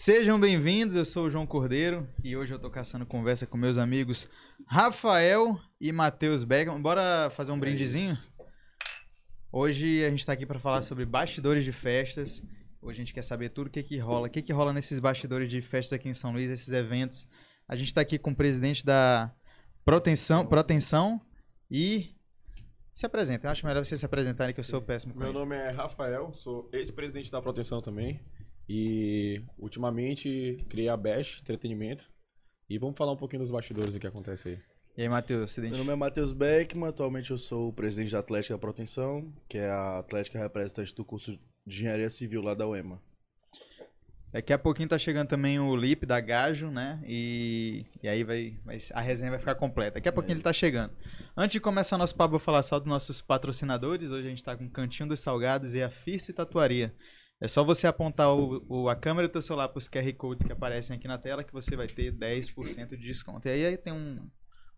Sejam bem-vindos, eu sou o João Cordeiro e hoje eu tô caçando conversa com meus amigos Rafael e Matheus Beckman. Bora fazer um brindezinho? Hoje a gente tá aqui para falar sobre bastidores de festas. Hoje a gente quer saber tudo o que que rola, o que que rola nesses bastidores de festas aqui em São Luís, esses eventos. A gente tá aqui com o presidente da Proteção, Proteção e se apresenta. Eu acho melhor vocês se apresentarem que eu sou péssimo com Meu isso. nome é Rafael, sou ex-presidente da Proteção também. E ultimamente criei a Bash Entretenimento. E vamos falar um pouquinho dos bastidores do que acontece aí. E aí, Matheus, se Meu nome é Matheus Beckman, atualmente eu sou o presidente da Atlética Proteção, que é a Atlética representante do curso de Engenharia Civil lá da UEMA. Daqui a pouquinho tá chegando também o Lip da Gajo, né? E, e aí vai, vai- a resenha vai ficar completa. Daqui a pouquinho ele tá chegando. Antes de começar nosso papo, eu vou falar só dos nossos patrocinadores. Hoje a gente tá com o Cantinho dos Salgados e a Firce Tatuaria. É só você apontar o, o- a câmera do teu celular pros QR Codes que aparecem aqui na tela que você vai ter 10% de desconto. E aí, aí tem um-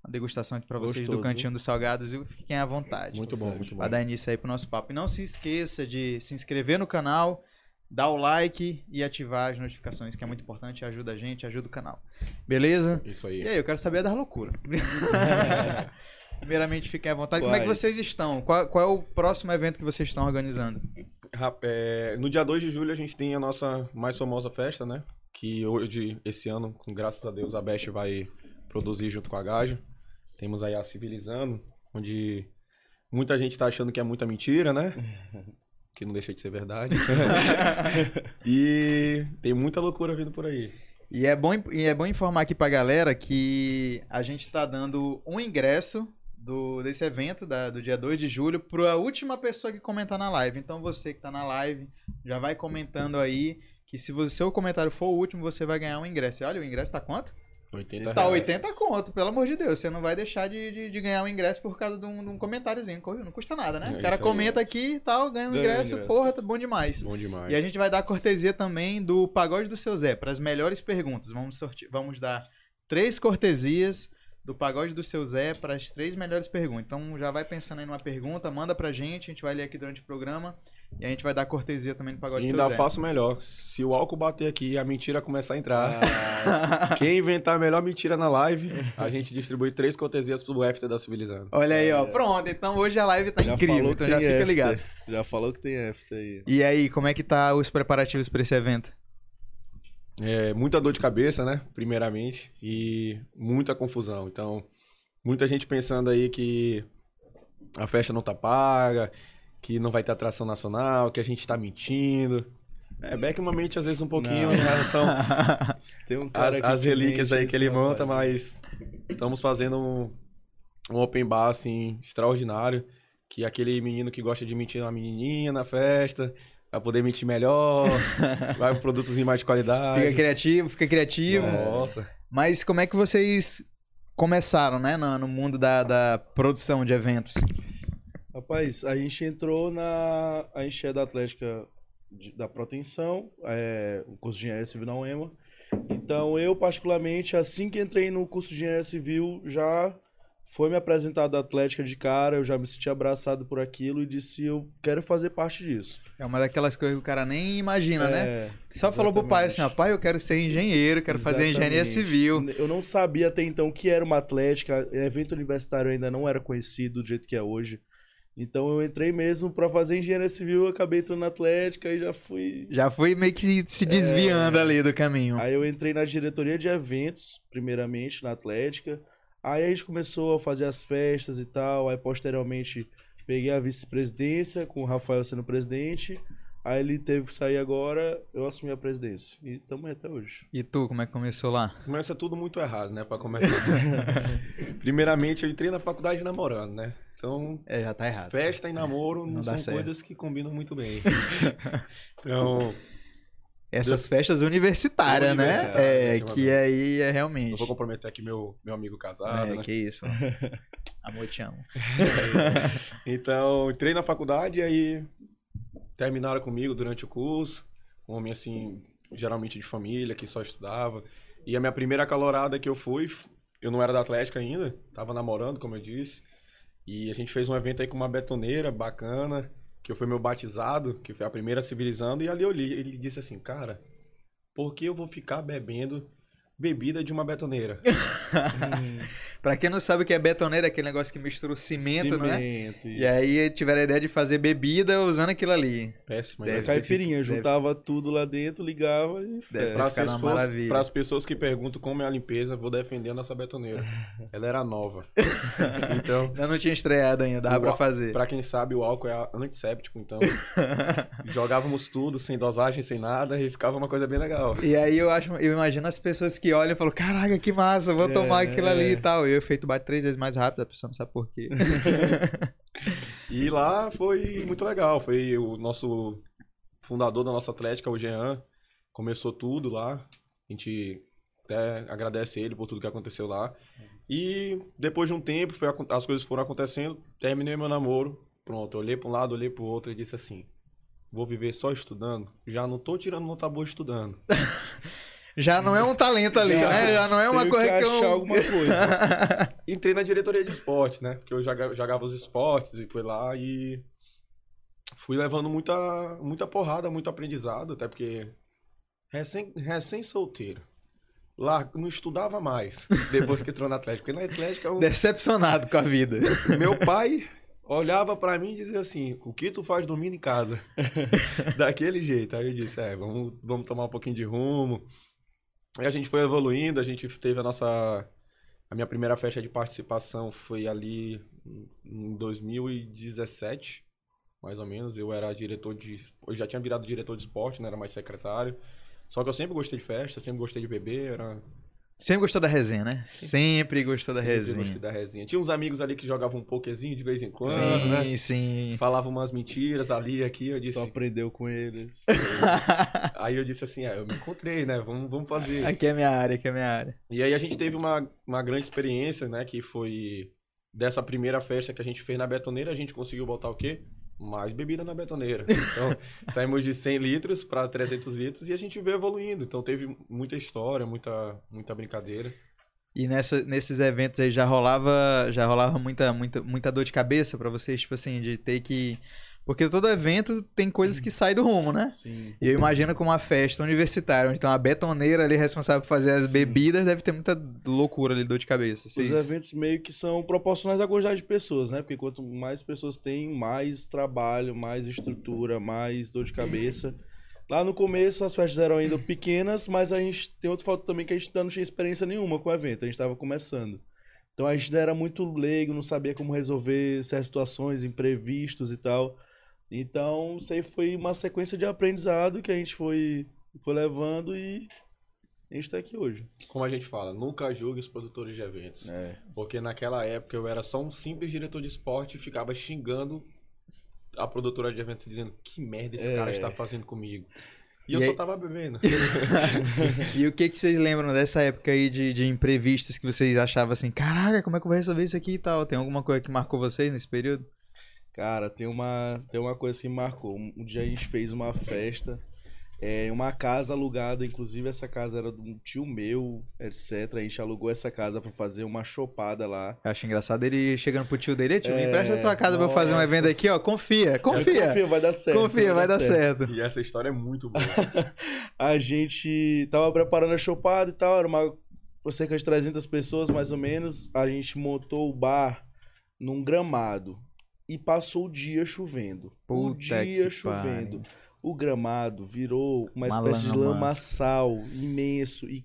uma degustação aqui pra vocês do Gostoso, Cantinho dos Salgados e fiquem à vontade. Muito bom, muito bom. Pra dar início aí pro nosso papo. E não se esqueça de se inscrever no canal, dar o like e ativar as notificações, que é muito importante, ajuda a gente, ajuda o canal. Beleza? Isso E aí. aí, eu quero saber das loucuras. Primeiramente, fiquem à vontade. Como é que Quais? vocês estão? Qual, qual é o próximo evento que vocês estão organizando? É, no dia 2 de julho a gente tem a nossa mais famosa festa, né? Que hoje, esse ano, com graças a Deus, a Bash vai produzir junto com a Gajo. Temos aí a Civilizando, onde muita gente tá achando que é muita mentira, né? Que não deixa de ser verdade. e tem muita loucura vindo por aí. E é bom, e é bom informar aqui pra galera que a gente tá dando um ingresso do, desse evento da- do dia 2 de julho pra última pessoa que comentar na live. Então você que tá na live, já vai comentando aí que se o seu comentário for o último, você vai ganhar um ingresso. E olha, o ingresso tá quanto? 80 Tá reais. 80 conto, pelo amor de Deus. Você não vai deixar de, de, de ganhar um ingresso por causa de um, de um comentáriozinho. Não custa nada, né? É o cara comenta aqui e tal, ganha um ingresso, ingresso. porra, tá bom demais. Bom demais. E a gente vai dar cortesia também do Pagode do Seu Zé, para as melhores perguntas. Vamos, sorte... Vamos dar três cortesias do Pagode do Seu Zé para as três melhores perguntas. Então já vai pensando aí numa pergunta, manda pra gente, a gente vai ler aqui durante o programa e a gente vai dar cortesia também do Pagode E do Seu ainda Zé. faço melhor. Se o álcool bater aqui e a mentira começar a entrar, Ah, quem inventar a melhor mentira na live, a gente distribui três cortesias pro after da Civilizando. Olha aí, ó. É. Pronto, então hoje a live tá já incrível, então já fica after. ligado. Já falou que tem after aí. E aí, como é que tá os preparativos para esse evento? É, muita dor de cabeça, né? Primeiramente. E muita confusão. Então, muita gente pensando aí que a festa não tá paga, que não vai ter atração nacional, que a gente tá mentindo. É, Beckman mente às vezes um pouquinho Não. em relação um cara te relíquias aí que ele monta, rapaz. mas estamos fazendo um, um open bar, assim, extraordinário, que aquele menino que gosta de mentir uma menininha na festa, vai poder mentir melhor, vai com produtos em mais de qualidade. Fica criativo, fica criativo. Nossa. Mas como é que vocês começaram, né, no, no mundo da, da produção de eventos? Rapaz, a gente entrou na. A gente é da Atlética de- da Proteção, é, o curso de Engenharia Civil na UEMA. Então, eu, particularmente, assim que entrei no curso de Engenharia Civil, já foi me apresentado a Atlética de cara, eu já me senti abraçado por aquilo e disse: eu quero fazer parte disso. É uma daquelas coisas que o cara nem imagina, né? É, Só falou pro pai assim, ó, exatamente. pai, eu quero ser engenheiro, quero fazer engenharia Exatamente. civil. Eu não sabia até então o que era uma atlética, evento universitário ainda não era conhecido do jeito que é hoje. Então eu entrei mesmo pra fazer engenharia civil, acabei entrando na atlética e já fui. Já fui meio que se desviando ali do caminho. Aí eu entrei na diretoria de eventos, primeiramente na atlética. Aí a gente começou a fazer as festas e tal. Aí posteriormente peguei a vice-presidência com o Rafael sendo presidente. Aí ele teve que sair agora, eu assumi a presidência. E estamos aí até hoje. E tu, como é que começou lá? Começa tudo muito errado, né, pra começar. Primeiramente, eu entrei na faculdade namorando, né? Então, É, já tá errado. festa e namoro não, Não dá são certo. coisas que combinam muito bem. então, Essas festas universitárias, né? É, que aí é não realmente. vou comprometer aqui meu, meu amigo casado, É, né? que isso. Amor, te amo. Então, entrei na faculdade e aí terminaram comigo durante o curso. Um homem assim, geralmente de família, que só estudava. E a minha primeira calorada que eu fui, eu não era da Atlética ainda, tava namorando, como eu disse. E a gente fez um evento aí com uma betoneira bacana, que foi meu batizado, que foi a primeira civilizando, e ali eu li, ele disse assim, cara, por que eu vou ficar bebendo bebida de uma betoneira? Pra quem não sabe o que é betoneira, é aquele negócio que mistura o cimento, é? Cimento, E isso. aí tiveram a ideia de fazer bebida usando aquilo ali. Péssima Deve- ideia. Caipirinha, deve- juntava tudo lá dentro, ligava e Deve Para ficando uma maravilha. as pessoas que perguntam como é a limpeza, vou defender a nossa betoneira. Ela era nova. Então, Ainda não tinha estreado ainda, dava á- fazer. pra quem sabe, o álcool é antisséptico, então jogávamos tudo sem dosagem, sem nada, e ficava uma coisa bem legal. E aí eu acho, eu imagino as pessoas que olham e falam, caraca, que massa, vou É, tomar aquilo ali é. e tal. E o efeito bate três vezes mais rápido, a pessoa não sabe por quê. E lá foi muito legal. Foi o nosso fundador da nossa atlética, o Jean, começou tudo lá. A gente até agradece ele por tudo que aconteceu lá. E depois de um tempo, foi, as coisas foram acontecendo, terminei meu namoro. Pronto, olhei para um lado, olhei para o outro e disse assim: vou viver só estudando? Já não tô tirando nota boa estudando. Já não é um talento ali, Já- né? Já não é uma coisa que, achar eu... alguma coisa. Entrei na diretoria de esporte, né? Porque eu joga- jogava os esportes e fui lá e fui levando muita, muita porrada, muito aprendizado, até porque recém, recém solteiro. Lá não estudava mais depois que entrou na Atlética. Porque na Atlética, o Decepcionado com a vida. meu pai olhava pra mim e dizia assim: O que tu faz dormindo em casa? Daquele jeito. Aí eu disse: É, vamos, vamos tomar um pouquinho de rumo. Aí a gente foi evoluindo, a gente teve a nossa. A minha primeira festa de participação foi ali em 2017, mais ou menos. Eu era diretor de. Eu já tinha virado diretor de esporte, não era mais secretário. Só que eu sempre gostei de festa, sempre gostei de beber, era Sempre gostou da resenha, né? Sempre gostou da Sempre resenha. gostei da resenha. Tinha uns amigos ali que jogavam um pokerzinho de vez em quando, Sim, né? sim. Falavam umas mentiras ali, aqui. Eu Só disse. aprendeu com eles. Aí eu disse assim: é, eu me encontrei, né? Vamos, vamos fazer. Aqui é minha área, aqui é minha área. E aí a gente teve uma, uma grande experiência, né? Que foi dessa primeira festa que a gente fez na betoneira, a gente conseguiu botar o quê? Mais bebida na betoneira. Então, saímos de 100 litros para 300 litros e a gente veio evoluindo. Então, teve muita história, muita, muita brincadeira. E nessa, nesses eventos aí já rolava, já rolava muita, muita, muita dor de cabeça pra vocês, tipo assim, de ter que. Porque todo evento tem coisas que saem do rumo, né? Sim. E eu imagino que uma festa universitária, onde tem uma betoneira ali responsável por fazer as Sim. bebidas, deve ter muita loucura ali, dor de cabeça. Os eventos meio que são proporcionais à quantidade de pessoas, né? Porque quanto mais pessoas tem, mais trabalho, mais estrutura, mais dor de cabeça. Lá no começo as festas eram ainda pequenas, mas a gente tem outro fato também que a gente ainda não tinha experiência nenhuma com o evento, a gente estava começando. Então a gente ainda era muito leigo, não sabia como resolver certas situações, imprevistos e tal. Então isso aí foi uma sequência de aprendizado que a gente foi, foi levando e a gente está aqui hoje. Como a gente fala, nunca julgue os produtores de eventos. É. Porque naquela época eu era só um simples diretor de esporte e ficava xingando a produtora de eventos, dizendo que merda esse É. cara está fazendo comigo. E, E eu aí- só tava bebendo. E o que, que vocês lembram dessa época aí de, de imprevistos que vocês achavam assim, caraca, como é que eu vou resolver isso aqui e tal? Tem alguma coisa que marcou vocês nesse período? Cara, tem uma, tem uma coisa que me marcou. Um dia a gente fez uma festa é, uma casa alugada, inclusive essa casa era de um tio meu, etc. A gente alugou essa casa pra fazer uma chopada lá. Eu acho engraçado ele chegando pro tio dele, "Ei, tio, me É, empresta a tua casa pra eu fazer um nossa. evento aqui, ó, confia, confia, Confia, vai dar certo. confia, vai dar certo. E essa história é muito boa. A gente tava preparando a chopada e tal, era uma cerca de 300 pessoas mais ou menos. A gente montou o bar num gramado e passou o dia chovendo. o Puta dia que chovendo. pariu. O gramado virou uma, Uma espécie de lama. lamaçal imenso. E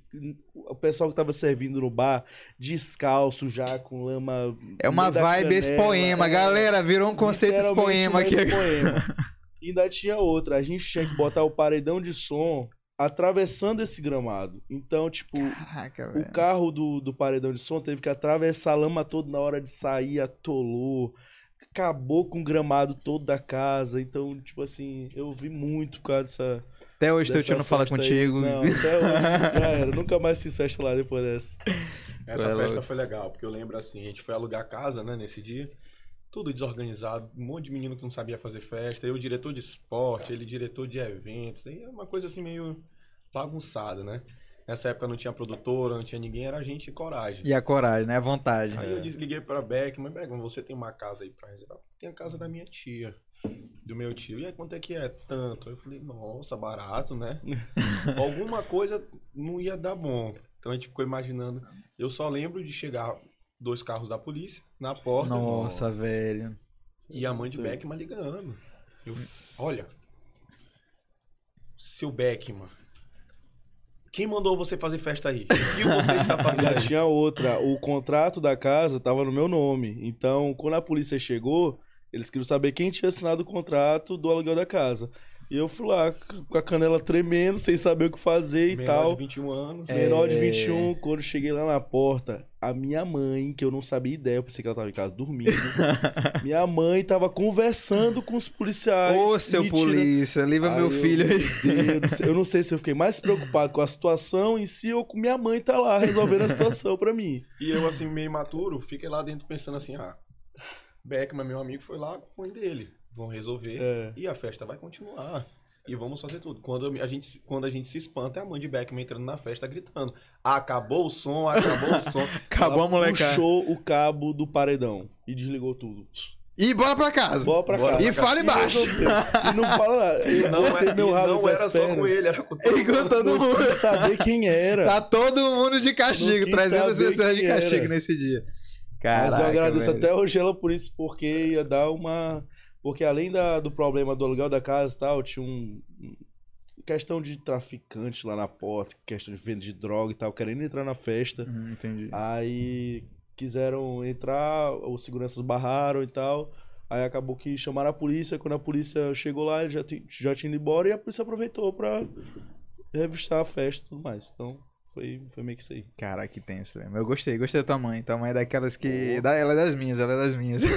o pessoal que tava servindo no bar, descalço já, com lama. É uma vibe esse canela, poema, é. galera, virou um conceito esse poema aqui. esse poema. Ainda tinha outra. A gente tinha que botar o paredão de som atravessando esse gramado. Então, tipo, Caraca, o carro do, do paredão de som teve que atravessar a lama toda na hora de sair, atolou. Acabou com o gramado todo da casa. Então, tipo assim, eu vi muito por causa dessa. Até hoje teu tio não fala aí. contigo. Não, até hoje já era. Nunca mais fiz festa lá depois dessa. Essa é festa louco. foi legal, porque eu lembro assim, a gente foi alugar a casa, né, nesse dia. Tudo desorganizado, um monte de menino que não sabia fazer festa, eu diretor de esporte, ele diretor de eventos, é uma coisa assim meio bagunçada, né? Nessa época não tinha produtora, não tinha ninguém, era a gente e coragem. E a coragem, né? A vontade. Aí eu disse- liguei pra Beck, mas Beck, você tem uma casa aí pra reservar? Tem a casa da minha tia. do meu tio. E aí, quanto é que é? Tanto. Eu falei, nossa, barato, né? Alguma coisa não ia dar bom. Então a gente ficou imaginando. Eu só lembro de chegar dois carros da polícia na porta. Nossa, velho. E a mãe de Beckman ligando. Eu, olha, seu Beckman, quem mandou você fazer festa aí? O que você está fazendo Já aí? tinha outra. O contrato da casa tava no meu nome. Então, quando a polícia chegou, eles queriam saber quem tinha assinado o contrato do aluguel da casa. E eu fui lá com a canela tremendo, sem saber o que fazer e Menor tal. de 21 anos. Menor de É. 21, quando cheguei lá na porta, a minha mãe, que eu não sabia ideia, eu pensei que ela tava em casa dormindo. minha mãe tava conversando com os policiais. Ô, seu polícia, livra meu eu, filho aí. meu Deus, eu não sei se eu fiquei mais preocupado com a situação em si ou com minha mãe tá lá resolvendo a situação pra mim. E eu, assim, meio imaturo, fiquei lá dentro pensando assim, ah, Beckman, meu amigo, foi lá com a mãe dele. Vão resolver É. e a festa vai continuar. E vamos fazer tudo. Quando a gente, quando a gente se espanta, é a mãe de Beckman entrando na festa gritando: Acabou o som, acabou o som. Acabou a Ela molecada. Puxou o cabo do paredão e desligou tudo. E bora pra casa. Bora pra Bora cá. E fala embaixo. E não fala nada. Eu Não, é, e meu rabo não as era só com ele, era com todo E com mundo. todo saber quem era. Tá todo mundo de castigo, 300 saber pessoas de castigo era. nesse dia. Mas Caraca, eu agradeço velho. até hoje ela por isso, porque ia dar uma. Porque além da, do problema do aluguel da casa e tal, tinha um. Questão de traficante lá na porta, questão de venda de droga e tal, querendo entrar na festa. Hum, entendi. Aí quiseram entrar, os seguranças barraram e tal. Aí acabou que chamaram a polícia. Quando a polícia chegou lá, ele já, já tinha ido embora e a polícia aproveitou pra revistar a festa e tudo mais. Então foi, foi meio que isso aí. Caraca, que tenso, velho. Eu gostei, gostei da tua mãe. Tua mãe é daquelas que. Da- Ela é das minhas, ela é das minhas.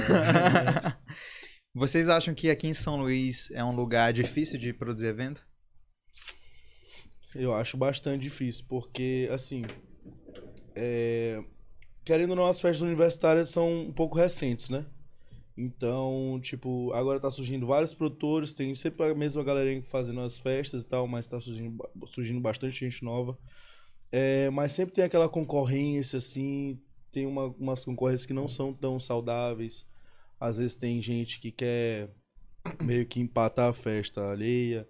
Vocês acham que aqui em São Luís é um lugar difícil de produzir evento? Eu acho bastante difícil, porque, assim, é, querendo ou não, as festas universitárias são um pouco recentes, né? Então, tipo, agora tá surgindo vários produtores, tem sempre a mesma galerinha fazendo as festas e tal, mas tá surgindo, surgindo bastante gente nova. É, mas sempre tem aquela concorrência, assim, tem uma, umas concorrências que não são tão saudáveis. Às vezes tem gente que quer meio que empatar a festa alheia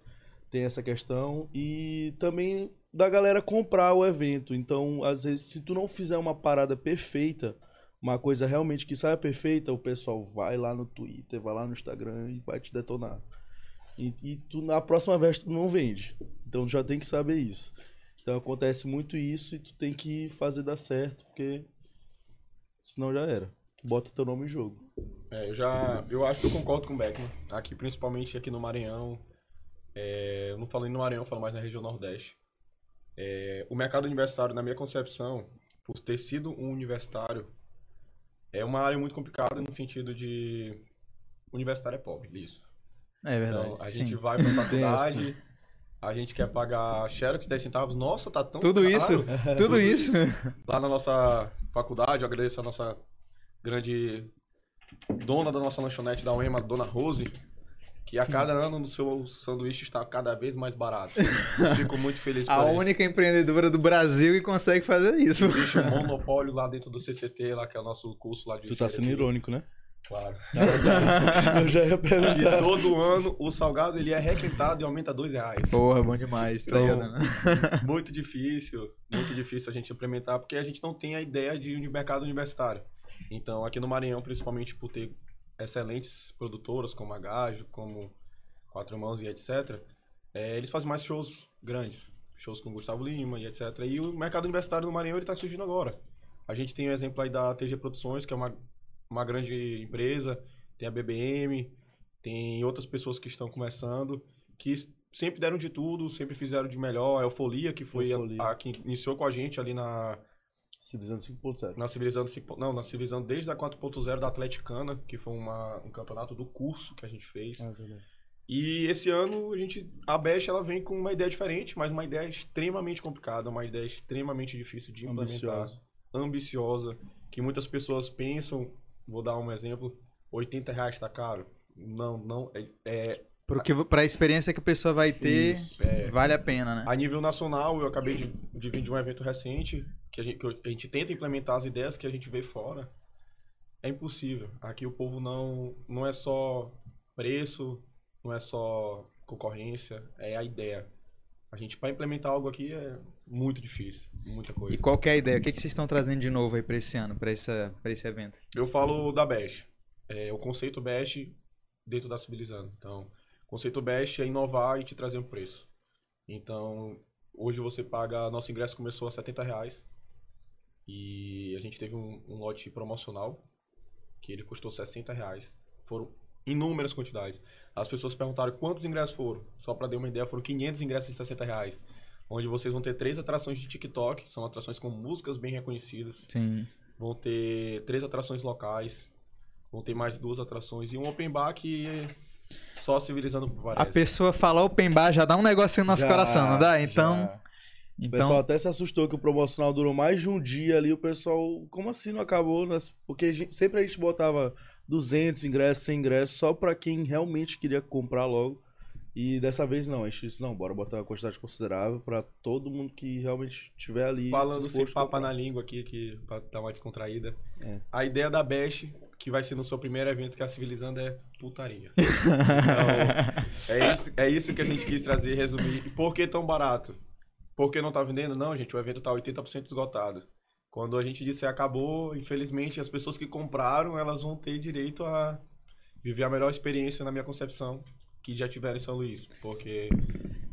tem essa questão e também da galera comprar o evento. Então, às vezes, se tu não fizer uma parada perfeita, uma coisa realmente que saia perfeita, o pessoal vai lá no Twitter, vai lá no Instagram e vai te detonar. E, e tu na próxima vez tu não vende. Então já tem que saber isso. Então acontece muito isso e tu tem que fazer dar certo, porque senão já era. Tu bota teu nome em jogo. É, eu já. Eu acho que eu concordo com o Beckman. Aqui, principalmente aqui no Maranhão. é, eu não falo nem no Maranhão, eu falo mais na região Nordeste. É, o mercado universitário, na minha concepção, por ter sido um universitário, é uma área muito complicada no sentido de. Universitário é pobre, isso. É verdade. Então, a sim. gente vai pra faculdade, a gente quer pagar Xerox 10 centavos. Nossa, tá tão Tudo caro. isso, tudo isso. Lá na nossa faculdade, eu agradeço a nossa grande dona da nossa lanchonete da UEMA, dona Rose, que a cada ano o seu sanduíche está cada vez mais barato. Fico muito feliz por A isso. única empreendedora do Brasil que consegue fazer isso. Existe um monopólio lá dentro do CCT, lá que é o nosso curso lá de Tu tá sendo irônico, né? Claro. Eu já ia E perguntar. todo ano o salgado ele é requentado e aumenta dois reais. Porra, bom demais. Tá Então, né? Muito difícil, muito difícil a gente implementar, porque a gente não tem a ideia de mercado universitário. Então, aqui no Maranhão, principalmente por ter excelentes produtoras como a Gajo, como Quatro Mãos e etc., é, eles fazem mais shows grandes, shows com Gustavo Lima e etc. E o mercado universitário no Maranhão está surgindo agora. A gente tem o exemplo aí da TG Produções, que é uma, uma grande empresa, tem a BBM, tem outras pessoas que estão começando, que sempre deram de tudo, sempre fizeram de melhor. A Eufolia, que foi a- Eufolia. A, que iniciou com a gente ali na, Civilizando 5.0. na Civilizando, cinco- não, na Civilizando desde a 4.0 da Atleticana, que foi uma, um campeonato do curso que a gente fez. Ah, verdade. E esse ano a gente a Best ela vem com uma ideia diferente, mas uma ideia extremamente complicada, uma ideia extremamente difícil de implementar, Ambiciosa. ambiciosa, que muitas pessoas pensam, vou dar um exemplo, 80 reais tá caro. Não, não, é, é, Porque pra experiência que a pessoa vai ter, Isso. é- vale a pena, né? a nível nacional, eu acabei de, de vir de um evento recente, que a, gente, que a gente tenta implementar as ideias que a gente vê fora. É impossível. Aqui o povo não, não é só preço, não é só concorrência, é a ideia. A gente, para implementar algo aqui, é muito difícil, muita coisa. E qual que é a ideia? O que, que vocês estão trazendo de novo aí pra esse ano, pra, essa, pra esse evento? Eu falo da Bash. É, o conceito Bash dentro da Civilizando. Então, o conceito Bash é inovar e te trazer um preço. Então, hoje você paga... Nosso ingresso começou a 70 reais. E a gente teve um, um lote promocional que ele custou 60 reais. Foram inúmeras quantidades. As pessoas perguntaram quantos ingressos foram. Só para dar uma ideia, foram 500 ingressos de 60 reais. Onde vocês vão ter três atrações de TikTok, são atrações com músicas bem reconhecidas. Sim. Vão ter três atrações locais. Vão ter mais duas atrações. E um open bar que só civilizando parece. A pessoa fala open bar já dá um negocinho no nosso Já, coração, não dá? Então, já. O então pessoal até se assustou que o promocional durou mais de um dia ali. O pessoal, como assim não acabou? Nas- Porque a gente- sempre a gente botava 200 ingressos, 100 ingressos, só pra quem realmente queria comprar logo. E dessa vez não, a gente disse, não, bora botar uma quantidade considerável pra todo mundo que realmente estiver ali. Falando sem papa comprar. na língua aqui, que, pra dar uma descontraída. É. A ideia da Bash, que vai ser no seu primeiro evento que é a Civilizando, é putaria. Então, é isso, é isso que a gente quis trazer, resumir. E por que tão barato? Por que não tá vendendo? Não, gente, o evento tá 80% esgotado. Quando a gente disser acabou, infelizmente, as pessoas que compraram, elas vão ter direito a viver a melhor experiência, na minha concepção, que já tiveram em São Luís. Porque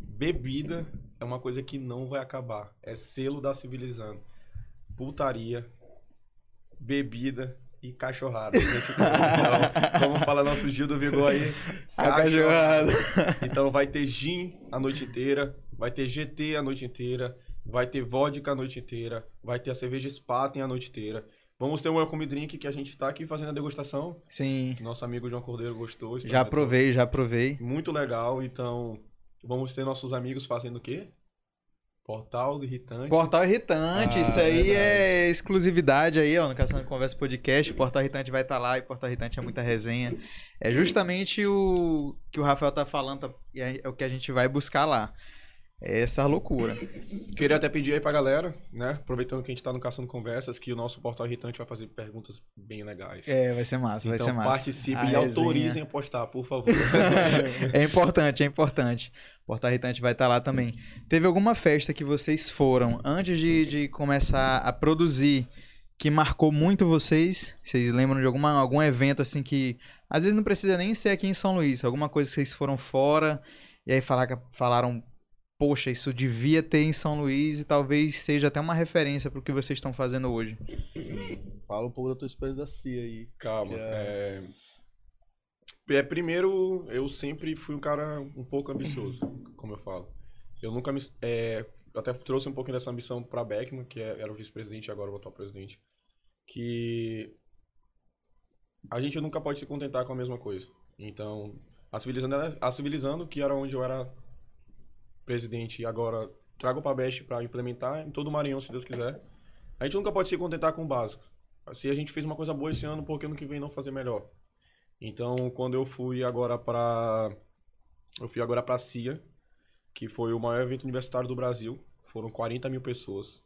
bebida é uma coisa que não vai acabar. É selo da Civilizando. Putaria, bebida e cachorrada. Então, como fala nosso Gil do Vigor aí, cachorrada. então vai ter gin a noite inteira, vai ter GT a noite inteira, vai ter vodka a noite inteira, vai ter a cerveja Spaten a noite inteira. Vamos ter um welcome drink que a gente tá aqui fazendo a degustação, Sim. nosso amigo João Cordeiro gostou. Já aprovei, já aprovei. Muito legal, então vamos ter nossos amigos fazendo o quê? Portal irritante. Portal Irritante, Ah, isso aí verdade. é exclusividade aí, ó, no Caçando Conversa Podcast. Portal Irritante vai estar lá e Portal Irritante é muita resenha. É justamente o que o Rafael tá falando, tá- e é é o que a gente vai buscar lá. É essa loucura. Queria até pedir aí pra galera, né? Aproveitando que a gente tá no Caçando Conversas, que o nosso Portal Irritante vai fazer perguntas bem legais. É, vai ser massa, vai então ser massa. participem A e resenha. autorizem a postar, por favor. É importante, é importante. Portal Irritante vai estar lá também. Teve alguma festa que vocês foram antes de, de começar a produzir que marcou muito vocês? Vocês lembram de alguma, algum evento assim que às vezes não precisa nem ser aqui em São Luís, alguma coisa que vocês foram fora e aí falar, falaram, poxa, isso devia ter em São Luís e talvez seja até uma referência para o que vocês estão fazendo hoje. Fala um pouco da tua experiência da CIA aí. Calma. É. É... é, primeiro, eu sempre fui um cara um pouco ambicioso, como eu falo. Eu nunca me. É, eu até trouxe um pouquinho dessa ambição para Beckman, que é- era o vice-presidente e agora o atual presidente. Que a gente nunca pode se contentar com a mesma coisa. Então, a Civilizando, a Civilizando que era onde eu era presidente agora trago para a Best para implementar em todo o Maranhão, se Deus quiser. A gente nunca pode se contentar com o básico. Se a gente fez uma coisa boa esse ano, por que ano que vem não fazer melhor? Então, quando eu fui agora para eu fui agora para a CIA, que foi o maior evento universitário do Brasil, foram 40 mil pessoas.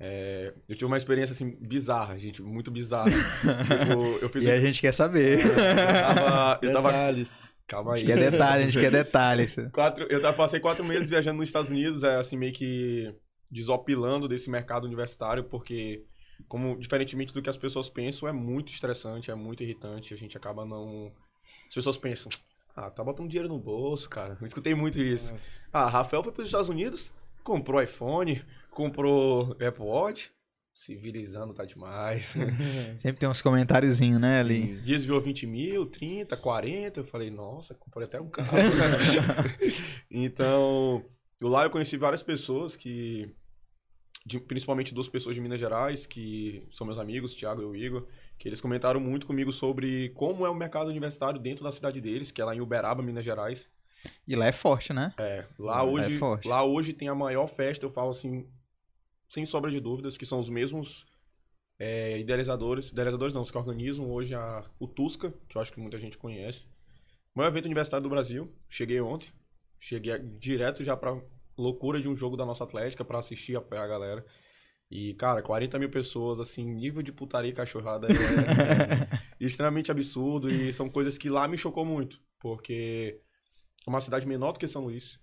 É, eu tive uma experiência assim bizarra, gente, muito bizarra. tipo, eu fiz E a gente quer saber. eu tava, eu tava Detalhes. calma A aí. gente quer detalhes, a gente quer detalhes. Quatro, eu tava- passei quatro meses viajando nos Estados Unidos, é, assim, meio que desopilando desse mercado universitário, porque, como diferentemente do que as pessoas pensam, é muito estressante, é muito irritante, a gente acaba não... As pessoas pensam, ah, tá botando dinheiro no bolso, cara. Eu escutei muito isso. Nossa. Ah, Rafael foi para os Estados Unidos, comprou iPhone, comprou Apple Watch, civilizando tá demais. Sempre tem uns comentáriozinhos, né, ali. Desviou 20 mil, 30, 40. Eu falei, nossa, comprei até um carro. então, lá eu conheci várias pessoas que. de- principalmente duas pessoas de Minas Gerais, que são meus amigos, Thiago e o Igor, que eles comentaram muito comigo sobre como é o mercado universitário dentro da cidade deles, que é lá em Uberaba, Minas Gerais. E lá é forte, né? É, lá Lá é hoje, forte. lá hoje tem a maior festa, eu falo assim, sem sombra de dúvidas, que são os mesmos é, idealizadores, idealizadores não, os que organizam hoje a, o Tusca, que eu acho que muita gente conhece. O maior evento universitário do Brasil, cheguei ontem, cheguei a- direto já pra loucura de um jogo da nossa Atlética pra assistir e apoiar a galera. E, cara, 40 mil pessoas, assim, nível de putaria e cachorrada é, é extremamente absurdo e são coisas que lá me chocou muito. porque é uma cidade menor do que São Luís,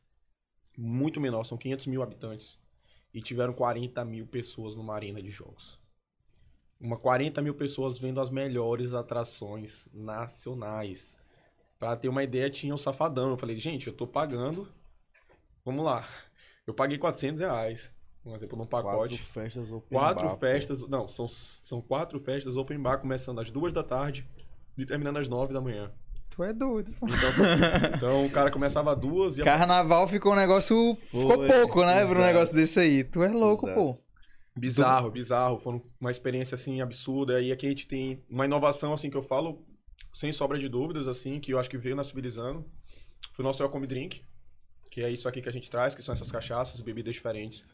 muito menor, são 500 mil habitantes, e tiveram 40 mil pessoas numa arena de jogos. Uma 40 mil pessoas vendo as melhores atrações nacionais. Pra ter uma ideia, tinha o Safadão. Eu falei, gente, eu tô pagando. Vamos lá. Eu paguei 400 reais, um exemplo, num pacote. Quatro festas open Quatro bar, festas, não, são, são quatro festas open bar, começando às duas da tarde e terminando às nove da manhã. Tu é doido. pô. Então, então o cara começava duas e Carnaval ficou um negócio. Ficou Foi, pouco, né? Pra um exato. negócio desse aí. Tu é louco, Exato. pô. Bizarro, bizarro. Foi uma experiência, assim, absurda. E aqui a gente tem uma inovação, assim, que eu falo, sem sobra de dúvidas, assim, que eu acho que veio na Civilizando. Foi o nosso Welcome Drink, que é isso aqui que a gente traz, que são essas cachaças, bebidas diferentes.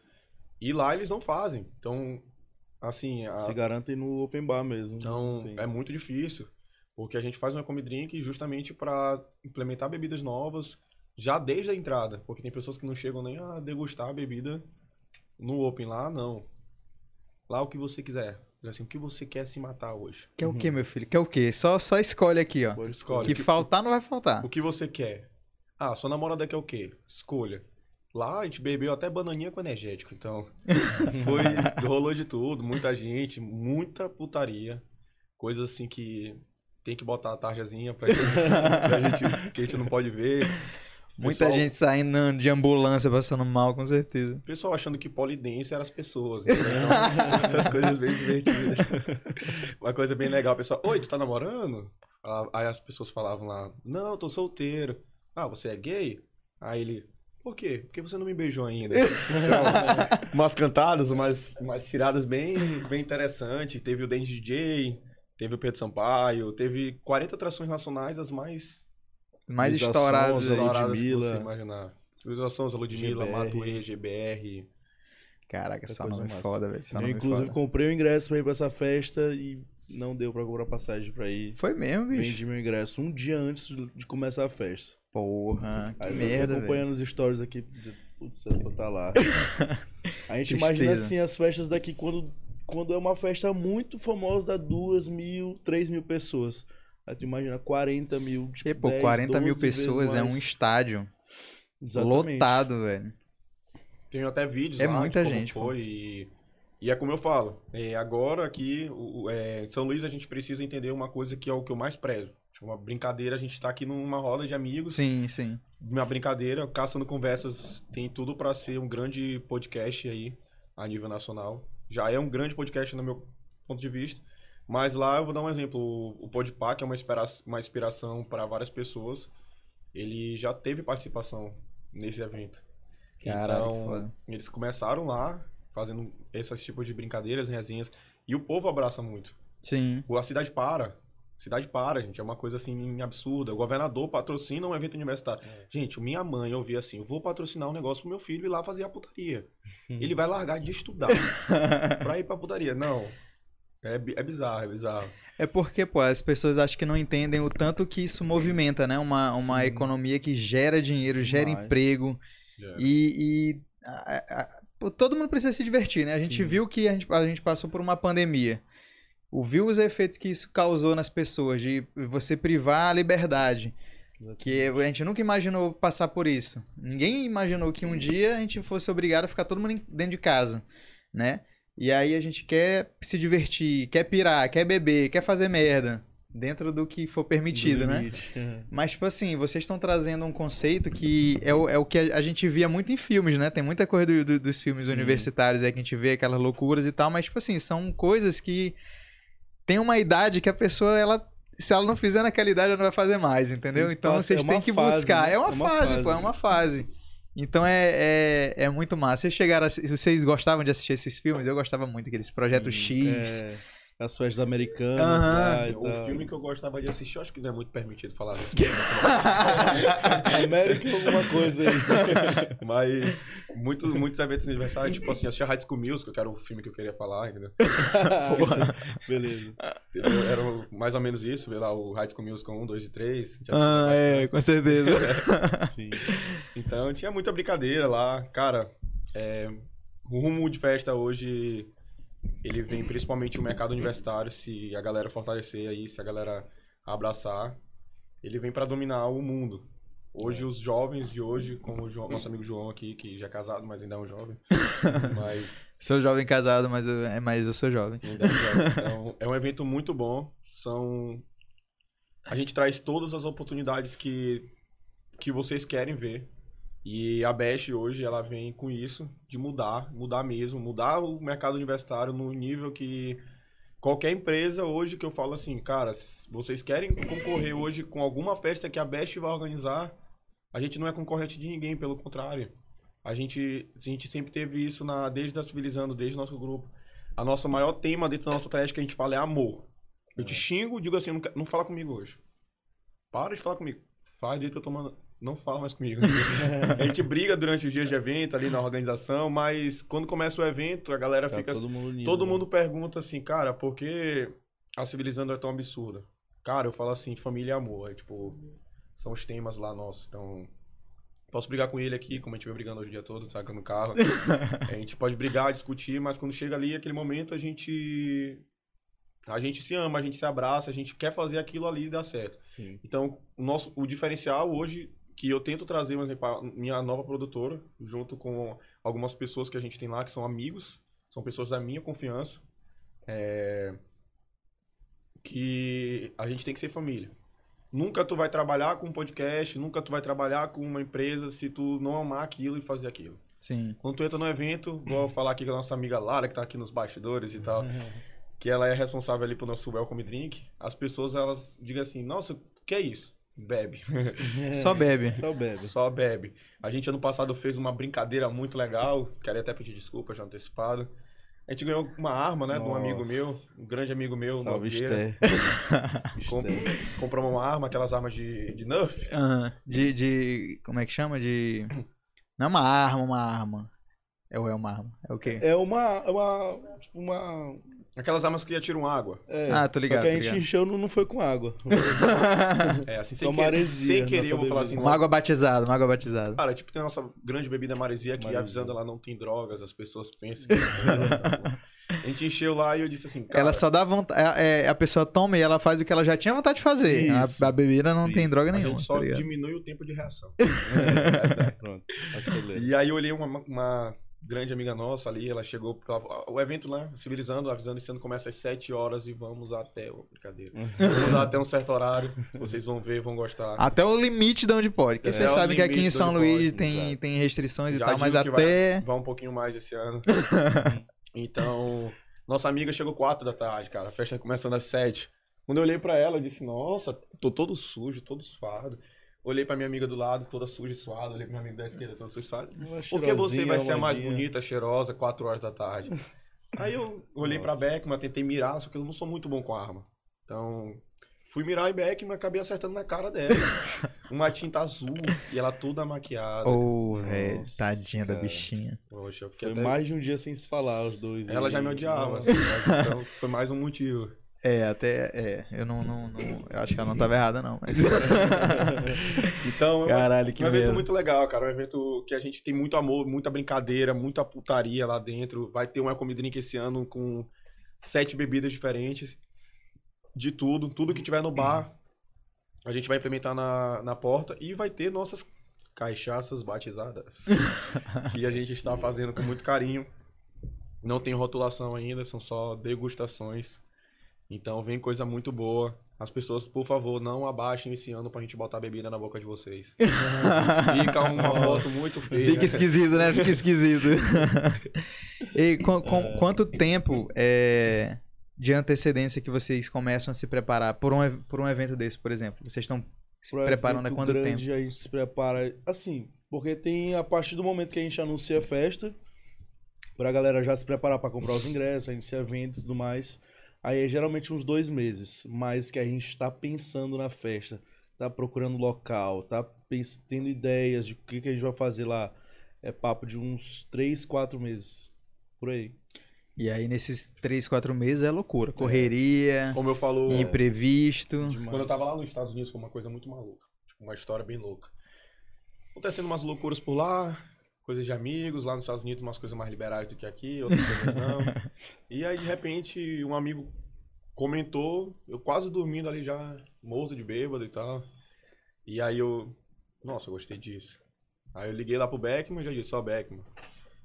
E lá eles não fazem. Então, assim... A... Se garantem no open bar mesmo. Então, é muito difícil. Porque a gente faz um Welcome Drink justamente para implementar bebidas novas já desde a entrada. Porque tem pessoas que não chegam nem a degustar a bebida no Open. Lá, não. Lá o que você quiser. Assim, o que você quer se matar hoje? Quer o quê, meu filho? Quer o quê? Só, só escolhe aqui, ó. Pode Escolhe. Que que- faltar não vai faltar. O que você quer? Ah, sua namorada quer o quê? Escolha. Lá a gente bebeu até bananinha com energético, então foi rolou de tudo, muita gente, muita putaria, coisas assim que tem que botar a tarjazinha pra gente, pra gente- que a gente não pode ver. Muita Pessoal- gente saindo de ambulância passando mal, com certeza. Pessoal achando que polidense eram as pessoas, entendeu? as coisas bem divertidas. Uma coisa bem legal, pessoal. Oi, tu tá namorando? Ah, Aí as pessoas falavam lá, não, eu tô solteiro. Ah, você é gay? Aí ele, por quê? Porque você não me beijou ainda. Então, umas cantadas, umas, umas tiradas bem, bem interessantes. Teve o Dente DJ, teve o Pedro Sampaio, teve 40 atrações nacionais, as mais Mais. Ludmilla. estouradas que você imaginar. Luísa Sonza, Ludmilla, GBR. Matuê, GBR. Caraca, só nome massa. foda, velho. Eu, nome inclusive, foda. comprei o ingresso pra ir pra essa festa e não deu pra comprar passagem pra ir. Foi mesmo, bicho. Vendi meu ingresso um dia antes de começar a festa. Porra, que Aí eu merda, acompanhando os stories aqui. de- Putz, era pra tá lá. a gente imagina Tristeza. assim as festas daqui quando, quando é uma festa muito famosa, dá duas mil, três mil pessoas. Aí tu imagina 40 mil. Tipo, E, pô, 10, 40 mil 12 vezes pessoas é um estádio Exatamente. lotado, velho. Tenho até vídeos É lá muita gente, pô. foi e, e é como eu falo. é, agora aqui, o, é, em São Luís, a gente precisa entender uma coisa que é o que eu mais prezo. Tipo, uma brincadeira, a gente tá aqui numa roda de amigos. Sim, sim. Uma brincadeira, Caçando Conversas tem tudo pra ser um grande podcast aí, a nível nacional. Já é um grande podcast no meu ponto de vista. Mas lá eu vou dar um exemplo. O, o Podpah, que é uma, inspira uma inspiração para várias pessoas, ele já teve participação nesse evento. Caralho, então, eles começaram lá, fazendo esses tipos de brincadeiras, resenhas, e o povo abraça muito. Sim. A cidade para. Cidade para, gente. É uma coisa assim absurda. O governador patrocina um evento universitário. Gente, minha mãe ouvia assim: vou patrocinar um negócio pro meu filho ir lá fazer a putaria. Ele vai largar de estudar pra ir pra putaria. Não. É, é bizarro, é bizarro. É porque, pô, as pessoas acham que não entendem o tanto que isso movimenta, né? Uma, uma economia que gera dinheiro, gera Demais. emprego. E, e, a- a- todo mundo precisa se divertir, né? A gente Sim. viu que a gente, a gente passou por uma pandemia. Viu os efeitos que isso causou nas pessoas, de você privar a liberdade. Que a gente nunca imaginou passar por isso. Ninguém imaginou que um dia a gente fosse obrigado a ficar todo mundo dentro de casa, né? E aí a gente quer se divertir, quer pirar, quer beber, quer fazer merda. Dentro do que for permitido, Do né? limite. Mas, tipo assim, vocês estão trazendo um conceito que é o, é o que a, a gente via muito em filmes, né? Tem muita coisa do- do- dos filmes Sim. universitários aí que a gente vê aquelas loucuras e tal, mas, tipo assim, são coisas que tem uma idade que a pessoa, ela. Se ela não fizer naquela idade, ela não vai fazer mais, entendeu? Então Passa- vocês é têm que fase, buscar. né? É uma, É uma fase, fase. pô, é uma fase. Então é, é, é muito massa. Vocês chegaram a, vocês gostavam de assistir esses filmes? Eu gostava muito, aqueles Projeto X. É, as festas americanas. Lá Assim, e o filme que eu gostava de assistir, eu acho que não é muito permitido falar desse América alguma coisa aí. Mas muitos, muitos eventos aniversários, tipo assim, assistia High School Musical, que era o filme que eu queria falar, entendeu? Beleza. Entendeu? Era mais ou menos isso, ver lá o High School Musical 1, 2 e 3. a gente assistia Ah, é, com certeza. Sim. Então tinha muita brincadeira lá. Cara, é, o rumo de festa hoje, ele vem principalmente o mercado universitário, se a galera fortalecer aí, se a galera abraçar. ele vem pra dominar o mundo. Hoje, os jovens de hoje, como o João- nosso amigo João aqui, que já é casado, mas ainda é um jovem. mas Sou jovem casado, mas eu, é mais eu sou jovem. ainda é um jovem. Então, é um evento muito bom. São. A gente traz todas as oportunidades que, que vocês querem ver. E a Best hoje, ela vem com isso, de mudar, mudar mesmo, mudar o mercado universitário no nível que qualquer empresa hoje que eu falo assim, cara, vocês querem concorrer hoje com alguma festa que a Best vai organizar, a gente não é concorrente de ninguém, pelo contrário. A gente, a gente sempre teve isso na, desde a Civilizando, desde o nosso grupo. A nossa maior tema dentro da nossa atlética que a gente fala é amor. Eu te xingo, digo assim, não, não fala comigo hoje. Para de falar comigo. Faz jeito que eu tô mandando. Não fala mais comigo. a gente briga durante os dias de evento ali na organização, mas quando começa o evento, a galera Tá fica todo mundo unido. Todo né? mundo pergunta assim, cara, por que a Civilizando é tão absurda? Cara, eu falo assim, família e amor. É, tipo, são os temas lá nossos. Então, posso brigar com ele aqui, como a gente vem brigando hoje o dia todo, saca no carro. a gente pode brigar, discutir, mas quando chega ali, aquele momento, a gente. A gente se ama, a gente se abraça, a gente quer fazer aquilo ali dar certo. Sim. Então, o nosso o diferencial hoje que eu tento trazer, por exemplo, a minha nova produtora, junto com algumas pessoas que a gente tem lá que são amigos, são pessoas da minha confiança, é, que a gente tem que ser família. Nunca tu vai trabalhar com um podcast, nunca tu vai trabalhar com uma empresa se tu não amar aquilo e fazer aquilo. Sim. Quando tu entra no evento, vou falar aqui com a nossa amiga Lara, que tá aqui nos bastidores e tal, que ela é responsável ali pelo nosso welcome drink, as pessoas, elas digam assim, nossa, o que é isso? Bebe. Só bebe. Só bebe. Só bebe. A gente ano passado fez uma brincadeira muito legal, quero até pedir desculpa já antecipado. A gente ganhou uma arma, né, de um Nossa. amigo meu, um grande amigo meu, Salve, Nogueira. Esther. Com- Esther. Compramos uma arma, aquelas armas de, de Nerf. De, de. Como é que chama? De. Não é uma arma, uma arma. É ou é uma arma? É o quê? É uma, é uma, tipo uma... Aquelas armas que atiram água. é, Ah, tô ligado, Só que a gente ligado. encheu, não, não foi com água. É, assim, sem, querer, maresia, sem querer, eu vou falar assim. Uma água batizada, uma água batizada. Cara, tipo, tem a nossa grande bebida maresia que Maresia. avisando ela não tem drogas, as pessoas pensam que A gente encheu lá e eu disse assim, cara, ela só dá vontade. É, é, a pessoa toma e ela faz o que ela já tinha vontade de fazer. A- Isso. A, bebida não tem Isso. droga a nenhuma. gente só tá diminui o tempo de reação. Pronto, acelera. E aí eu olhei uma, uma grande amiga nossa ali, ela chegou pra, o evento lá, civilizando, avisando, esse ano começa às 7 horas e vamos até, oh, brincadeira, vamos até um certo horário, vocês vão ver, vão gostar. Até o limite de onde pode. Porque É, vocês o sabem que aqui em São Luís pode, tem, exato. tem restrições e Já tal, mas até. Vai um pouquinho mais esse ano. então, nossa amiga chegou 4 da tarde, cara, a festa começando às 7. Quando eu olhei pra ela, eu disse, nossa, tô todo sujo, todo suado. Olhei pra minha amiga do lado, toda suja e suada. Olhei pra minha amiga da esquerda, toda suja e suada. Por que você vai ser a mais bonita, cheirosa, 4 horas da tarde? Aí eu olhei pra Nossa. Beckman, tentei mirar, só que eu não sou muito bom com arma. Então, fui mirar em Beckman, acabei acertando na cara dela. Uma tinta azul e ela toda maquiada. Ô, velho, tadinha da cara. bichinha. Poxa, eu fiquei Foi até... mais de um dia sem se falar, os dois. Ela aí. já me odiava, assim, mas então foi mais um motivo. É, até. É, eu não, não, não- Eu acho que ela não tava errada, não. Mas... Então, é Caralho, que um evento medo. muito legal, cara. Um evento que a gente tem muito amor, muita brincadeira, muita putaria lá dentro. Vai ter uma comida drink esse ano com sete bebidas diferentes. De tudo. Tudo que tiver no bar, a gente vai implementar na, na porta. E vai ter nossas cachaças batizadas. que a gente está fazendo com muito carinho. Não tem rotulação ainda, são só degustações. Então vem coisa muito boa. As pessoas, por favor, não abaixem esse ano pra gente botar bebida na boca de vocês. Fica uma foto muito feia. Fica esquisito, né? Fica esquisito. e com, com- quanto tempo é, de antecedência que vocês começam a se preparar por um, por um evento desse, por exemplo? Vocês estão se Pro preparando há quanto grande, tempo? A gente se prepara assim, porque tem a partir do momento que a gente anuncia a festa, pra galera já se preparar pra comprar os ingressos, anunciar evento e tudo mais. Aí é geralmente uns dois meses, mas que a gente tá pensando na festa, tá procurando local, tá tendo ideias de o que, que a gente vai fazer lá. É papo de uns três, quatro meses. Por aí. E aí, nesses três, quatro meses é loucura. Correria, Como eu falo, imprevisto. Demais. quando eu tava lá nos Estados Unidos foi uma coisa muito maluca. Tipo, uma história bem louca. Acontecendo umas loucuras por lá, coisas de amigos, lá nos Estados Unidos umas coisas mais liberais do que aqui, outras coisas não. E aí, de repente, um amigo comentou, eu quase dormindo ali já, morto de bêbado e tal. E aí eu, nossa, eu gostei disso. Aí eu liguei lá pro Beckman e já disse, ó, Beckman,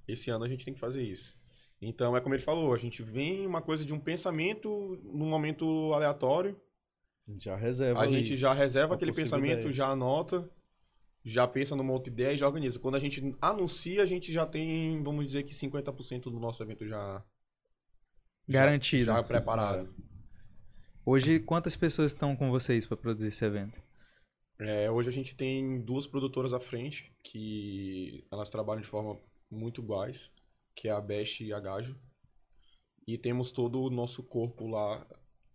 esse ano a gente tem que fazer isso. Então, é como ele falou, a gente vem uma coisa de um pensamento num momento aleatório, A gente já reserva. a gente já reserva aquele pensamento, ideia. já anota, já pensa numa outra ideia e já organiza. Quando a gente anuncia, a gente já tem, vamos dizer que 50% do nosso evento já Garantido. já preparado. Hoje, quantas pessoas estão com vocês para produzir esse evento? É, hoje a gente tem duas produtoras à frente, que elas trabalham de forma muito iguais, que é a Best e a Gajo. E temos todo o nosso corpo lá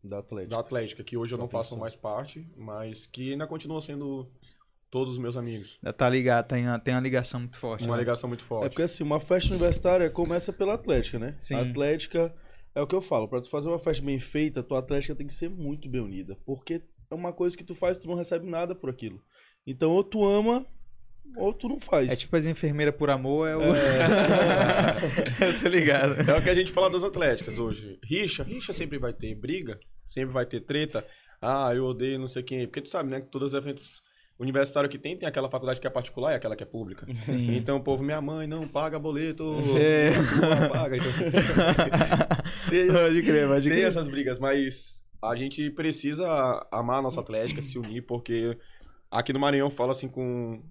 Da Atlético. da Atlética, que hoje eu não faço mais parte, mas que ainda continua sendo todos os meus amigos. Já tá ligado, tem, uma- tem uma ligação muito forte. Uma né? ligação muito É forte. porque assim, uma festa universitária começa pela Atlética, né? Sim. A Atlética é o que eu falo, pra tu fazer uma festa bem feita, tua Atlética tem que ser muito bem unida, porque é uma coisa que tu faz, tu não recebe nada por aquilo. Então, ou tu ama, ou tu não faz. É tipo as enfermeiras por amor, é o. É. Eu tô ligado. É o que a gente fala das atléticas hoje. Rixa, rixa sempre vai ter briga, sempre vai ter treta. Ah, eu odeio não sei quem. Porque tu sabe, né, que todos os eventos universitários que tem, tem aquela faculdade que é particular e aquela que é pública. Sim. Então o povo, minha mãe não paga boleto, É. não paga. Então, tem, Pode crer, pode tem crer. essas brigas, mas a gente precisa amar a nossa atlética, se unir, porque aqui no Maranhão fala assim com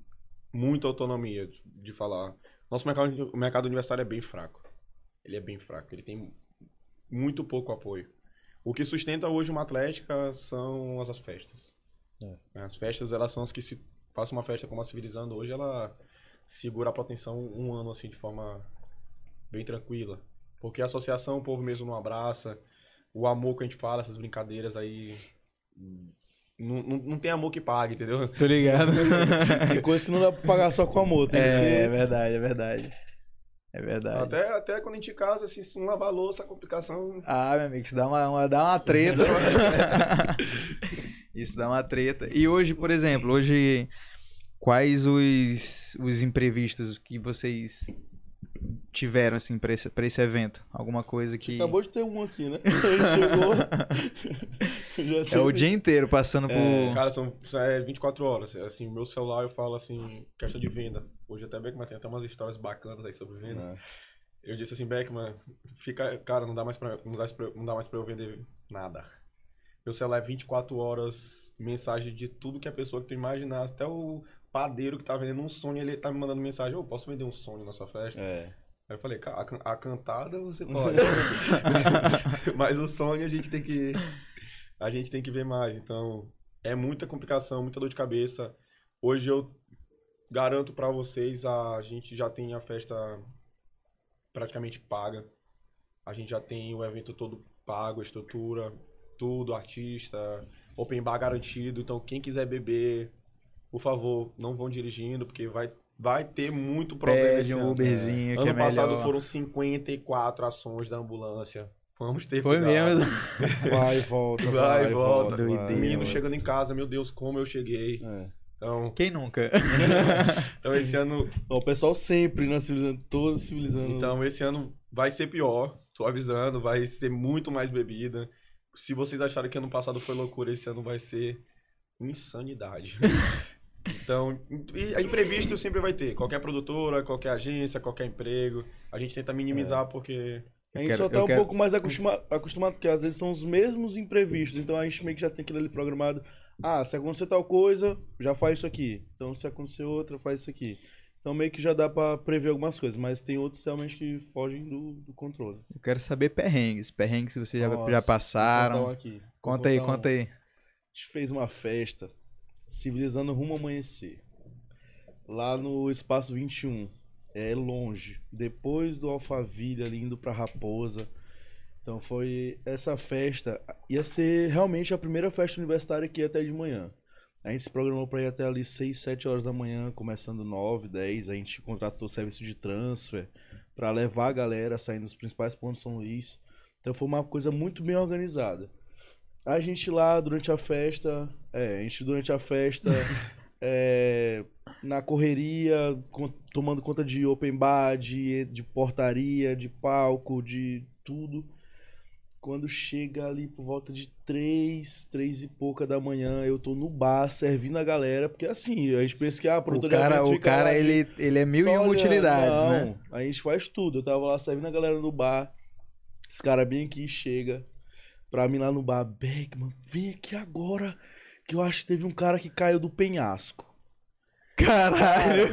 muita autonomia de- falar. Nosso mercado, o mercado universitário é bem fraco. Ele é bem fraco, ele tem muito pouco apoio. O que sustenta hoje uma atlética são as, as festas. As festas, elas são as que se faça uma festa como a Civilizando hoje, ela segura a proteção um ano assim de forma bem tranquila. Porque a associação o povo mesmo não abraça, o amor que a gente fala, essas brincadeiras aí. Não, não, não tem amor que pague, entendeu? Tô ligado. Tem coisa que não dá pra pagar só com amor. Tem É, é verdade, é verdade. É verdade. Até, até quando a gente casa, assim, se não lavar a louça, a complicação. Ah, meu amigo, isso dá uma, uma- dá uma treta. isso dá uma treta. E hoje, por exemplo, hoje, quais os, os imprevistos que vocês tiveram, assim, pra esse, pra esse evento? Alguma coisa que... Acabou de ter um aqui, né? Ele chegou. já É o dia inteiro passando por... Cara, são, é, 24 horas. Assim, o meu celular eu falo assim, questão de venda. Hoje até Beckman tem até umas histórias bacanas aí sobre venda. Não. Eu disse assim, Beckman, fica, cara, não dá mais pra, não dá, não dá mais pra eu vender nada. Meu celular é 24 horas, mensagem de tudo que a pessoa que tu imaginar, até o padeiro que tá vendendo um Sony, ele tá me mandando mensagem, ô, posso vender um Sony na sua festa? É. Aí eu falei, "Ca- a, a cantada você pode. Mas o Sony a gente tem que. A gente tem que ver mais. Então, é muita complicação, muita dor de cabeça. Hoje eu garanto pra vocês, a gente já tem a festa praticamente paga. A gente já tem o evento todo pago, a estrutura, tudo, artista, open bar garantido. Então, quem quiser beber, por favor, não vão dirigindo, porque vai, vai ter muito problema Pede um ano. Uberzinho que Ano é passado melhor. foram 54 ações da ambulância. Vamos ter Foi cuidado. mesmo. Vai e volta. Vai Vai e volta. volta. E Menino chegando em casa, meu Deus, como eu cheguei. É. Então, Quem nunca? então esse ano, Ó, O pessoal sempre, né? Civilizando, todo civilizando. então esse ano vai ser pior. Tô avisando, vai ser muito mais bebida. Se vocês acharam que ano passado foi loucura, esse ano vai ser insanidade. Então, e- imprevisto sempre vai ter. Qualquer produtora, qualquer agência, qualquer emprego. A gente tenta minimizar porque A gente quero- só tá um quero- pouco mais acostuma- acostumado, porque às vezes são os mesmos imprevistos. Então a gente meio que já tem aquilo ali programado. Ah, se acontecer tal coisa, já faz isso aqui. Então se acontecer outra, faz isso aqui. Então meio que já dá pra prever algumas coisas, mas tem outros realmente que fogem do, do controle. Eu quero saber perrengues. Perrengues que vocês já, Nossa, já passaram. um aqui. Conta aí, um. conta aí. A gente fez uma festa civilizando rumo ao amanhecer. Lá no Espaço 21. É longe. Depois do Alphaville ali indo pra Raposa. Então foi essa festa. Ia ser realmente a primeira festa universitária que ia até de manhã. A gente se programou pra ir até ali 6, 7 horas da manhã, começando 9, 10. A gente contratou serviço de transfer pra levar a galera saindo dos principais pontos de São Luís. Então foi uma coisa muito bem organizada. A gente lá durante a festa, é, a gente durante a festa, é, na correria, con- tomando conta de open bar, de, de portaria, de palco, de tudo. Quando chega ali por volta de três, três e pouca da manhã, eu tô no bar servindo a galera, porque assim, a gente pensa que ah, O cara, o cara lá ele, ele é mil e uma utilidades, Não, né? A gente faz tudo. Eu tava lá servindo a galera no bar. Esse cara bem aqui chega pra mim lá no bar. Beckman, vem aqui agora. Que eu acho que teve um cara que caiu do penhasco. Caralho.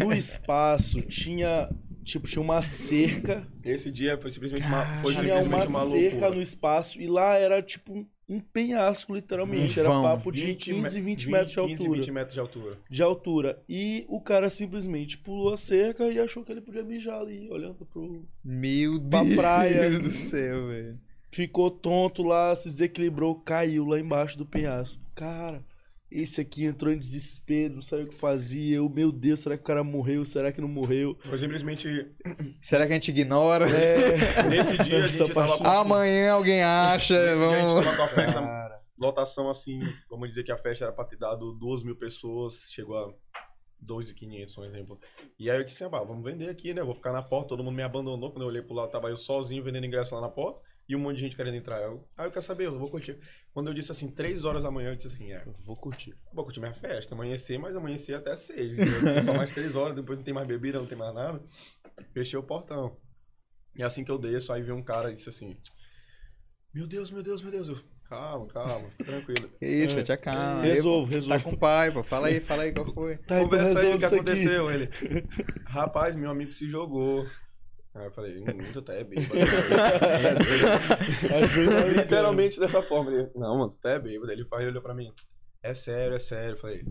No espaço tinha. Tipo, tinha uma cerca. Esse dia foi simplesmente uma, foi tinha uma, simplesmente uma cerca loucura. no espaço. E lá era tipo um- penhasco, literalmente. Um era papo de 20 15, me- 20 metros de 15, altura. 20 metros de altura. De altura. E o cara simplesmente pulou a cerca e achou que ele podia mijar ali, olhando pro, Meu Pra Deus praia. do céu, velho. ficou tonto lá, se desequilibrou, caiu lá embaixo do penhasco. Cara, esse aqui entrou em desespero, não sabia o que fazia. Eu, meu Deus, será que o cara morreu? Será que não morreu? Foi simplesmente. Será que a gente ignora? É, Nesse dia a gente tava. Amanhã alguém acha, Nesse dia a gente vamos... tava com a festa, cara. lotação assim. Vamos dizer que a festa era pra ter dado duas mil pessoas, chegou a 2.500, um exemplo. E aí eu disse assim, ah, vamos vender aqui, né? Vou ficar na porta, todo mundo me abandonou. Quando eu olhei pro lado, tava eu sozinho vendendo ingresso lá na porta. E um monte de gente querendo entrar. Eu, ah, eu quero saber, eu vou curtir. Quando eu disse assim, três horas da manhã, eu disse assim, é, Eu Vou curtir. vou curtir minha festa, amanhecer, mas amanhecer até seis. Tem só mais três horas, depois não tem mais bebida, não tem mais nada. Fechei o portão. E assim que eu desço, aí veio um cara e disse assim: Meu Deus, meu Deus, meu Deus. Eu, calma, calma, fica tranquilo. Que isso, te acalma. Resolvo, pô, Tá resolvo. com o pai, pô. Fala aí, fala aí qual foi. Tá, então Conversa aí, o que aconteceu? Ele, rapaz, meu amigo se jogou. Aí eu falei, hum, tu tá é bêbado. Literalmente dessa forma. Ele, não, mano, tu tá é bêbado. Ele pai olhou pra mim, é sério, é sério. Eu falei,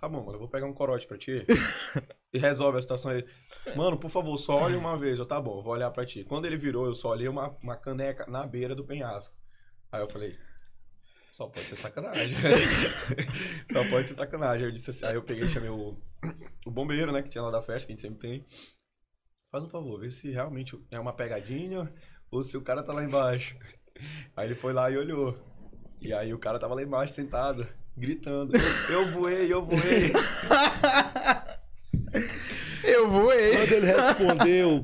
tá bom, mano, eu vou pegar um corote pra ti e resolve a situação. Ele, mano, por favor, só olhe uma vez. Eu, tá bom, vou olhar pra ti. Quando ele virou, eu só olhei uma, uma caneca na beira do penhasco. Aí eu falei, só pode ser sacanagem. só pode ser sacanagem. Aí eu disse assim, aí eu peguei e chamei o, o bombeiro, né, que tinha lá da festa, que a gente sempre tem. Faz um favor, vê se realmente é uma pegadinha ou se o cara tá lá embaixo. Aí ele foi lá e olhou. E aí o cara tava lá embaixo sentado, gritando: Eu voei, eu voei. Eu voei. Quando ele respondeu,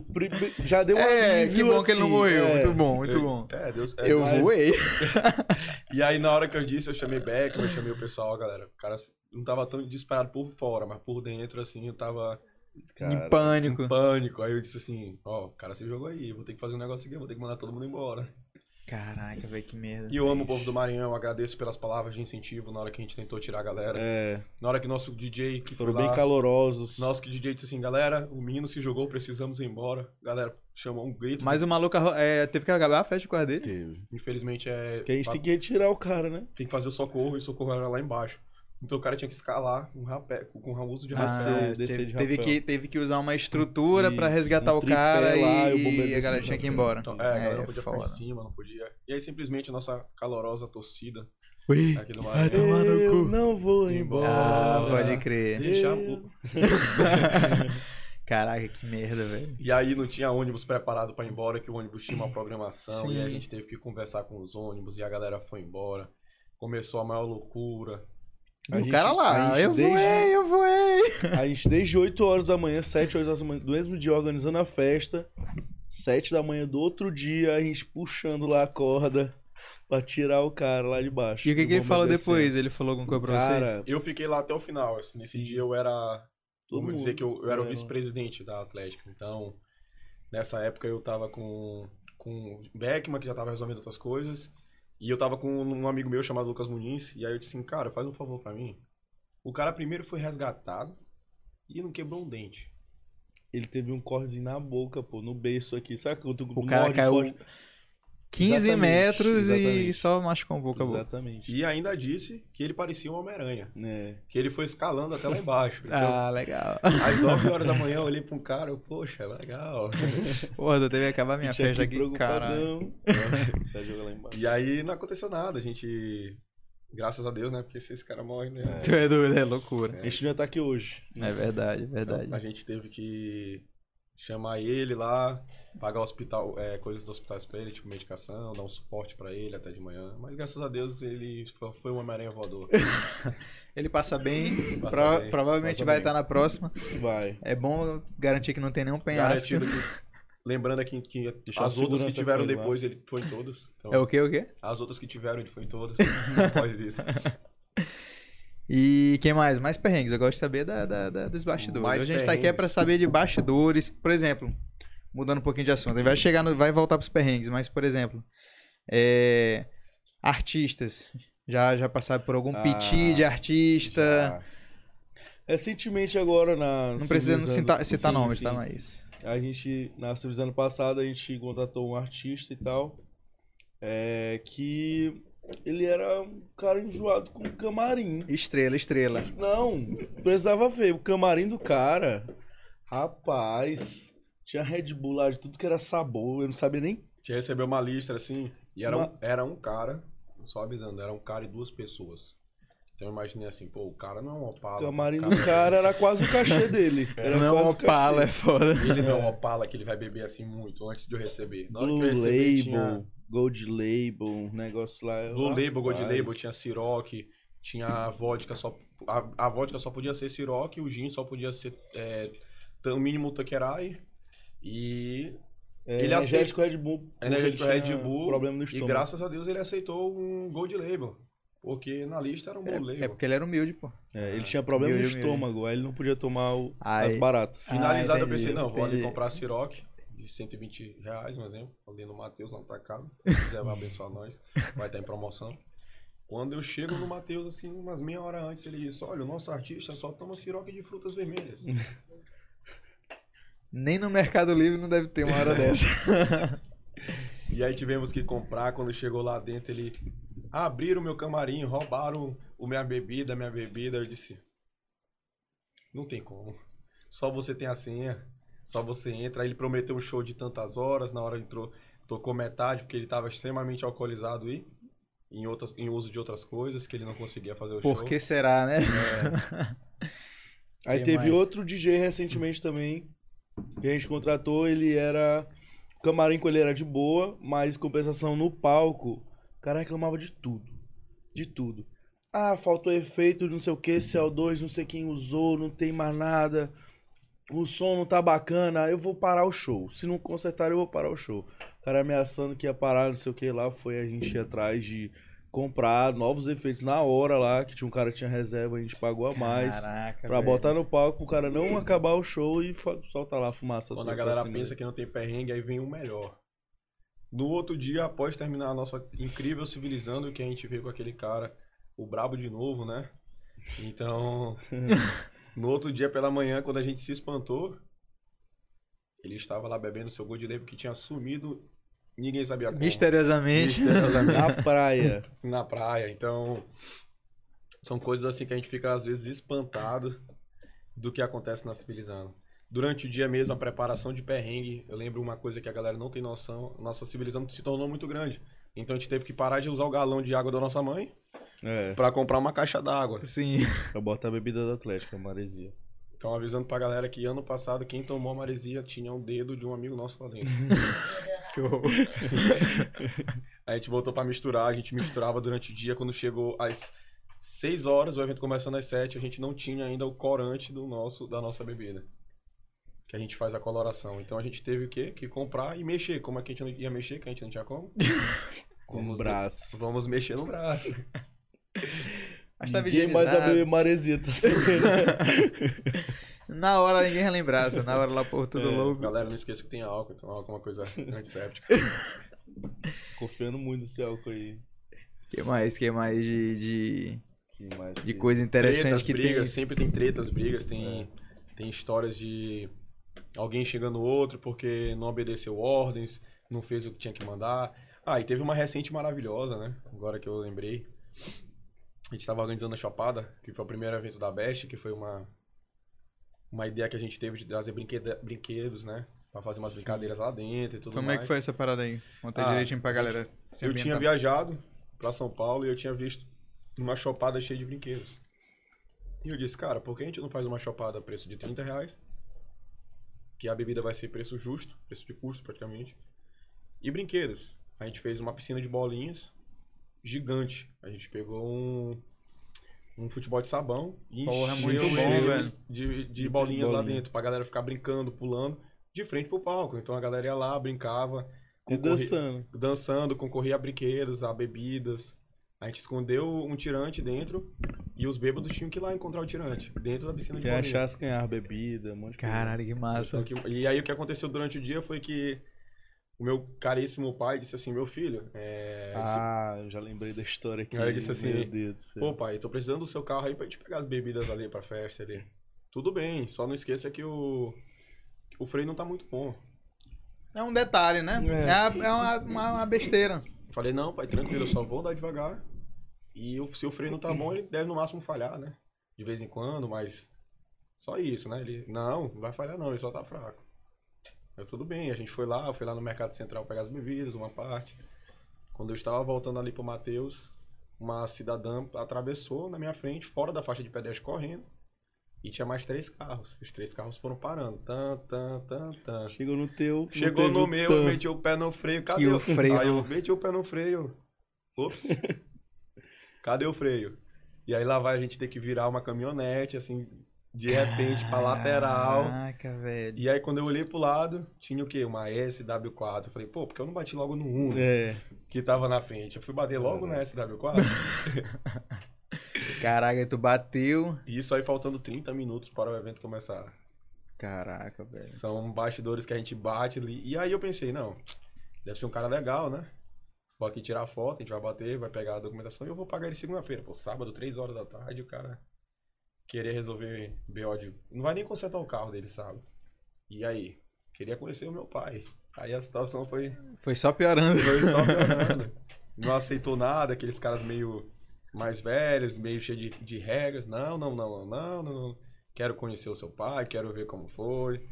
já deu um É, que bom que ele não assim, morreu. é. Muito bom, muito bom. É, Deus. é, Eu mas- voei. E aí na hora que eu disse, eu chamei Beck, eu chamei o pessoal, galera. O cara não tava tão disparado por fora, mas por dentro, assim, eu tava Cara, em pânico. em pânico. Aí eu disse assim: Ó, o cara se jogou aí, vou ter que fazer um negócio aqui, eu vou ter que mandar todo mundo embora. Caraca, velho, que merda. E eu amo o povo do Maranhão, eu agradeço pelas palavras de incentivo na hora que a gente tentou tirar a galera. É, Na hora que nosso DJ que foram foi lá, bem calorosos. Nosso que DJ disse assim, galera, o menino se jogou, precisamos ir embora. Galera, chamou um grito. Mas o maluco é, teve que acabar a festa com a dele. Teve. Infelizmente é. Porque a gente tem que retirar o cara, né? tem que fazer o socorro e o socorro era lá embaixo. Então o cara tinha que escalar com, rapé, com o uso de Ah, rapé. descer teve, de teve que, teve que usar uma estrutura pra Isso, resgatar um o cara lá, e o e, a galera tinha que ir embora. Então, é, a galera não é podia foda. ficar em cima, não podia. E aí simplesmente a nossa calorosa torcida Ui. aqui do Vai tomar no Eu cu. não vou Embora. Ah, pode crer. Deixa Eu- o- Caraca, que merda, velho. E aí não tinha ônibus preparado pra ir embora, que o ônibus tinha uma programação. Sim. E a gente teve que conversar com os ônibus e a galera foi embora. Começou a maior loucura. A o gente- cara a lá, gente eu desde- voei, eu voei. A gente desde 8 horas da manhã, 7 horas da manhã, do mesmo dia organizando a festa. 7 da manhã do outro dia, a gente puxando lá a corda pra tirar o cara lá de baixo. E o que, que ele falou descendo. depois? Ele falou alguma coisa pra você? Cara, Eu fiquei lá até o final. assim, Nesse Sim. dia eu era. Todo Vamos dizer que eu, eu era o era- vice-presidente da Atlético. Então, nessa época eu tava com, com o Beckman, que já tava resolvendo outras coisas. E eu tava com um amigo meu chamado Lucas Muniz. E aí eu disse assim, cara, faz um favor pra mim. O cara primeiro foi resgatado e não quebrou um dente. ele teve um cortezinho na boca, pô, no berço aqui. Sabe quando tu O cara caiu forte? 15 Exatamente, metros e exatamente. só machucou um pouco a boca. Exatamente. E ainda disse que ele parecia um Homem-Aranha. É. Que ele foi escalando até lá embaixo. Então, Ah, legal. às 9 horas da manhã eu olhei pra um cara, eu, poxa, legal. Porra, eu teve que acabar minha festa aqui. Tá lá embaixo. E aí não aconteceu nada, a gente. Graças a Deus, né? Porque se esse cara morre, né? Tu é doido, é loucura. A gente não ia estar aqui hoje. É verdade, é verdade. Então, a gente teve que chamar ele lá, pagar hospital, é, coisas do hospital pra ele, tipo medicação, dar um suporte pra ele até de manhã. Mas graças a Deus ele fo- foi uma aranha voador. Ele passa bem, Passa pro- bem, provavelmente passa vai bem. estar na próxima. Vai. É bom garantir que não tem nenhum penhasco. Que Lembrando aqui que a as outras que tiveram lá. depois, ele foi em todas. Então, É o quê, o quê? As outras que tiveram, ele foi em todas. Após isso. E quem mais? Mais perrengues. Eu gosto de saber da, da- da- dos bastidores. Mais Hoje a gente tá aqui é pra saber de bastidores. Por exemplo, mudando um pouquinho de assunto. Ele vai chegar no, vai voltar pros perrengues, mas, por exemplo, é, artistas. Já, já passaram por algum Ah, piti de artista. Já. Recentemente agora na. Não precisa Civilizando- citar, citar Sim, nomes, sim. tá? Mas. A gente, na Civilizando passada, a gente contratou um artista e tal. É, que ele era um cara enjoado com camarim. Estrela, estrela. Não, precisava ver. O camarim do cara, rapaz, tinha Red Bull lá de tudo que era sabor. Eu não sabia nem. Tinha recebeu uma lista assim, e era, Uma- um, era um cara, só avisando, era um cara e duas pessoas. Então eu imaginei assim, pô, o cara não é um O Opala. camarim o do cara era quase o cachê dele. Era não é quase uma o cachê. pala, é foda. Ele não é um Opala que ele vai beber assim muito antes de eu receber. Na hora que eu Blue recebi, Label, tinha Gold Label, um negócio lá. Blue Label, Gold. Label, tinha Ciroc, tinha vodka só. A, a vodka só podia ser Ciroc, o gin só podia ser é, no mínimo Taquerai. E, É, Ele energético Red Bull. Energético Red Bull, Problema no e estômago. graças a Deus ele aceitou um Gold Label. Porque na lista era um É, Label. é porque ele era humilde, pô. É, ele tinha problema no Humilde, humilde. estômago, aí ele não podia tomar o- Ai. as baratas. Ah, Finalizado, eu entendi, pensei, não, vou ali comprar Ciroc de 120 reais, um exemplo. Ali no Matheus, não tá caro. Se quiser, vai abençoar nós. Vai estar em promoção. Quando eu chego no Matheus, assim, umas meia hora antes, ele disse: Olha, o nosso artista só toma Ciroc de frutas vermelhas. Nem no Mercado Livre não deve ter uma hora dessa. e aí tivemos que comprar. Quando chegou lá dentro, ele. Abriram o meu camarim, roubaram o minha bebida, minha bebida. Eu disse: Não tem como. Só você tem a senha. Só você entra. Aí ele prometeu um show de tantas horas. Na hora entrou, tocou metade, porque ele estava extremamente alcoolizado aí. Em, outras, em uso de outras coisas, que ele não conseguia fazer o Por show. que será, né? Aí Quem teve mais? outro DJ recentemente também, que a gente contratou, ele era. O camarim com ele era de boa, mas compensação no palco, o cara reclamava de tudo. De tudo. Ah, faltou efeito, não sei o que, CO2, não sei quem usou, não tem mais nada. O som não tá bacana, eu vou parar o show. Se não consertar, eu vou parar o show. O cara ameaçando que ia parar, não sei o que lá, foi a gente ir atrás de comprar novos efeitos na hora lá, que tinha um cara que tinha reserva, a gente pagou a mais. Caraca, Pra velho. botar no palco, o cara não acabar o show e soltar lá a fumaça. Quando do a galera pensa que não tem perrengue, aí vem o melhor. No outro dia, após terminar a nossa incrível Civilizando, que a gente veio com aquele cara, o Brabo de novo, né? Então, no outro dia pela manhã, quando a gente se espantou, ele estava lá bebendo seu Gold Label que tinha sumido, ninguém sabia como. Misteriosamente. Misteriosamente Na praia. na praia. Então, são coisas assim que a gente fica às vezes espantado do que acontece na Civilizando. Durante o dia mesmo, a preparação de perrengue, eu lembro uma coisa que a galera não tem noção, nossa Civilizando se tornou muito grande. Então a gente teve que parar de usar o galão de água da nossa mãe É, para comprar uma caixa d'água. Sim. pra botar a bebida da Atlética, a maresia. Então avisando pra galera que ano passado quem tomou a maresia tinha um dedo de um amigo nosso lá dentro. Que horror. A gente voltou pra misturar, a gente misturava durante o dia. Quando chegou às 6 horas, o evento começando às 7, a gente não tinha ainda o corante do nosso, da nossa bebida. Que a gente faz a coloração. Então a gente teve o quê? Que comprar e mexer. Como é que a gente não ia mexer? Que a gente não tinha como? Com o Vamos, braço. vamos mexer no braço. Mas tava Ninguém mais a higienizado. beber maresia, tá sabendo? Na hora ninguém vai lembrar, só na hora lá por tudo É, louco. Galera, não esqueça que tem álcool. Então álcool é uma coisa antisséptica. Confiando muito nesse álcool aí. que mais? que mais de, de, Que mais de que- coisa interessante tretas, que brigas. tem? Sempre tem tretas, brigas. Tem, tem histórias de alguém xingando o outro porque não obedeceu ordens, não fez o que tinha que mandar. Ah, e teve uma recente maravilhosa, né? Agora que eu lembrei. A gente estava organizando a Chopada, que foi o primeiro evento da Best, que foi uma, uma ideia que a gente teve de trazer brinquedos, né? Pra fazer umas brincadeiras lá dentro e tudo Como mais. é que foi essa parada aí? Conta Ah, direitinho pra galera. Eu tinha viajado pra São Paulo e eu tinha visto uma chopada cheia de brinquedos. E eu disse, cara, por que a gente não faz uma chopada a preço de 30 reais? Que a bebida vai ser preço justo, preço de custo praticamente. E brinquedos. A gente fez uma piscina de bolinhas gigante. A gente pegou um, um futebol de sabão e Porra, encheu muito bom, velho. de, de De bolinhas lá bolinha. dentro, pra galera ficar brincando, pulando. de frente pro palco. Então a galera ia lá, brincava, E dançando. dançando, concorria a brinquedos, a bebidas. A gente escondeu um tirante dentro e os bêbados tinham que ir lá encontrar o tirante, dentro da piscina de Quem bolinha. achasse ganhar bebida, um monte de. Caralho, que massa. Que- E aí o que aconteceu durante o dia foi que o meu caríssimo pai disse assim, meu filho, é, Ah, eu já lembrei da história aqui. Eu disse assim, Meu Deus do céu. pô pai, tô precisando do seu carro aí pra gente pegar as bebidas ali pra festa ali. Tudo bem, só não esqueça que o, o freio não tá muito bom. É um detalhe, né? É. É, é uma, uma- uma besteira. Falei, não pai, tranquilo, eu só vou andar devagar. E se o freio não tá bom, ele deve no máximo falhar, né? De vez em quando, mas só isso, né? Ele, não, não vai falhar não, ele só tá fraco. Eu, tudo bem, a gente foi lá, foi lá no Mercado Central pegar as bebidas, uma parte. Quando eu estava voltando ali pro Matheus, uma cidadã atravessou na minha frente, fora da faixa de pedestre, correndo. E tinha mais três carros. Os três carros foram parando. Tan, tan, tan, tan. Chegou no teu. Chegou no o meu, tan. meti o pé no freio, cadê o freio Aí eu meti o pé no freio. Ops. cadê o freio? E aí lá vai a gente ter que virar uma caminhonete, assim, de repente pra lateral. Caraca, velho. E aí quando eu olhei pro lado, tinha o quê? Uma SW4. Eu falei, pô, porque eu não bati logo no Uno É. que tava na frente? Eu fui bater logo na SW4. Caraca, tu bateu. e isso aí faltando 30 minutos para o evento começar. Caraca, velho. São bastidores que a gente bate ali. E aí eu pensei, não, deve ser um cara legal, né? Vou aqui tirar foto, a gente vai bater, vai pegar a documentação e eu vou pagar ele segunda-feira. Pô, sábado, 3 horas da tarde, o cara querer resolver BO de... Não vai nem consertar o carro dele, sabe? E aí? Queria conhecer o meu pai. Aí a situação foi, Foi só piorando. foi só piorando. Não aceitou nada, aqueles caras meio mais velhos, meio cheio de, de regras. Não, não, não, não, não, não. Quero conhecer o seu pai, quero ver como foi.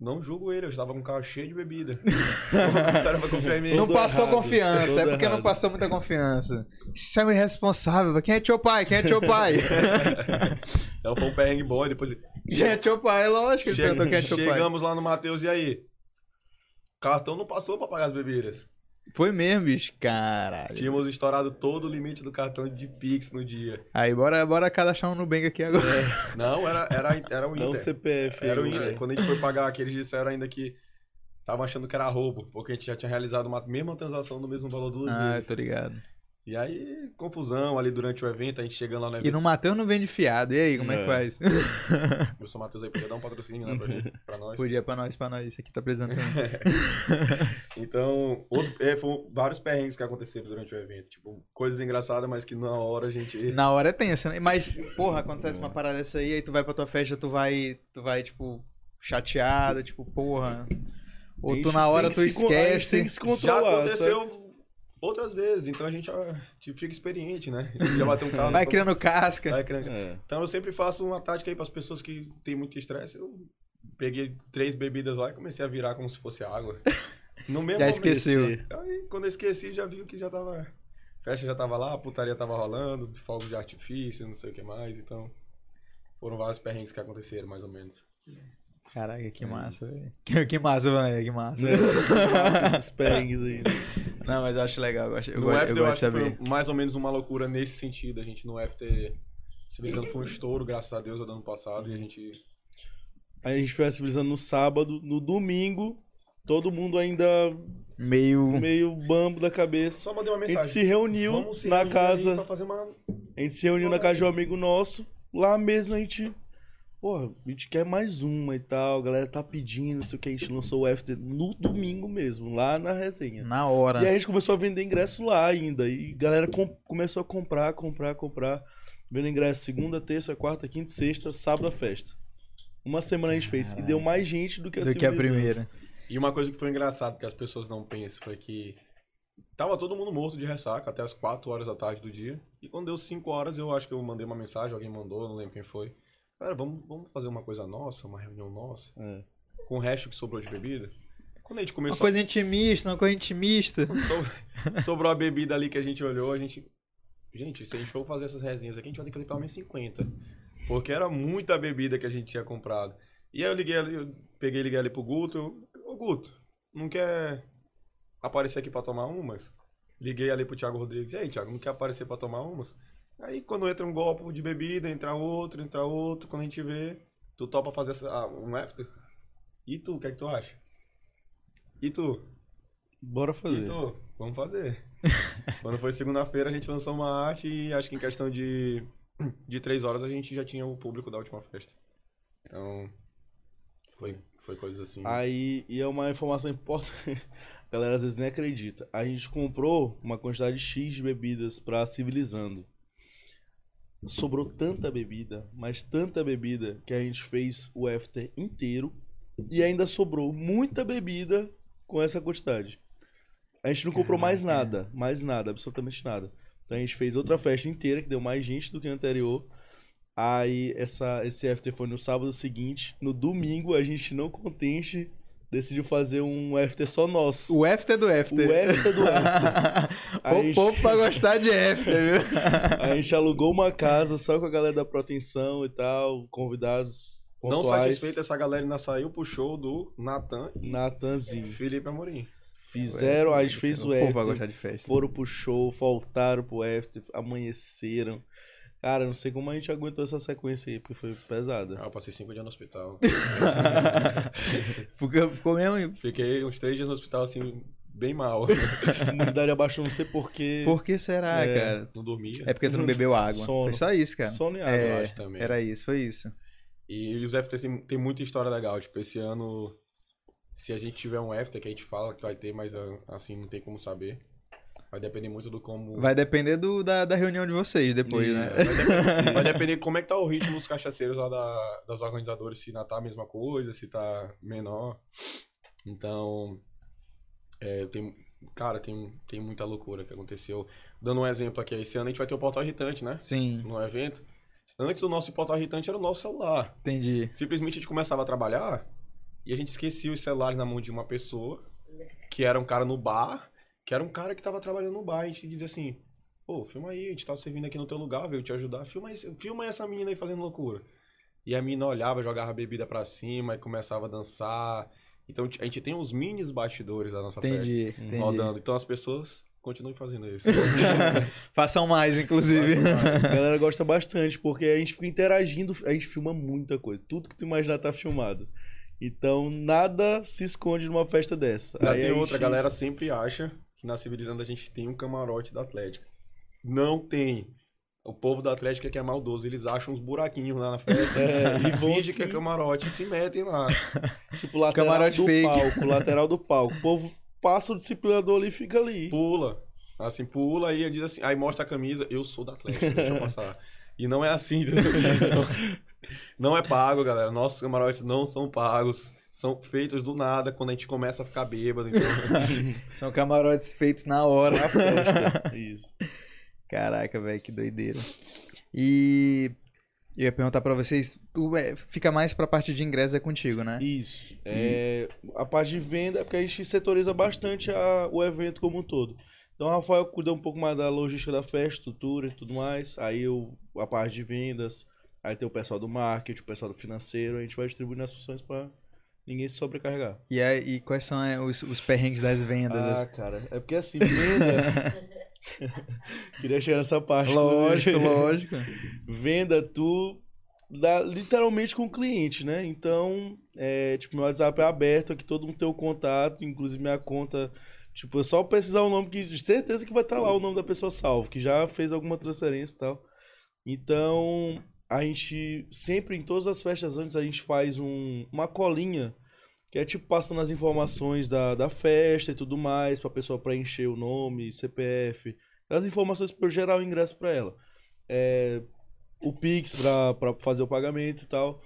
Não julgo ele, eu estava com um carro cheio de bebida. o cara vai confiar em mim. Não passou errado, confiança, é porque não errado. passou muita confiança. Isso é um irresponsável. Quem é teu pai? Quem é teu pai? Então foi um perrengue bom, depois Quem é teu pai? Lógico que ele perguntou quem é teu pai. chegamos lá no Matheus, e aí? Cartão não passou pra pagar as bebidas. Foi mesmo, bicho. Caralho. Tínhamos estourado todo o limite do cartão de Pix no dia. Aí, bora, bora cadastrar um Nubank aqui agora. Não, era, era, era o Não Inter. CPF. Era o Inter. né? Quando a gente foi pagar aqui, eles disseram ainda que estavam achando que era roubo, porque a gente já tinha realizado uma mesma transação no mesmo valor duas Ah, vezes. tô ligado. E aí, confusão ali durante o evento, a gente chegando lá no E evento. no Mateus não vende fiado. E aí, como é, que É. faz? Eu sou o Matheus aí, podia dar um patrocínio né, pra, gente, pra nós. Podia pra nós, pra nós. Isso aqui tá precisando também. Então, outro, é, foram vários perrengues que aconteceram durante o evento. Tipo, coisas engraçadas, mas que na hora a gente. Na hora é tenso, né? Mas, porra, acontece uma parada dessa aí, aí tu vai pra tua festa, tu vai, tu vai, tipo, chateado, tipo, porra. Ou tu na hora tu que gente tem esquece. que se Já controlar, aconteceu sabe? Outras vezes, então a gente tipo, fica experiente, né? Já bateu um carro. Vai criando casca. vai criando- É. Então eu sempre faço uma tática aí para as pessoas que têm muito estresse. Eu peguei três bebidas lá e comecei a virar como se fosse água. No mesmo Já momento. esqueceu. Aí quando eu esqueci, já viu que já tava. Festa já tava lá, a putaria tava rolando, fogos de artifício, não sei o que mais. Então foram vários perrengues que aconteceram, mais ou menos. Caraca, que É massa, isso. velho. Que, que massa, mano, que massa. Né? Esses perrengues aí. Não, mas eu acho legal, eu gosto, eu No gosto, after eu eu, gosto de acho que saber. foi mais ou menos uma loucura nesse sentido. A gente no after civilizando foi um estouro, graças a Deus, do ano passado. E a gente. Aí a gente foi civilizando no sábado, no domingo, todo mundo ainda Meio. meio bambo da cabeça. Só mandei uma A gente mensagem. se reuniu Vamos se na casa. Pra fazer uma. A gente se reuniu na casa de um amigo nosso. Lá mesmo a gente. Porra, a gente quer mais uma e tal. A galera tá pedindo, não sei o que. A gente lançou o FT no domingo mesmo, lá na resenha. Na hora. E aí a gente começou a vender ingresso lá ainda. E a galera com- começou a comprar, comprar, comprar. Vendo ingresso segunda, terça, quarta, quinta, sexta, sábado a festa. Uma semana a gente fez. E deu mais gente do que a do que a primeira. E uma coisa que foi engraçado que as pessoas não pensam foi que tava todo mundo morto de ressaca até as 4 horas da tarde do dia. E quando deu 5 horas, eu acho que eu mandei uma mensagem, alguém mandou, não lembro quem foi. Cara, vamos, vamos fazer uma coisa nossa, uma reunião nossa, É. com o resto que sobrou de bebida. Quando a gente Uma começou, coisa intimista, uma coisa intimista. so- sobrou a bebida ali que a gente olhou, a gente. Gente, se a gente for fazer essas resenhas aqui, a gente vai ter que fazer pelo menos 50. Porque era muita bebida que a gente tinha comprado. E aí eu liguei ali, eu peguei e liguei ali pro Guto. Ô Guto, não quer aparecer aqui pra tomar umas? Liguei ali pro Thiago Rodrigues. E aí, Thiago, não quer aparecer pra tomar umas? Aí quando entra um golpe de bebida, entra outro, entra outro. Quando a gente vê, tu topa fazer essa, ah, um after? E tu, o que é que tu acha? E tu? Bora fazer. E tu? Vamos fazer. Quando foi segunda-feira, a gente lançou uma arte e acho que em questão de, de três horas a gente já tinha o público da última festa. Então, foi, foi coisas assim. Aí, e é uma informação importante. A galera às vezes nem acredita. A gente comprou uma quantidade X de bebidas pra Civilizando. Sobrou tanta bebida, mas tanta bebida, que a gente fez o after inteiro. E ainda sobrou muita bebida com essa quantidade. A gente não comprou mais nada, mais nada, absolutamente nada. Então a gente fez outra festa inteira, que deu mais gente do que a anterior. Aí essa, esse after foi no sábado seguinte. No domingo, a gente não contente decidiu fazer um after só nosso. O after do after. O after do after. o Aí- povo pra gostar de after, viu? A gente alugou uma casa só com a galera da proteção e tal, convidados Não pontuais. satisfeito, essa galera ainda saiu pro show do Natan Natanzinho. Felipe Amorim. Fizeram, a gente fez o povo vai after. gostar de festa. Foram pro show, voltaram pro after, amanheceram. Cara, não sei como a gente aguentou essa sequência aí, porque foi pesada. Ah, eu passei cinco dias no hospital. Ficou, ficou mesmo. Fiquei uns três dias no hospital, assim, bem mal. A imunidade abaixou, não sei porquê. Por que será, É. cara? Não dormia. É porque tu não bebeu água. Sono. Foi só isso, cara. Sono e água, É, eu acho também. Era isso, foi isso. E os FTs tem, tem muita história legal. Tipo, esse ano, se a gente tiver um after que a gente fala que vai ter, mas ah, assim, não tem como saber. Vai depender muito do como. Vai depender do, da, da reunião de vocês depois, né? Isso. Vai depender, vai depender como é que tá o ritmo dos cachaceiros lá da, das organizadoras, se ainda tá a mesma coisa, se tá menor. Então, é, tem, cara, tem, tem muita loucura que aconteceu. Dando um exemplo aqui, esse ano a gente vai ter o portal irritante, né? Sim, No evento. Antes o nosso portal irritante era o nosso celular. entendi. Simplesmente a gente começava a trabalhar e a gente esquecia os celulares na mão de uma pessoa, que era um cara no bar, que era um cara que tava trabalhando no bar. A gente dizia assim, pô, filma aí, a gente tá servindo aqui no teu lugar, veio te ajudar, filma, esse, filma essa menina aí fazendo loucura. E a menina olhava, jogava a bebida pra cima e começava a dançar. Então a gente tem uns minis bastidores da nossa Entendi, festa entendi. rodando. Então as pessoas continuem fazendo isso. Façam mais, inclusive. A galera gosta bastante, porque a gente fica interagindo, a gente filma muita coisa. Tudo que tu imaginar tá filmado. Então, nada se esconde numa festa dessa. Aí tem a outra, a gente- galera sempre acha que na Civilizando a gente tem um camarote da Atlética. Não tem. O povo da Atlética que é maldoso, eles acham uns buraquinhos lá na festa É, e vão fingem que é camarote e se metem lá. Tipo, lateral Camarote do fake. palco, lateral do palco. O povo passa o disciplinador ali e fica ali. Pula. Assim, pula e diz assim, aí mostra a camisa, eu sou da Atlética, deixa eu passar. E não é assim. entendeu? não é pago, galera. Nossos camarotes não são pagos. São feitos do nada quando a gente começa a ficar bêbado. Então... São camarotes feitos na hora. Na festa. Isso. Caraca, velho, que doideira. E eu ia perguntar pra vocês, tu é, fica mais pra parte de ingresso é contigo, né? Isso. É, a parte de venda é porque a gente setoriza bastante a- o evento como um todo. Então, o Rafael cuida um pouco mais da logística da festa, estrutura e tudo mais. Aí eu, a parte de vendas. Aí tem o pessoal do marketing, o pessoal do financeiro. A gente vai distribuindo as funções pra ninguém se sobrecarregar. E, aí, e quais são é, os, os perrengues das vendas? Ah, assim? cara, é porque assim, venda. Queria chegar nessa parte. lógico, inclusive. lógico. Venda, tu dá literalmente com o cliente, né? Então, é, tipo, meu WhatsApp é aberto, aqui todo mundo tem o contato, inclusive minha conta. Tipo, é só precisar o nome que. de Certeza que vai estar lá o nome da pessoa salvo, que já fez alguma transferência e tal. Então, a gente sempre, em todas as festas antes, a gente faz um, uma colinha que é tipo passando as informações da, da festa e tudo mais, pra pessoa preencher o nome, CPF, as informações para eu gerar o ingresso pra ela. É, o Pix pra fazer o pagamento e tal.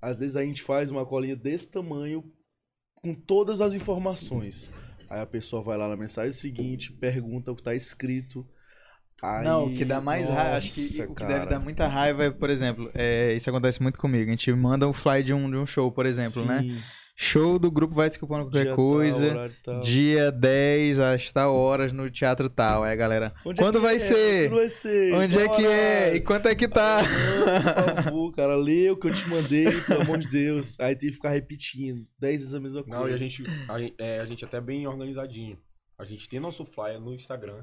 Às vezes a gente faz uma colinha desse tamanho com todas as informações. Aí a pessoa vai lá na mensagem seguinte, pergunta o que tá escrito. Aí, Não, o que dá mais raiva, acho que Nossa, o que cara. deve dar muita raiva é, por exemplo, é, isso acontece muito comigo. A gente manda um fly de um, de um show, por exemplo, né? Sim, Show do grupo vai desculpando qualquer dia coisa. tal. Dia 10, às tal horas, no teatro tal. Aí, galera, Onde é quando que vai é? ser? Quando vai ser? onde é Qual que é? E quanto é que tá? Não, por favor, cara, lê o que eu te mandei, pelo amor de Deus. Aí tem que ficar repetindo. Dez vezes a mesma coisa. Não, e a gente, a, é, a gente é até bem organizadinho. A gente tem nosso flyer no Instagram,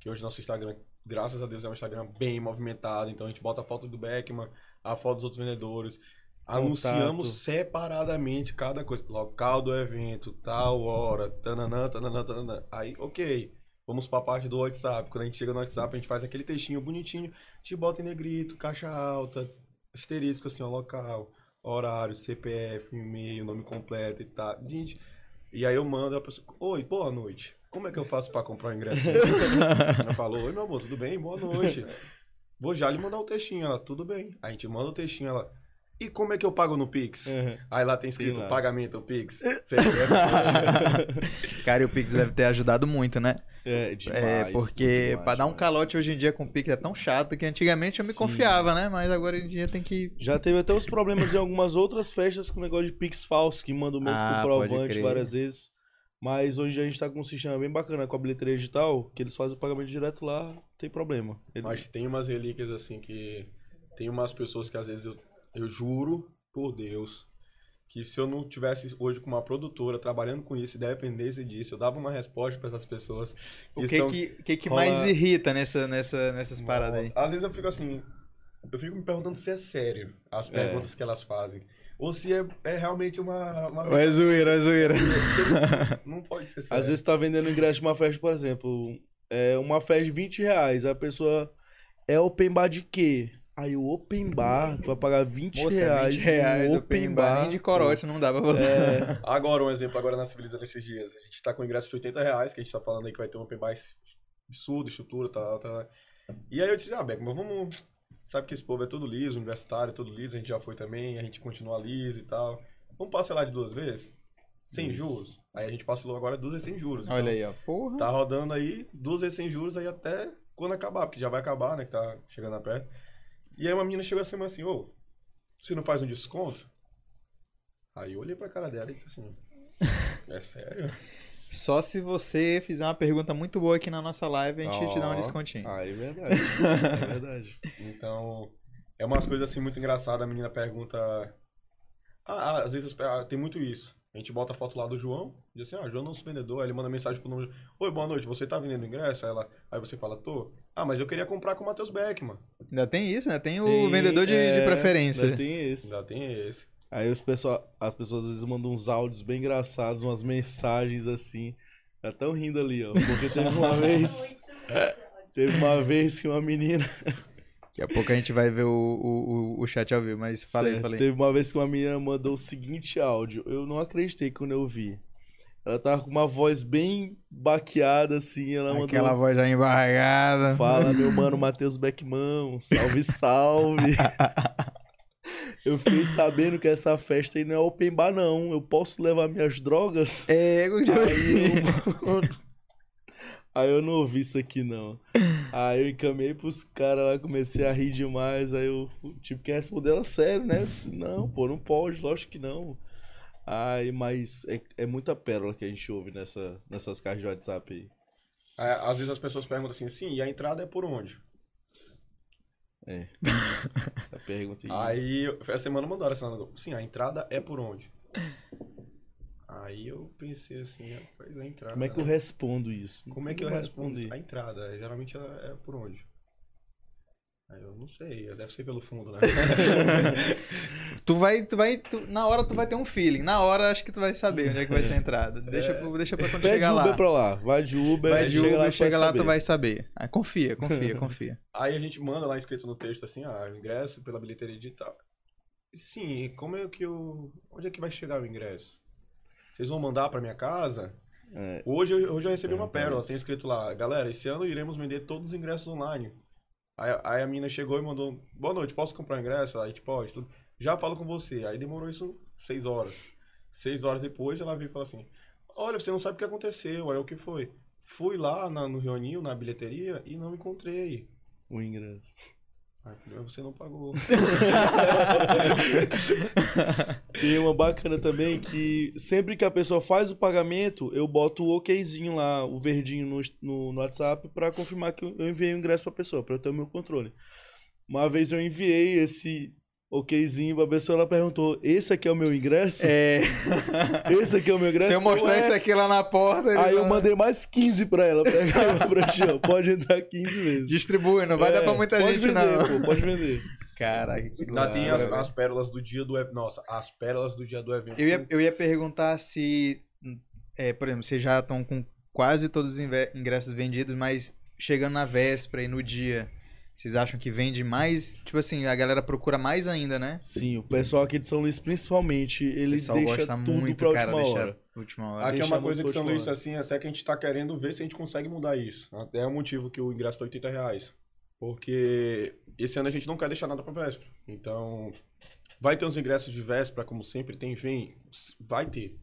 que hoje nosso Instagram, graças a Deus, é um Instagram bem movimentado. Então a gente bota a foto do Beckman, a foto dos outros vendedores. Anunciamos Contato. separadamente cada coisa. Local do evento, tal hora, tananã, tananã, tananã. Aí, ok. Vamos pra parte do WhatsApp. Quando a gente chega no WhatsApp, a gente faz aquele textinho bonitinho, te bota em negrito, caixa alta, asterisco assim, ó, local, horário, CPF, e-mail, nome completo e tal. Gente, e aí eu mando a pessoa, oi, boa noite. Como é que eu faço pra comprar o ingresso? Ela falou, oi meu amor, tudo bem? Boa noite. Vou já lhe mandar o textinho, ela, tudo bem. A gente manda o textinho, ela, e como é que eu pago no Pix? Uhum. Aí lá tem escrito lá. pagamento Pix. Cara, e o Pix deve ter ajudado muito, né? É, demais. é, porque demais, pra dar um demais. calote hoje em dia com o Pix é tão chato que antigamente eu me Sim. confiava, né? Mas agora em dia tem que. Já teve até os problemas em algumas outras festas com o negócio de Pix falso, que manda o mesmo Ah, comprovante várias vezes. Mas hoje a gente tá com um sistema bem bacana com a bilheteria digital, que eles fazem o pagamento direto lá, não tem problema. Ele- Mas tem umas relíquias assim que. Tem umas pessoas que às vezes eu, eu juro por Deus que se eu não tivesse hoje com uma produtora trabalhando com isso e dependesse disso, eu dava uma resposta pra essas pessoas. O que são- que, que, que rola- mais irrita nessa, nessa, nessas paradas aí? Às vezes eu fico assim. Eu fico me perguntando se é sério as perguntas que elas fazem. Ou se é, é realmente uma. uma é zoeira, é zoeira. Não pode ser sério. Às vezes tá vendendo ingresso de uma festa, por exemplo, é uma festa de 20 reais, a pessoa é open bar de quê? Aí o open bar, tu vai pagar 20 Moça, reais, 20 reais, no open bar, nem de corote não dá pra fazer. É, Agora, um exemplo, agora na Civilizando esses dias. A gente tá com ingresso de 80 reais, que a gente tá falando aí que vai ter um open bar absurdo, estrutura, tal, tal. E aí eu disse, ah, Beck, mas vamos. Sabe que esse povo é todo liso, universitário, todo liso, a gente já foi também, a gente continua liso e tal. Vamos parcelar de duas vezes? Sem Isso. juros? Aí a gente parcelou agora duas vezes sem juros. Olha Então, aí, ó. Porra. Tá rodando aí duas vezes sem juros aí até quando acabar, porque já vai acabar, né? Que tá chegando a perto. E aí uma menina chegou assim assim, ô, você não faz um desconto? Aí eu olhei pra cara dela e disse assim, é sério? Só se você fizer uma pergunta muito boa aqui na nossa live, a gente te dá um descontinho. Ah, é verdade. É verdade. Então, é umas coisas assim muito engraçadas. A menina pergunta. Ah, ah, às vezes ah, tem muito isso. A gente bota a foto lá do João, diz assim: Ah, João é nosso vendedor. Aí ele manda mensagem pro número: Oi, boa noite, você tá vendendo ingresso? Aí, ela, aí você fala: Tô. Ah, mas eu queria comprar com o Matheus Beckman. Ainda tem isso, né? Tem o Tem, vendedor de, de é, preferência. ainda Tem esse. Ainda tem esse. Aí os pessoal, as pessoas às vezes mandam uns áudios bem engraçados, umas mensagens assim. Já tão rindo ali, ó. Porque teve uma vez. Teve uma vez que uma menina. Daqui a pouco a gente vai ver o, o, o- o chat ao vivo, mas falei, Certo. falei. Teve uma vez que uma menina mandou o seguinte áudio. Eu não acreditei quando eu vi. Ela tava com uma voz bem baqueada, assim. Ela mandou. Aquela voz já embargada. Fala, meu mano Matheus Beckman, salve, salve. eu fiquei sabendo que essa festa aí não é open bar, não. Eu posso levar minhas drogas? É, eu já Aí eu... Aí eu não ouvi isso aqui, não. Aí eu encaminhei pros caras lá, comecei a rir demais. Aí eu tive que responder ela sério, né? Eu disse, não, pô, não pode, lógico que não. Aí, mas é, é muita pérola que a gente ouve nessa, nessas caixas de WhatsApp aí. Aí, às vezes as pessoas perguntam assim: Sim, e a entrada é por onde? Essa pergunta aí. Aí, essa semana mandaram essa. Sim, a entrada é por onde? Aí eu pensei assim: Rapaz, a entrada. Como é que eu respondo isso? Como é que eu respondo? A entrada, geralmente é por onde? Aí eu não sei, deve ser pelo fundo, né? Tu vai, tu vai, tu- na hora tu vai ter um feeling. Na hora acho que tu vai saber onde é que vai ser a entrada. Deixa, pro- deixa pra quando Pede chegar Uber lá. pra lá. Vai de Uber, Vai de chega Uber, lá, chega lá, tu vai saber. Ah, confia, confia, confia. Aí a gente manda lá escrito no texto assim, ah, o ingresso pela bilheteria digital. Sim, e como é que eu. Onde é que vai chegar o ingresso? Vocês vão mandar pra minha casa? É, Hoje, eu- hoje eu recebi uma Perguntar pérola, tem escrito lá, galera, esse ano iremos vender todos os ingressos online. Aí, aí a mina chegou e mandou, boa noite, posso comprar ingresso? Aí gente pode, tudo. Já falo com você. Aí demorou isso seis horas. Seis horas depois ela veio e falou assim, olha, você não sabe o que aconteceu. Aí o que foi? Fui lá na- no Reunil, na bilheteria, e não encontrei. o ingresso. Você não pagou. Tem uma bacana também que sempre que a pessoa faz o pagamento, eu boto o okzinho lá, o verdinho no, no, no WhatsApp pra confirmar que eu enviei o ingresso pra pessoa, pra eu ter o meu controle. Uma vez eu enviei esse okzinho pra pessoa, ela perguntou: Esse aqui é o meu ingresso? É. Esse aqui é o meu ingresso? Se eu mostrar "É." isso aqui lá na porta, ele Aí eu mandei mais 15 pra ela. Pega pra ti, ó. Pode entrar 15 vezes. distribui, não vai É, dar pra muita pode gente vender, não. Pô, pode vender. Caraca, que Ainda tem as, as pérolas do dia do evento. Nossa, as pérolas do dia do evento. Eu ia, eu ia perguntar se, é, por exemplo, vocês já estão com quase todos os ingressos vendidos, mas chegando na véspera e no dia, vocês acham que vende mais? Tipo assim, a galera procura mais ainda, né? Sim, o pessoal aqui de São Luís, principalmente, O ele pessoal deixa gosta tudo muito, pra cara, última deixar hora. última hora. Aqui é uma coisa que São Luís, assim, até que a gente tá querendo ver se a gente consegue mudar isso. Até é o motivo que o ingresso tá 80 reais. Porque esse ano a gente não quer deixar nada pra véspera. Então, vai ter uns ingressos de véspera, como sempre tem, vem, vai ter.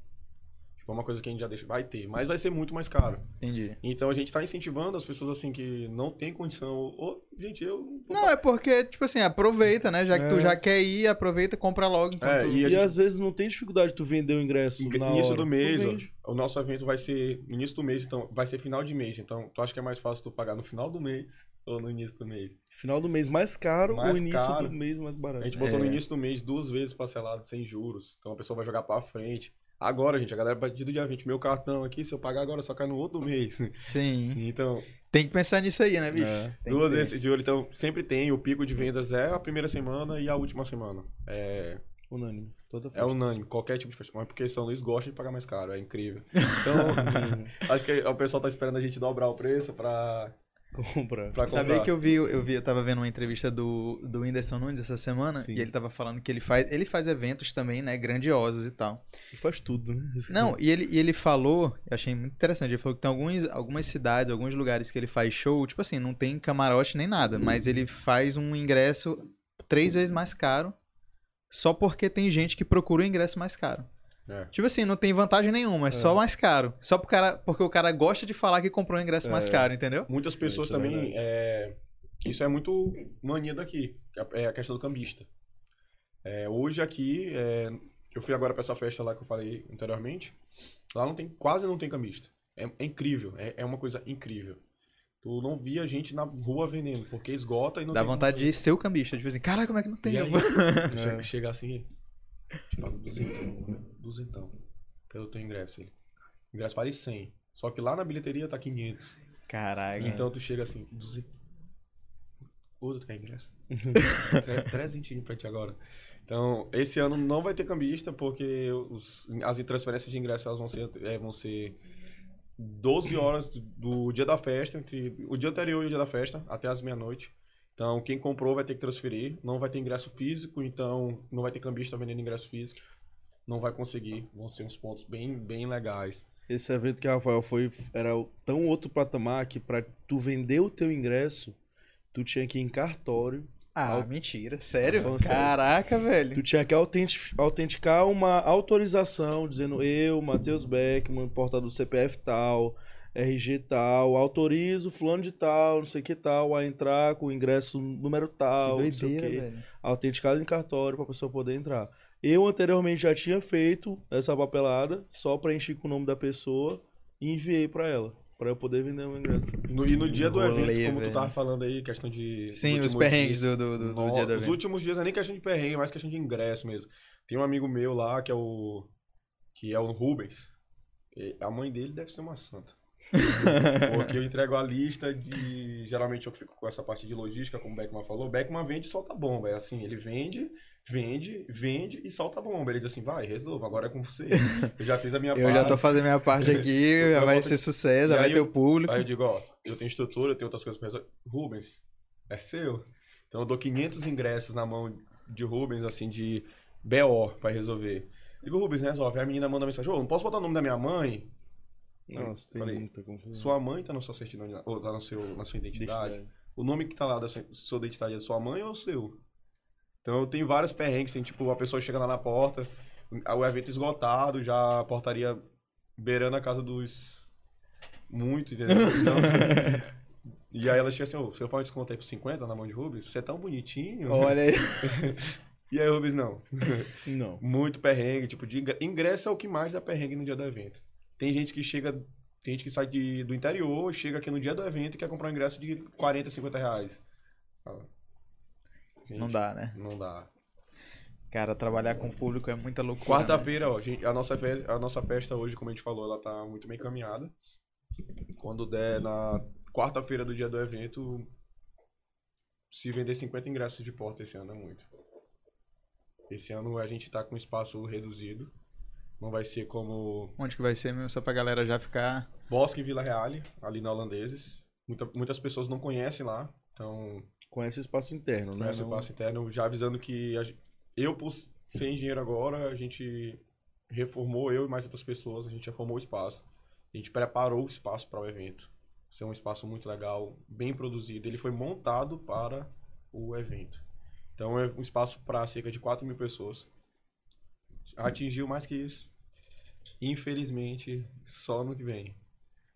Tipo, é uma coisa que a gente já deixa, vai ter, mas vai ser muito mais caro. Entendi. Então a gente tá incentivando as pessoas assim que não tem condição. Ô, gente, eu. Não, é porque, tipo assim, aproveita, né? Já que tu É. já quer ir, aproveita e compra logo. enquanto- É, e a E gente- às vezes não tem dificuldade tu vender o ingresso Ing- na início hora. do mês, Tu o nosso evento vai ser início do mês, então vai ser final de mês. Então, tu acha que é mais fácil tu pagar no final do mês ou no início do mês? Final do mês mais caro, Mais o início caro. do mês mais A barato. gente botou É. no início do mês duas vezes parcelado, sem juros. Então a pessoa vai jogar pra frente. Agora, gente, a galera a partir do dia 20, meu cartão aqui, se eu pagar agora, só cai no outro mês. Sim. Então, Tem que pensar nisso aí, né, bicho? É. Duas vezes de olho. Então, sempre tem. O pico de vendas é a primeira semana e a última semana. É, Unânime. Toda é festa. unânime, qualquer tipo de festa. Mas porque São Luís gosta de pagar mais caro, é incrível. Então, acho que o pessoal tá esperando a gente dobrar o preço pra, Compra. pra comprar. Sabia que eu vi, eu vi, eu tava vendo uma entrevista do, do Whindersson Nunes essa semana Sim. e ele tava falando que ele faz, ele faz eventos também, né, grandiosos e tal. Faz tudo, né? Não, e ele, e ele falou, eu achei muito interessante, ele falou que tem alguns, algumas cidades, alguns lugares que ele faz show, tipo assim, não tem camarote nem nada, mas ele faz um ingresso três vezes mais caro só porque tem gente que procura o ingresso mais caro. É. Tipo assim, não tem vantagem nenhuma, é, só mais caro. Só pro cara, porque o cara gosta de falar que comprou um ingresso mais É. caro, entendeu? Muitas pessoas Isso é também. É, isso é muito mania daqui. É a questão do cambista. É, hoje aqui, é, eu fui agora pra essa festa lá que eu falei anteriormente. Lá não tem, quase não tem cambista. É, é incrível, é, é uma coisa incrível. Tu não via gente na rua vendendo, porque esgota e não Dá tem vontade de ser o cambista. Tipo assim, caraca, como é que não tem? E aí, É. chega, assim, te pago duzentão, pelo teu ingresso. Ele. O ingresso vale 100, só que lá na bilheteria tá 500. Caraca. Então tu chega assim, 200. Ô, tu quer ingresso? Tre- Trezentinho pra ti agora. Então, esse ano não vai ter cambista, porque os, as transferências de ingresso elas vão ser, é, vão ser 12 horas do, do dia da festa, entre o dia anterior e o dia da festa, até as meia-noite. Então, quem comprou vai ter que transferir, não vai ter ingresso físico, então não vai ter cambista vendendo ingresso físico. Não vai conseguir, vão ser uns pontos bem, bem legais. Esse evento que o Rafael foi era o- tão outro patamar que pra tu vender o teu ingresso, tu tinha que ir em cartório, Ah, mentira. Sério? Falando sério. Caraca, velho. tu tinha que autenti- autenticar uma autorização dizendo eu, Matheus Beckman, portador do CPF tal, RG tal, autorizo fulano de tal, não sei o que tal, a entrar com o ingresso número tal, Que não sei o doideira, quê. velho. autenticado em cartório pra pessoa poder entrar. Eu anteriormente já tinha feito essa papelada, só preenchi com o nome da pessoa e enviei pra ela, pra eu poder vender o ingresso. No- e no dia do rolê, evento, como velho. tu tava falando aí, questão de. Sim, os últimos perrengues dias, do, do, do, do no- dia do Os evento. últimos dias não é nem questão de perrengue, é mais questão de ingresso mesmo. Tem um amigo meu lá que é o. que é o Rubens. E A mãe dele deve ser uma santa. Porque eu entrego a lista de. Geralmente eu fico com essa parte de logística, como o Beckman falou. O Beckman vende e solta bomba. É assim, ele vende, vende, vende e solta bomba. Ele diz assim, vai, resolva, agora é com você. Eu já fiz a minha Eu parte. já tô fazendo minha parte aqui, já Eu vai ser sucesso, já vai ter eu- o público. Aí eu digo, ó, eu tenho estrutura, eu tenho outras coisas pra resolver. Rubens, é seu. Então eu dou 500 ingressos na mão de Rubens, assim, de BO pra resolver. Digo, Rubens, resolve. Aí a menina manda mensagem, ô, não posso botar o nome da minha mãe? Nossa, tem Falei, muita confusão. Sua mãe tá na sua certidão, ou tá no seu, na sua identidade. O nome que tá lá da sua, sua identidade é sua mãe ou o seu? Então eu tenho vários perrengues, assim, tipo, a pessoa chega lá na porta, o evento esgotado, já a portaria beirando a casa dos. Muito, entendeu? Então, e aí ela chega assim, ô, você pode descontar aí por 50 na mão de Rubens? Você é tão bonitinho. Olha aí. E aí, Rubens, não. Não. Muito perrengue, tipo, de ingre- ingresso é o que mais dá perrengue no dia do evento. Tem gente que chega, tem gente que sai de, do interior, chega aqui no dia do evento e quer comprar um ingresso de 40, 50 reais. Fala, Não gente, dá, né? Não dá. Cara, trabalhar com o público é muita loucura. né? Quarta-feira, ó, gente, a nossa, fe- a nossa festa hoje, como a gente falou, ela tá muito bem caminhada. Quando der na quarta-feira do dia do evento, se vender 50 ingressos de porta esse ano é muito. Esse ano a gente tá com espaço reduzido. Não vai ser como Onde que vai ser mesmo? Só pra galera já ficar. Bosque e Vila Reale, ali na Holandeses. Muita- muitas pessoas não conhecem lá, então Conhece o espaço interno, né? conhece o passo interno, já avisando que eu, por ser engenheiro agora, a gente reformou, eu e mais outras pessoas, a gente reformou o espaço. A gente preparou o espaço para o evento. Ser um espaço muito legal, bem produzido. Ele foi montado para o evento. Então é um espaço para cerca de 4 mil pessoas. Atingiu mais que isso. Infelizmente, só no que vem.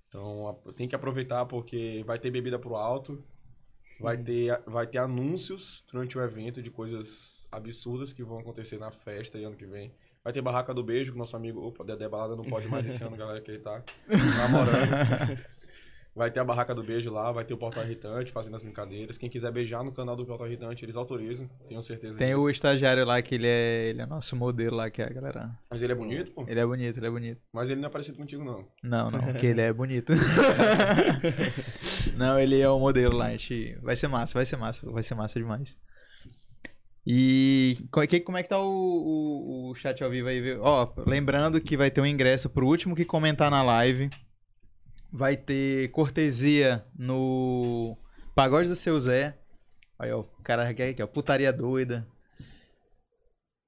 Então tem que aproveitar porque vai ter bebida pro alto. Vai ter, vai ter anúncios durante o evento de coisas absurdas que vão acontecer na festa e ano que vem. Vai ter Barraca do Beijo, que nosso amigo. Opa, Dedé Balada não pode mais esse ano, galera, que ele tá namorando. Vai ter a Barraca do Beijo lá, vai ter o Portal Irritante fazendo as brincadeiras. Quem quiser beijar no canal do Portal Irritante, eles autorizam, tenho certeza Tem disso. o estagiário lá que ele é, ele é nosso modelo lá, que é a galera. Mas ele é bonito, pô. Ele é bonito, ele é bonito. Mas ele não é parecido contigo, não. Não, não, porque ele é bonito. não, ele é o modelo lá, a gente... Vai ser massa, vai ser massa, vai ser massa demais. E como é que tá o, o- o chat ao vivo aí? Ó, lembrando que vai ter um ingresso pro último que comentar na live. Vai ter cortesia no Pagode do Seu Zé. Aí, ó, o cara aqui, ó, putaria doida.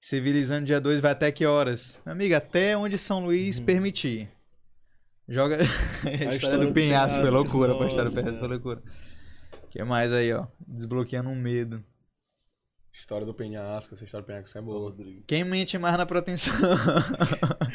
Civilizando dia 2 vai até que horas? Meu amigo, até onde São Luís permitir. Joga a, história, do penhasco, foi loucura, pô, a história do nossa. penhasco foi loucura. O que mais aí, ó? Desbloqueando um medo. História do Penhasco, essa história do Penhasco é boa. Rodrigo. Quem mente mais na proteção?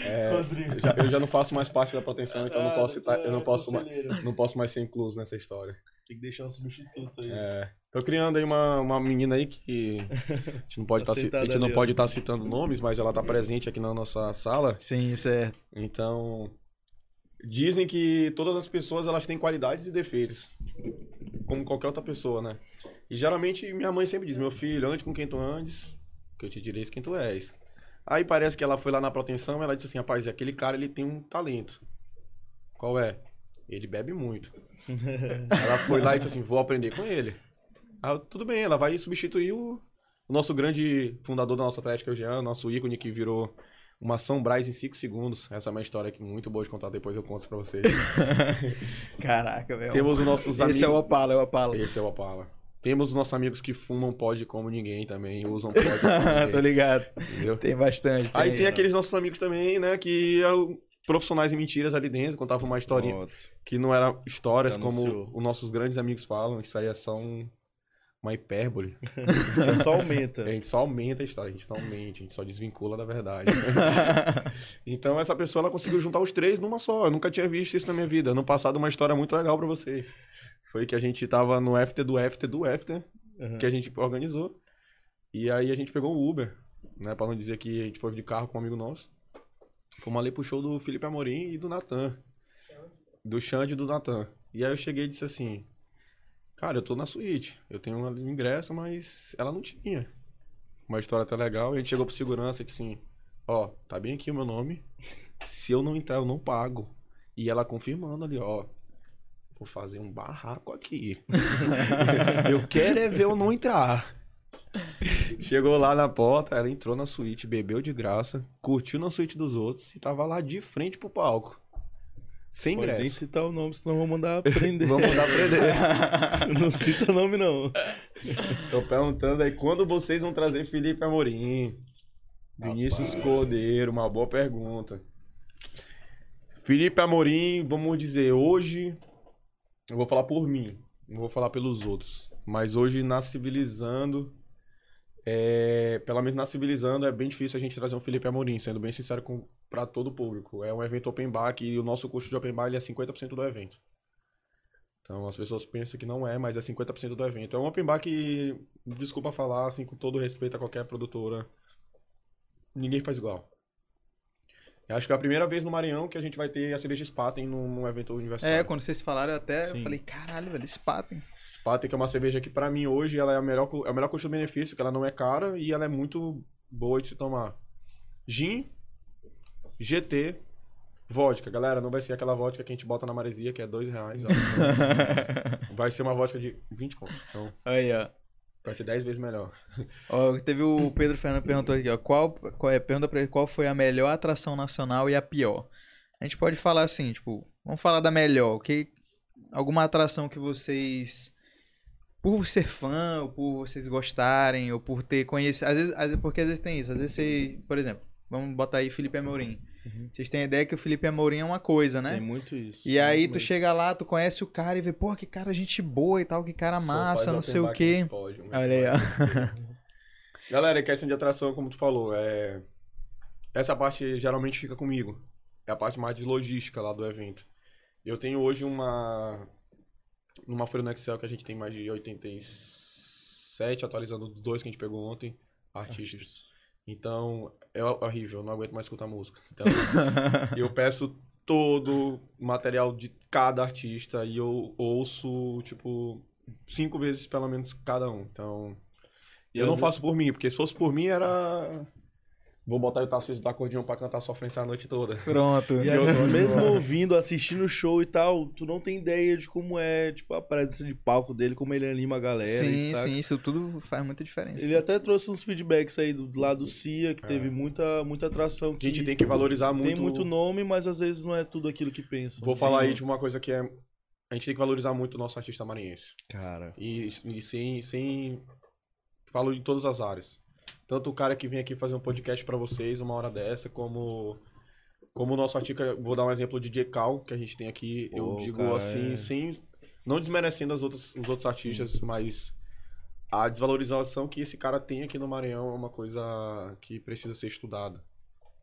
É, Rodrigo. eu, já, eu já não faço mais parte da proteção, então eu não Ah, posso, citar- eu não posso, ma- conselheiro. não posso mais ser incluso nessa história. Tem que deixar um substituto aí. É, tô criando aí uma, uma menina aí que a gente não pode estar Aceitada a gente não ali, ó. pode estar citando nomes, mas ela tá presente aqui na nossa sala. Sim, certo. Então, dizem que todas as pessoas elas têm qualidades e defeitos, como qualquer outra pessoa, né? E geralmente minha mãe sempre diz: "Meu filho, ande com quem tu andes, que eu te direi quem tu és". Aí parece que ela foi lá na proteção, ela disse assim: "Rapaz, aquele cara ele tem um talento". Qual é? Ele bebe muito. ela foi lá e disse assim: "Vou aprender com ele". Ah, tudo bem, ela vai substituir o, o nosso grande fundador da nossa Atlética, o Jean, nosso ícone que virou uma São Brás em 5 segundos. Essa é uma história aqui muito boa de contar, depois eu conto pra vocês. Caraca, velho. Temos os nossos amigos. Esse é o Opala, é o Opala. Esse é o Opala. Temos os nossos amigos que fumam pod como ninguém também, usam pod como Tô ninguém, ligado. entendeu? Tem bastante. Aí tem aqueles nossos amigos também, né, que eram profissionais em mentiras ali dentro, contavam uma historinha Pronto. que não era histórias como os nossos grandes amigos falam, isso aí é só um- uma hipérbole. Você só aumenta. A gente só aumenta a história, a gente não mente, a gente só desvincula da verdade. então essa pessoa ela conseguiu juntar os três numa só. Eu nunca tinha visto isso na minha vida. No passado, uma história muito legal pra vocês. Foi que a gente tava no after do after do after, Uhum. que a gente organizou. E aí a gente pegou o Uber, né? Pra não dizer que a gente foi de carro com um amigo nosso. Fomos ali pro show do Felipe Amorim e do Natan. Do Xande e do Natan. E aí eu cheguei e disse assim: Cara, eu tô na suíte. Eu tenho um ingresso, mas ela não tinha. Uma história até legal. A gente chegou pro segurança e disse assim: Ó, tá bem aqui o meu nome. Se eu não entrar, eu não pago. E ela confirmando ali, ó. Vou fazer um barraco aqui. eu quero é ver eu não entrar. Chegou lá na porta, ela entrou na suíte, bebeu de graça, curtiu na suíte dos outros e tava lá de frente pro palco. Sem Pode nem ingresso. citar o nome, senão vou mandar prender. Vamos mandar prender. não cita nome, não. Tô perguntando aí quando vocês vão trazer Felipe Amorim. Vinícius Rapaz. Cordeiro, uma boa pergunta. Felipe Amorim, vamos dizer, hoje. Eu vou falar por mim, não vou falar pelos outros. Mas hoje na Civilizando. É, pelo menos na Civilizando é bem difícil a gente trazer um Felipe Amorim, sendo bem sincero pra todo o público. É um evento open bar que o nosso custo de open bar ele é 50% do evento. Então as pessoas pensam que não é, mas é 50% do evento. É um open bar que, desculpa falar, assim, com todo respeito a qualquer produtora, ninguém faz igual. Eu acho que é a primeira vez no Maranhão que a gente vai ter a cerveja Spaten num, num evento universitário. É, quando vocês falaram, eu até Sim. falei, caralho, velho, Spaten. Spaten, que é uma cerveja que pra mim hoje ela é, a melhor, é o melhor custo-benefício, que ela não é cara e ela é muito boa de se tomar. Gin, GT, vodka. Galera, não vai ser aquela vodka que a gente bota na maresia, que é dois reais. ó. vai ser uma vodka de 20 conto. Então, Aí, ó. Vai ser 10 vezes melhor. Ó, teve o Pedro Fernando perguntou aqui, ó, qual, qual é, pergunta pra ele qual foi a melhor atração nacional e a pior. A gente pode falar assim, tipo, vamos falar da melhor, que alguma atração que vocês por ser fã, ou por vocês gostarem, ou por ter conhecido, às vezes, às vezes- porque às vezes tem isso, às vezes você, por exemplo, vamos botar aí Felipe Amorim. Uhum. Vocês têm a ideia que o Felipe Amorim é uma coisa, né? Tem muito isso. E aí tu muito chega lá, tu conhece o cara e vê, pô, que cara gente boa e tal, que cara massa, não sei o quê. Olha aí, ó. Galera, questão de atração, como tu falou, é... essa parte geralmente fica comigo. É a parte mais de logística lá do evento. Eu tenho hoje uma numa folha no Excel que a gente tem mais de 87, atualizando os dois que a gente pegou ontem, artistas. Então, é horrível, eu não aguento mais escutar música. Então, eu peço todo o material de cada artista e eu ouço, tipo, cinco vezes pelo menos cada um. Então, eu não faço por mim, porque se fosse por mim era. Vou botar o Tarcísio do acordeão pra cantar sofrência a noite toda. Pronto. E às vezes, mesmo ouvindo, assistindo o show e tal, tu não tem ideia de como é, tipo, a presença de palco dele, como ele anima a galera. Sim, saca? sim, isso tudo faz muita diferença. Ele até trouxe uns feedbacks aí do lado do Cia, que É. teve muita, muita atração. A Que gente tem que valorizar muito. tem muito nome, mas às vezes não é tudo aquilo que pensam. Vou Sim. falar aí de uma coisa que é. A gente tem que valorizar muito o nosso artista maranhense. Cara, E, e sem, sem. Falo de todas as áreas. Tanto o cara que vem aqui fazer um podcast pra vocês uma hora dessa, como. Como o nosso artista. Vou dar um exemplo de DJ Cal, que a gente tem aqui. Pô, eu digo cara assim, é- sem. Não desmerecendo as outras, os outros artistas, mas. A desvalorização que esse cara tem aqui no Maranhão é uma coisa que precisa ser estudada.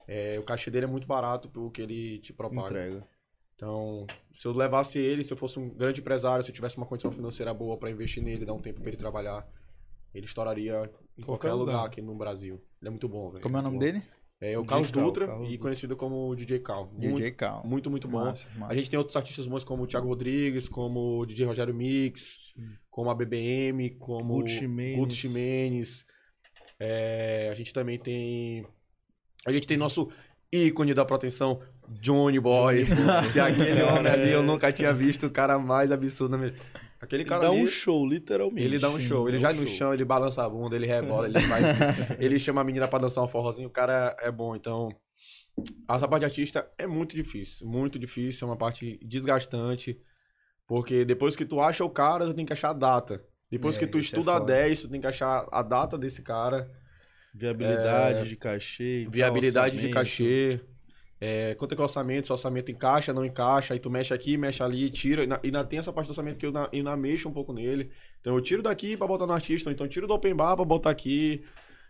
É, o cachê dele é muito barato pelo que ele te propaga. entrega. Então, se eu levasse ele, se eu fosse um grande empresário, se eu tivesse uma condição financeira boa pra investir nele, dar um tempo pra ele trabalhar, ele estouraria em Qualquer qualquer, lugar. lugar. aqui no Brasil. Ele é muito bom, velho. Como é o nome Muito dele? É o DJ Carlos Cal, Dutra Carlos e conhecido como DJ Cal. Muito, DJ Cal. muito, muito bom. Massa, massa. A gente tem outros artistas bons como o Thiago Rodrigues, como o DJ Rogério Mix, como a BBM, como Guto Ximenes. Guto Ximenes. É, a gente também tem. A gente tem nosso ícone da proteção, Johnny Boy. que aquele homem ali eu nunca tinha visto o cara mais absurdo. na minha- Aquele Ele cara dá ali. um show, literalmente. Ele dá um Sim, show, ele dá já um no show. chão, ele balança a bunda, ele rebola, ele faz. ele chama a menina pra dançar um forrozinho, o cara é bom. Então, essa parte de artista é muito difícil, muito difícil, é uma parte desgastante. Porque depois que tu acha o cara, tu tem que achar a data. Depois É, que tu é estuda a foda. 10, tu tem que achar a data desse cara, Viabilidade de cachê. tal, viabilidade de cachê. É, quanto é que é o orçamento, se o orçamento encaixa, não encaixa, aí tu mexe aqui, mexe ali, tira, e na- e ainda tem essa parte do orçamento que eu na- ainda mexo um pouco nele. Então eu tiro daqui pra botar no artista, ou então tiro do open bar pra botar aqui.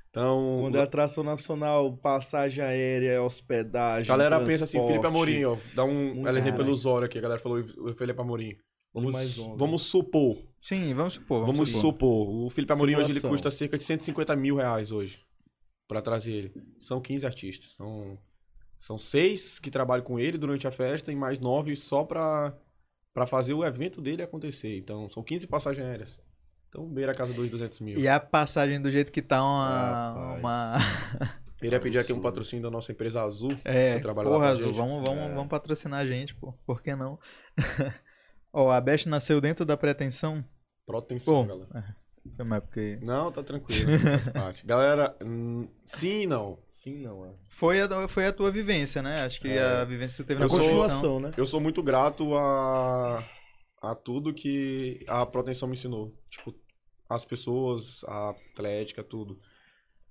Então, Quando é atração nacional, passagem aérea, hospedagem. a galera pensa assim, Felipe. Amorim, ó, dá um Muito exemplo ilusório aqui, a galera falou o Felipe Amorim. Vamos, mais um, vamos supor, Sim, vamos supor. vamos supor. supor, o Felipe Amorim hoje ele Simulação. custa cerca de 150 mil reais hoje, pra trazer ele. São 15 artistas, são, são seis que trabalham com ele durante a festa e mais nove só pra, pra fazer o evento dele acontecer. Então, são 15 passagens aéreas. Então, beira a casa dos 200 mil. E a passagem do jeito que tá uma. Uma... Ele ia pedir aqui um patrocínio da nossa empresa Azul. É, você trabalha lá porra, com a Azul, vamos, vamos, É. vamos patrocinar a gente, pô. Por que não? Ó, a Best nasceu dentro da pretensão. Proteção, Bom, galera. Foi mais porque. Não, tá tranquilo, faz parte. Galera, hum, sim e não. Sim, não, é. Foi a, foi a tua vivência, né? Acho que É. a vivência que tu teve Na Eu na sou- construção. né? Eu sou muito grato a, a tudo que a proteção me ensinou. Tipo, as pessoas, a atlética, tudo.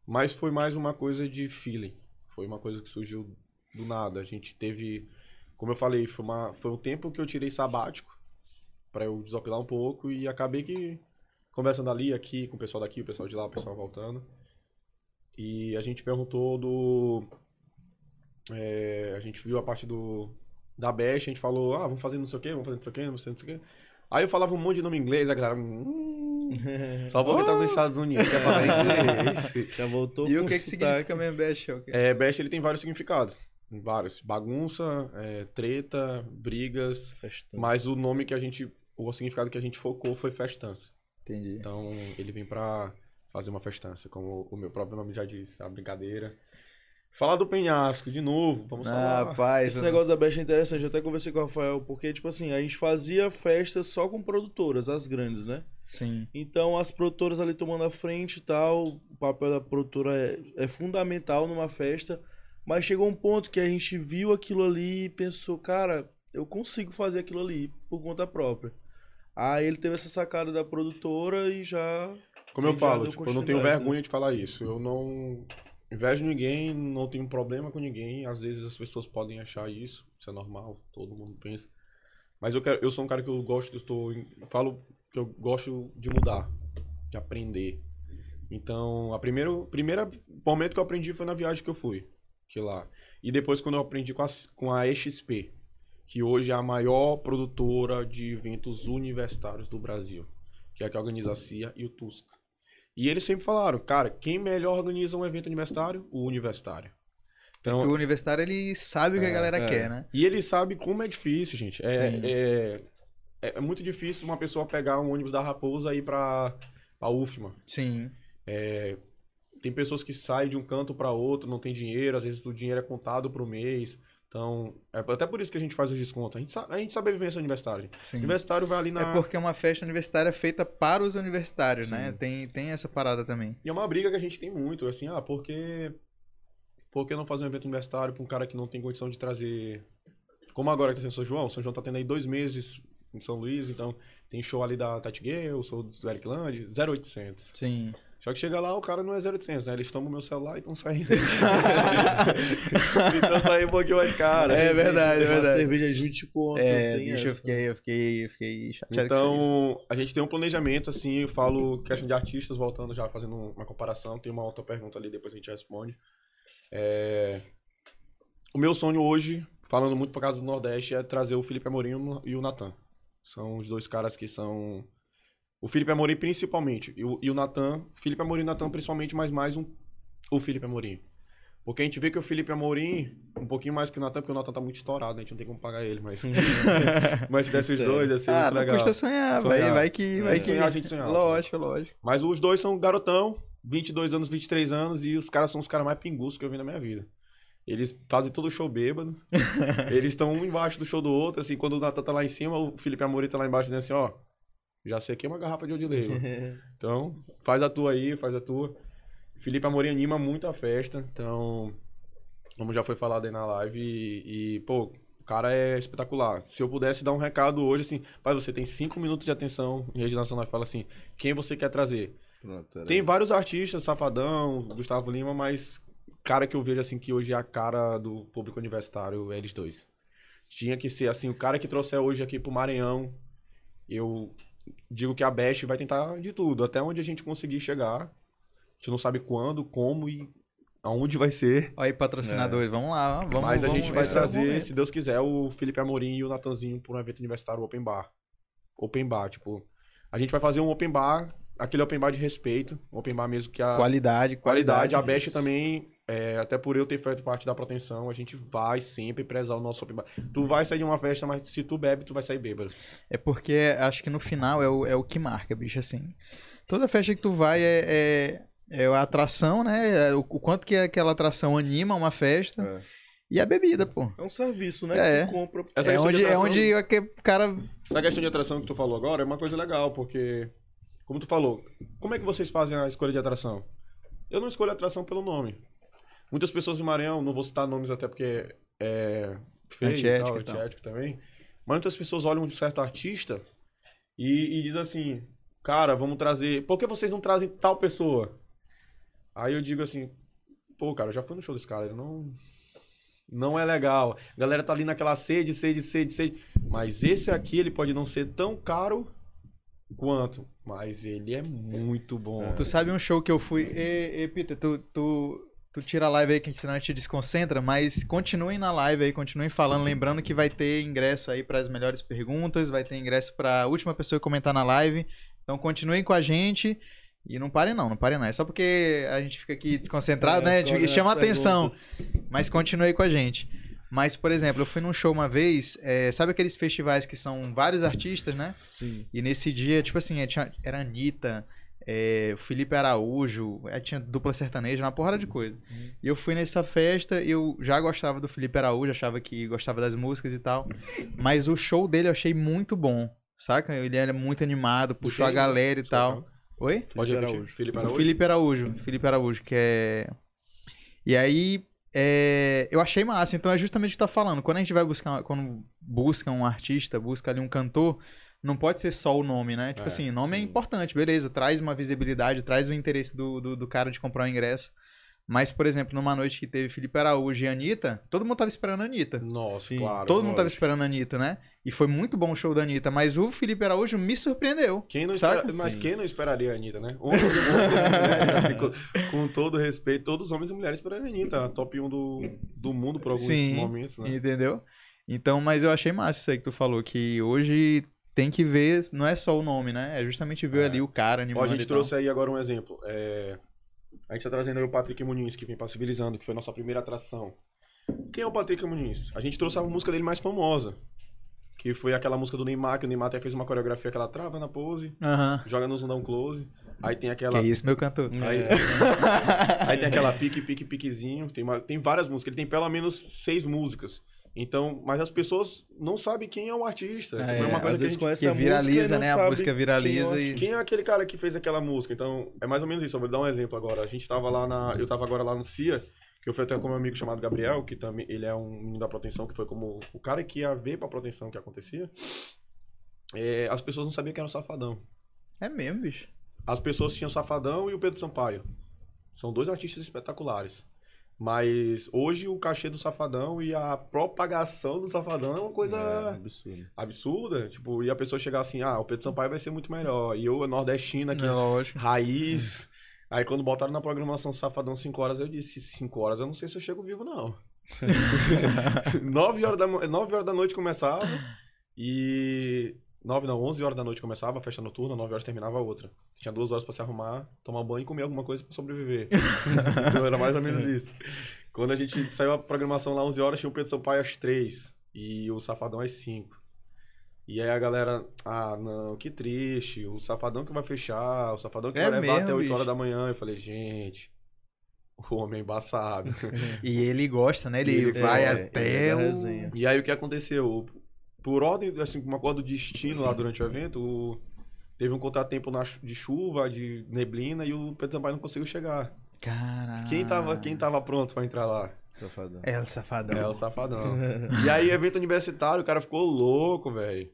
Mas foi mais uma coisa de feeling. Foi uma coisa que surgiu do nada. A gente teve, como eu falei, foi, uma, foi um tempo que eu tirei sabático pra eu desopilar um pouco e acabei que conversando ali, aqui, com o pessoal daqui, o pessoal de lá, o pessoal voltando. E a gente perguntou do. é, a gente viu a parte do. Da Best, a gente falou, ah, vamos fazer não sei o quê, vamos fazer não sei o quê, vamos fazer não sei o quê. Aí eu falava um monte de nome em inglês, a galera. Hum, só porque tá nos Estados Unidos, quer falar inglês. Já voltou E o que, que significa mesmo quê? É, Best ele tem vários significados. Vários. Bagunça, é, treta, brigas. Festão. Mas o nome que a gente. O significado que a gente focou foi festança. Entendi. Então ele vem pra fazer uma festança, como o meu próprio nome já diz, a brincadeira. Falar do penhasco de novo, vamos falar. Rapaz, Esse negócio da Best é interessante, eu até conversei com o Rafael, porque, tipo assim, a gente fazia festas só com produtoras, as grandes, né? sim. Então, as produtoras ali tomando a frente e tal, o papel da produtora é, é fundamental numa festa, mas chegou um ponto que a gente viu aquilo ali e pensou, cara, eu consigo fazer aquilo ali por conta própria. Aí ele teve essa sacada da produtora e já. Como eu Já falo, tipo, eu não tenho continuidade, vergonha de falar isso. Eu não invejo ninguém, não tenho problema com ninguém. Às vezes as pessoas podem achar isso, isso é normal, todo mundo pensa. Mas eu, quero, eu sou um cara que eu gosto, eu estou, eu falo que eu gosto de mudar, de aprender. Então, a primeiro, primeiro momento que eu aprendi foi na viagem que eu fui, que lá. E depois quando eu aprendi com a, com a EXP, que hoje é a maior produtora de eventos universitários do Brasil, que é a que organiza a CIA e o Tusca. E eles sempre falaram, cara, quem melhor organiza um evento universitário? O universitário. Então, Porque o universitário, ele sabe o que a É, galera é. quer, né? e ele sabe como é difícil, gente. É, é, é, é muito difícil uma pessoa pegar um ônibus da Raposa e ir pra, pra UFMA. Sim. Tem pessoas que saem de um canto para outro, não tem dinheiro, às vezes o dinheiro é contado pro mês. Então, é até por isso que a gente faz os descontos. A gente sabe, a gente sabe a vivência universitária. Sim. Universitário vai ali na. É porque é uma festa universitária feita para os universitários, né? Sim. Tem, tem essa parada também. E é uma briga que a gente tem muito, assim, ah, porque por que não fazer um evento universitário para um cara que não tem condição de trazer como agora que tem o São João, o São João tá tendo aí dois meses em São Luís, então tem show ali da Tati Gale, o show do Eric Land, 0800. Sim. Só que chega lá, o cara não é 0800, né? Eles tomam meu celular e estão saindo. então sai um pouquinho mais caro. É verdade, é Uma verdade. cerveja de 20 conto. É, bicho, eu fiquei, eu fiquei, eu fiquei chateado com. Então, a gente tem um planejamento, assim, eu falo questão de artistas, voltando já, fazendo uma comparação, tem uma outra pergunta ali, depois a gente responde. É, O meu sonho hoje, falando muito por causa do Nordeste, é trazer o Felipe Amorim e o Natan. São os dois caras que são... O Felipe Amorim principalmente, e o, e o Natan, Felipe Amorim e o Natan principalmente, mas mais um, o Felipe Amorim. Porque a gente vê que o Felipe Amorim, um pouquinho mais que o Natan, porque o Natan tá muito estourado, né? a gente não tem como pagar ele, mas... mas se desse os dois, ia ser Ah, muito não legal. custa sonhar, Sonhar. Vai, vai que, vai É, que... sonhar, a gente sonha alto. Lógico, lógico. Mas os dois são garotão, 22 anos, 23 anos, e os caras são os caras mais pingus que eu vi na minha vida. Eles fazem todo o show bêbado. eles estão um embaixo do show do outro, assim, quando o Natan tá lá em cima, o Felipe Amorim tá lá embaixo dizendo assim, ó, já sei que é uma garrafa de Odileiva. Então, faz a tua aí, faz a tua. Felipe Amorim anima muito a festa, então, como já foi falado aí na live, e, e, pô, o cara é espetacular. Se eu pudesse dar um recado hoje, assim, pai, você tem cinco minutos de atenção em rede nacional, fala assim, quem você quer trazer? Pronto, Tem vários artistas, Safadão, Gustavo Lima, mas cara que eu vejo assim que hoje é a cara do público universitário é eles dois. Tinha que ser assim, o cara que trouxer hoje aqui pro Maranhão, eu digo que a Best vai tentar de tudo, até onde a gente conseguir chegar. A gente não sabe quando, como e aonde vai ser. Olha aí, patrocinadores, vamos lá, vamos mas a vamos- gente vai é o trazer, se Deus quiser, o Felipe Amorim e o Natanzinho para um evento universitário Open Bar. Open Bar, tipo, a gente vai fazer um Open Bar, aquele Open Bar de respeito, Open Bar mesmo que a Qualidade, qualidade. qualidade. A Best também, é, até por eu ter feito parte da proteção, a gente vai sempre prezar o nosso open bar. Tu vai sair de uma festa, mas se tu bebe, tu vai sair bêbado. É porque acho que no final é o, é o que marca, bicho, assim. Toda festa que tu vai é, é, é a atração, né? É O, o quanto que aquela atração anima uma festa. É. E a bebida, pô. É um serviço, né? É. Que tu compra. Essa é questão de onde, é atração- onde aquele cara. Essa questão de atração que tu falou agora é uma coisa legal, porque, como tu falou, como é que vocês fazem a escolha de atração? Eu não escolho a atração pelo nome. Muitas pessoas do Maranhão, não vou citar nomes até porque é feio Antiético e tal, e também, mas muitas pessoas olham um certo artista e, e dizem assim, cara, vamos trazer, por que vocês não trazem tal pessoa? Aí eu digo assim, pô, cara, eu já fui no show desse cara, ele não... Não é legal. A galera tá ali naquela sede, sede, sede, sede. Mas esse aqui, ele pode não ser tão caro quanto. Mas ele é muito bom. Tu sabe um show que eu fui. Ê, ê Peter, tu, tu, tu tira a live aí, que senão a gente desconcentra, mas continuem na live aí, continuem falando. Lembrando que vai ter ingresso aí para as melhores perguntas, vai ter ingresso para a última pessoa que comentar na live. Então continuem com a gente. E não parem não, não parem não. É só porque a gente fica aqui desconcentrado, né? É, E chama atenção. perguntas. Mas continue aí com a gente. Mas, por exemplo, eu fui num show uma vez, é, sabe aqueles festivais que são vários artistas, né? Sim. E nesse dia, tipo assim, é, era Anitta, é, o Felipe Araújo, é, tinha dupla sertaneja, uma porrada de coisa. Uhum. E eu fui nessa festa, eu já gostava do Felipe Araújo, achava que gostava das músicas e tal. Mas o show dele eu achei muito bom, saca? Ele era muito animado, puxou a galera e tal. Oi? Pode Felipe. Araújo. Felipe O Araújo. Felipe Araújo. Felipe Araújo, que é. E aí, é, eu achei massa. Então é justamente o que tá falando. Quando a gente vai buscar. Quando busca um artista, busca ali um cantor, não pode ser só o nome, né? Tipo É, assim, nome é sim. importante, beleza. Traz uma visibilidade, traz o interesse do, do, do cara de comprar o ingresso. Mas, por exemplo, numa noite que teve Felipe Araújo e Anitta, todo mundo tava esperando a Anitta. Nossa, Sim, claro. Todo mundo tava esperando a Anitta, né? E foi muito bom o show da Anitta. Mas o Felipe Araújo me surpreendeu. Quem não espera- mas Sim. quem não esperaria a Anitta, né? Homens, homens mulheres, assim, com, com todo respeito, todos os homens e mulheres esperariam a Anitta, a top 1 do, do mundo por alguns Sim. momentos, né? Entendeu? Então, mas eu achei massa isso aí que tu falou, que hoje tem que ver, não é só o nome, né? É justamente ver É. ali o cara Ó, animando a gente trouxe aí agora um exemplo. É, A gente tá trazendo aí o Patrick Muniz, que vem pra Civilizando, que foi a nossa primeira atração. Quem é o Patrick Muniz? A gente trouxe a música dele mais famosa. Que foi aquela música do Neymar, que o Neymar até fez uma coreografia que ela trava na pose, Aham. joga no zundão close. Aí tem Que aquela. é isso, meu cantor. Aí, É. aí tem aquela pique, pique, piquezinho. Tem, uma- tem várias músicas. Ele tem pelo menos seis músicas. Então, mas as pessoas não sabem quem é o artista. É, foi uma Às coisa que a gente conhece Que viraliza, né? A música quem é viraliza e. Quem é aquele cara que fez aquela música? Então, é mais ou menos isso. Eu vou dar um exemplo agora. A gente tava lá na. Eu tava agora lá no CIA, que eu fui até com um amigo chamado Gabriel, que também. Ele é um menino da proteção, que foi como o cara que ia ver pra proteção que acontecia. É, as pessoas não sabiam que era o Safadão. É mesmo, bicho. As pessoas tinham o Safadão e o Pedro Sampaio. São dois artistas espetaculares. Mas hoje o cachê do Safadão e a propagação do Safadão é uma coisa É, absurdo. absurda. Tipo, e a pessoa chegar assim, ah, o Pedro Sampaio vai ser muito melhor. E eu, nordestino aqui, É raiz. Aí quando botaram na programação Safadão 5 horas, eu disse, 5 horas eu não sei se eu chego vivo, não. 9 horas, da, mo- 9 horas da noite começava e... 9 não, 11 horas da noite começava a festa noturna, 9 horas terminava a outra. Tinha duas horas pra se arrumar, tomar banho e comer alguma coisa pra sobreviver. então era mais ou menos isso. Quando a gente saiu a programação lá 11 horas, tinha o Pedro Sampaio às 3 e o Safadão às 5. E aí a galera, ah, não, que triste, o Safadão que vai fechar, o Safadão que É vai levar mesmo, até 8 bicho? horas da manhã. Eu falei, gente, o homem é embaçado. E ele gosta, né? Ele, ele- vai é, até ele é o. E aí o que aconteceu? Por ordem, assim, uma coisa do destino lá durante o evento, o- teve um contratempo na de chuva, de neblina, e o Pedro Sampaio não conseguiu chegar. Caralho. Quem, tava, quem tava pronto pra entrar lá? Safadão. É o safadão. É o Safadão. E aí, evento universitário, o cara ficou louco, velho.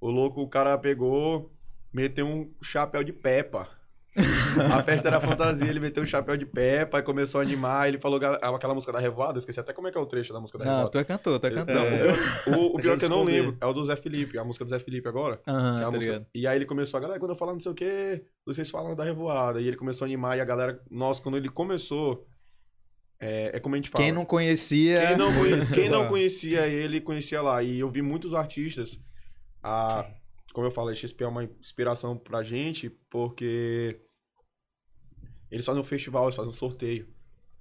O louco, o cara pegou, meteu um chapéu de Peppa. A festa era fantasia, ele meteu um chapéu de Peppa e começou a animar. Ele falou aquela música da Revoada, esqueci até como é que é o trecho da música da Revoada. tu é cantor, tu é cantor. Não, É. o, o pior Deixa que eu não lembro é o do Zé Felipe, a música do Zé Felipe agora. que é tá música-. E aí ele começou, a galera, quando eu falar não sei o que, vocês falam da Revoada. E ele começou a animar e a galera, nossa, quando ele começou, é, é como a gente fala. Quem não conhecia. Quem não, conhe- quem não conhecia ele, conhecia lá. E eu vi muitos artistas. A, como eu falei, XP é uma inspiração pra gente, porque eles fazem um festival, eles fazem um sorteio.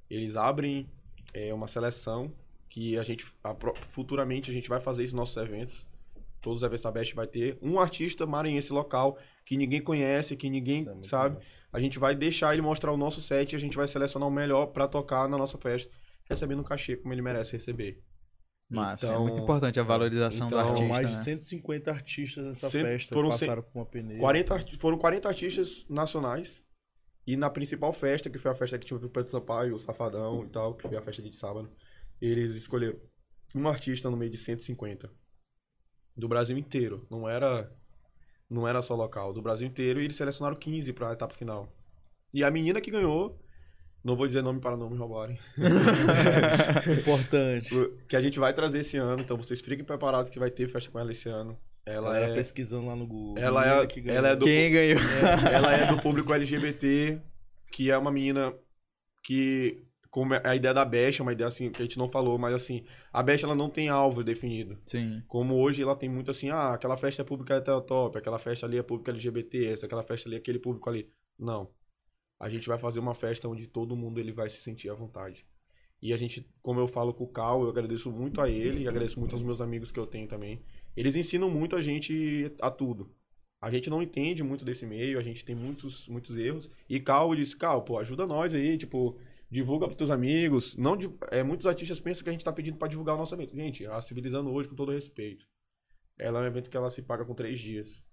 Eles abrem é, uma seleção que a gente, a futuramente, a gente vai fazer isso nos nossos eventos. Todos os eventos da Best vai ter um artista maranhense local que ninguém conhece, que ninguém é sabe. A gente vai deixar ele mostrar o nosso set e a gente vai selecionar o melhor pra tocar na nossa festa, recebendo um cachê como ele merece receber. Massa, é Então- muito importante a valorização do então, artista. mais de né? 150 artistas nessa Cento- festa foram passaram por uma peneira. 40, arti- foram 40 artistas nacionais. E na principal festa, que foi a festa que tinha o Pedro Sampaio, o Safadão e tal, que foi a festa de sábado, eles escolheram um artista no meio de 150. Do Brasil inteiro. Não era não era só local, do Brasil inteiro. E eles selecionaram 15 pra etapa final. E a menina que ganhou, não vou dizer nome para não me roubarem, Importante. que a gente vai trazer esse ano. Então vocês fiquem preparados que vai ter festa com ela esse ano. Ela Ela é, pesquisando lá no Google. ela é, que ganhou. ela é do Quem ganhou? ela é do público LGBT, que é uma menina que como é a ideia da Best é uma ideia assim que a gente não falou, mas assim, a Best ela não tem alvo definido. Sim. Como hoje ela tem muito assim, ah, aquela festa é pública heterotop, aquela festa ali é pública LGBT, essa aquela festa ali é aquele público ali. Não. A gente vai fazer uma festa onde todo mundo ele vai se sentir à vontade. E a gente, como eu falo com o Cal, eu agradeço muito a ele e agradeço muito aos meus amigos que eu tenho também. Eles ensinam muito a gente a tudo. A gente não entende muito desse meio, a gente tem muitos, muitos erros. E Cal disse, Cal, pô, ajuda nós aí, tipo, divulga pros teus amigos. Não, é, muitos artistas pensam que a gente tá pedindo pra divulgar o nosso evento. Gente, a Civilizando hoje, com todo respeito, ela é um evento que ela se paga com três dias.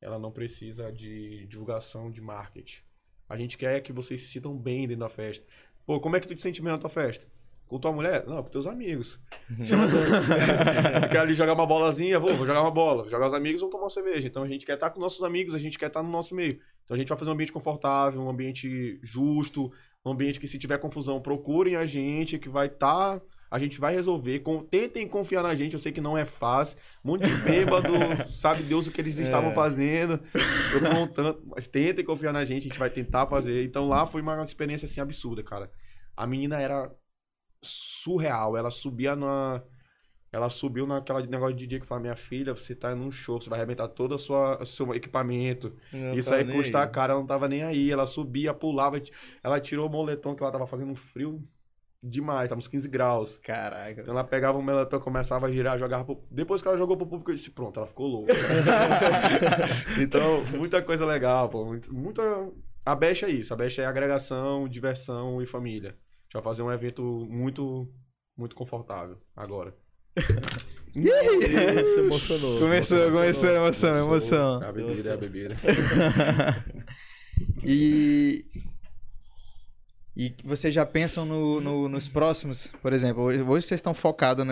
Ela não precisa de divulgação de marketing. A gente quer que vocês se sintam bem dentro da festa. Pô, como é que tu te sente bem na tua festa? Com tua mulher? Não, com teus amigos. Chama tu quer ali jogar uma bolazinha? Vou, vou jogar uma bola. Vou jogar os amigos, vão tomar uma cerveja. Então a gente quer estar com nossos amigos, a gente quer estar no nosso meio. Então a gente vai fazer um ambiente confortável, um ambiente justo, um ambiente que se tiver confusão, procurem a gente, que vai estar. A gente vai resolver. Com- tentem confiar na gente, eu sei que não é fácil. Muito bêbado, sabe Deus o que eles estavam fazendo. Eu contando, mas tentem confiar na gente, a gente vai tentar fazer. Então lá foi uma experiência assim absurda, cara. A menina era surreal, ela subia na ela subiu naquela negócio de dia que fala, minha filha, você tá num show, você vai arrebentar todo o sua, seu equipamento. Não Isso tá aí custa aí. cara, ela não tava nem aí. Ela subia, pulava, ela tirou o moletom que ela tava fazendo um frio demais, tava uns 15 graus. Caraca. Então ela pegava o moletom, começava a girar, jogava pro... Depois que ela jogou pro público, eu disse, pronto, ela ficou louca. então, muita coisa legal, pô. muito- Muita... A Best é isso, a Best é agregação, diversão e família. A gente vai fazer um evento muito, muito confortável agora. Ih, Se emocionou. Começou, começou a emoção, a emoção. A bebida é a bebida. E. E vocês já pensam no, no- nos próximos? Por exemplo, hoje vocês estão focados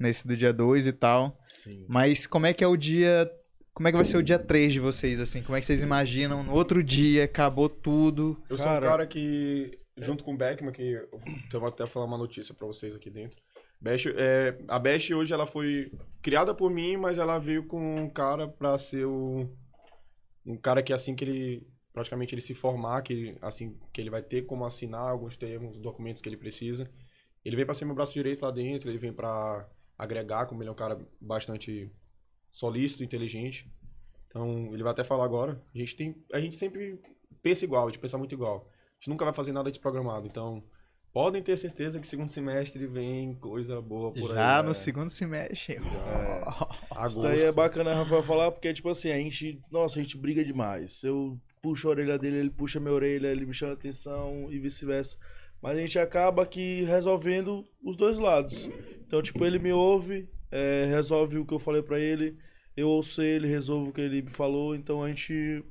nesse do dia 2 e tal. Sim. Mas como é que é o dia. Como é que vai ser o dia 3 de vocês, assim? Como é que vocês imaginam? No outro dia, acabou tudo. Eu sou um Cara- cara que, junto com o Beckman, que eu vou até falar uma notícia pra vocês aqui dentro. Bash, é, a Bash hoje ela foi criada por mim, mas ela veio com um cara pra ser o, um cara que assim que ele praticamente ele se formar, que assim que ele vai ter como assinar alguns termos, documentos que ele precisa. Ele vem pra ser meu braço direito lá dentro, ele vem pra agregar, como ele é um cara bastante solícito, inteligente. Então, ele vai até falar agora. A gente tem, a gente sempre pensa igual, a gente pensa muito igual. A gente nunca vai fazer nada desprogramado. Então, podem ter certeza que segundo semestre vem coisa boa por aí. Já né? no segundo semestre. Agosto. Isso daí é bacana, Rafael, falar, porque, tipo assim, a gente. Nossa, a gente briga demais. Eu puxo a orelha dele, ele puxa a minha orelha, ele me chama atenção e vice-versa. Mas a gente acaba que resolvendo os dois lados. Então, tipo, ele me ouve, é, resolve o que eu falei pra ele, eu ouço ele, resolvo o que ele me falou, então a gente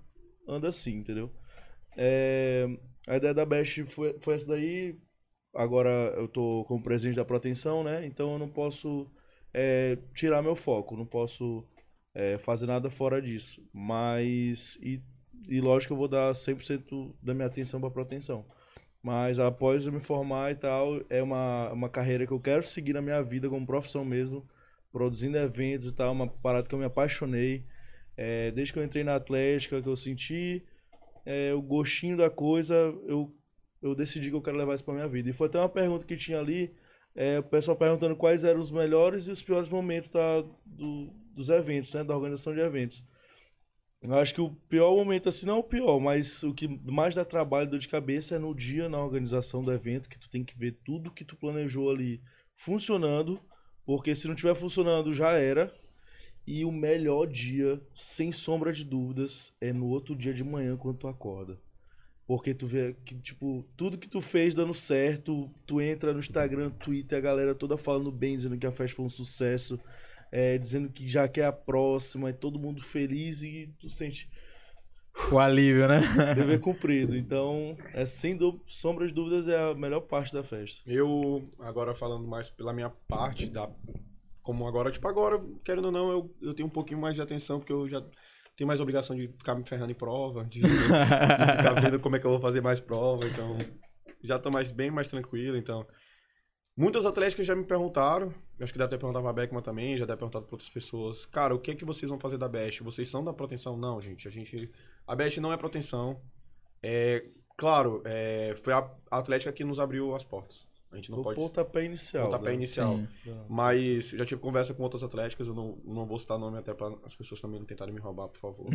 anda assim, entendeu? É, a ideia da Best foi, foi essa daí. Agora eu tô como presidente da proteção, né? Então eu não posso é, tirar meu foco, não posso é, fazer nada fora disso. Mas, e, e lógico que eu vou dar 100% da minha atenção para proteção. Mas após eu me formar e tal, é uma, uma carreira que eu quero seguir na minha vida como profissão mesmo, produzindo eventos e tal, uma parada que eu me apaixonei. É, desde que eu entrei na Atlética, que eu senti é, o gostinho da coisa, eu, eu decidi que eu quero levar isso pra minha vida. E foi até uma pergunta que tinha ali, é, o pessoal perguntando quais eram os melhores e os piores momentos da, do- dos eventos, né? Da organização de eventos. Eu acho que o pior momento, assim, não é o pior, mas o que mais dá trabalho dor de cabeça é no dia, na organização do evento, que tu tem que ver tudo que tu planejou ali funcionando, porque se não tiver funcionando, já era. E o melhor dia, sem sombra de dúvidas, é no outro dia de manhã quando tu acorda. Porque tu vê que, tipo, tudo que tu fez dando certo, tu entra no Instagram, Twitter, a galera toda falando bem, dizendo que a festa foi um sucesso, é, dizendo que já quer a próxima, e todo mundo feliz e tu sente O alívio, né? dever cumprido. Então, é sem dú- sombra de dúvidas, é a melhor parte da festa. Eu, agora falando mais pela minha parte, da, como agora, tipo, agora, querendo ou não, eu, eu tenho um pouquinho mais de atenção, porque eu já tenho mais obrigação de ficar me ferrando em prova, de, de ficar vendo como é que eu vou fazer mais prova, então já tô mais, bem mais tranquilo, então... Muitas atléticas já me perguntaram, acho que deve ter perguntado pra Beckman também, já deve ter perguntado pra outras pessoas, cara, o que é que vocês vão fazer da Best? Vocês são da proteção? Não, gente, a gente... A Best não é proteção, é... Claro, é, foi a Atlética que nos abriu as portas. A gente não o pode... pontapé inicial. Pontapé né? inicial. Sim. Mas já tive conversa com outras atléticas, eu não, não vou citar nome até para as pessoas também não tentarem me roubar, por favor.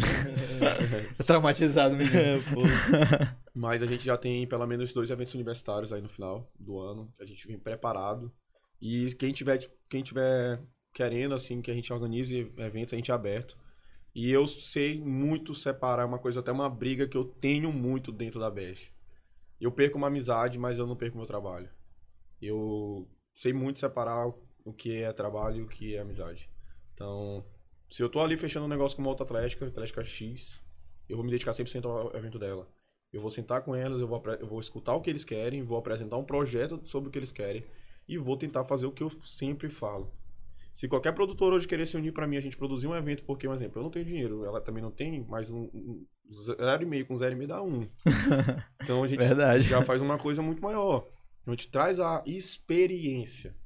Tô traumatizado, menino. É. Mas a gente já tem pelo menos dois eventos universitários aí no final do ano, que a gente vem preparado. E quem tiver, quem tiver querendo, assim, que a gente organize eventos, a gente é aberto. E eu sei muito separar uma coisa, até uma briga que eu tenho muito dentro da Best. Eu perco uma amizade, mas eu não perco meu trabalho. Eu sei muito separar o que é trabalho e o que é amizade. Então, se eu tô ali fechando um negócio com uma outra atlética, atlética X, eu vou me dedicar 100% ao evento dela. Eu vou sentar com elas, eu vou, eu vou escutar o que eles querem, vou apresentar um projeto sobre o que eles querem e vou tentar fazer o que eu sempre falo. Se qualquer produtor hoje querer se unir pra mim, a gente produzir um evento, porque, um exemplo, eu não tenho dinheiro, ela também não tem, mas um, um zero e meio com zero e meio dá um. Então a gente Verdade. já faz uma coisa muito maior. A gente traz a experiência.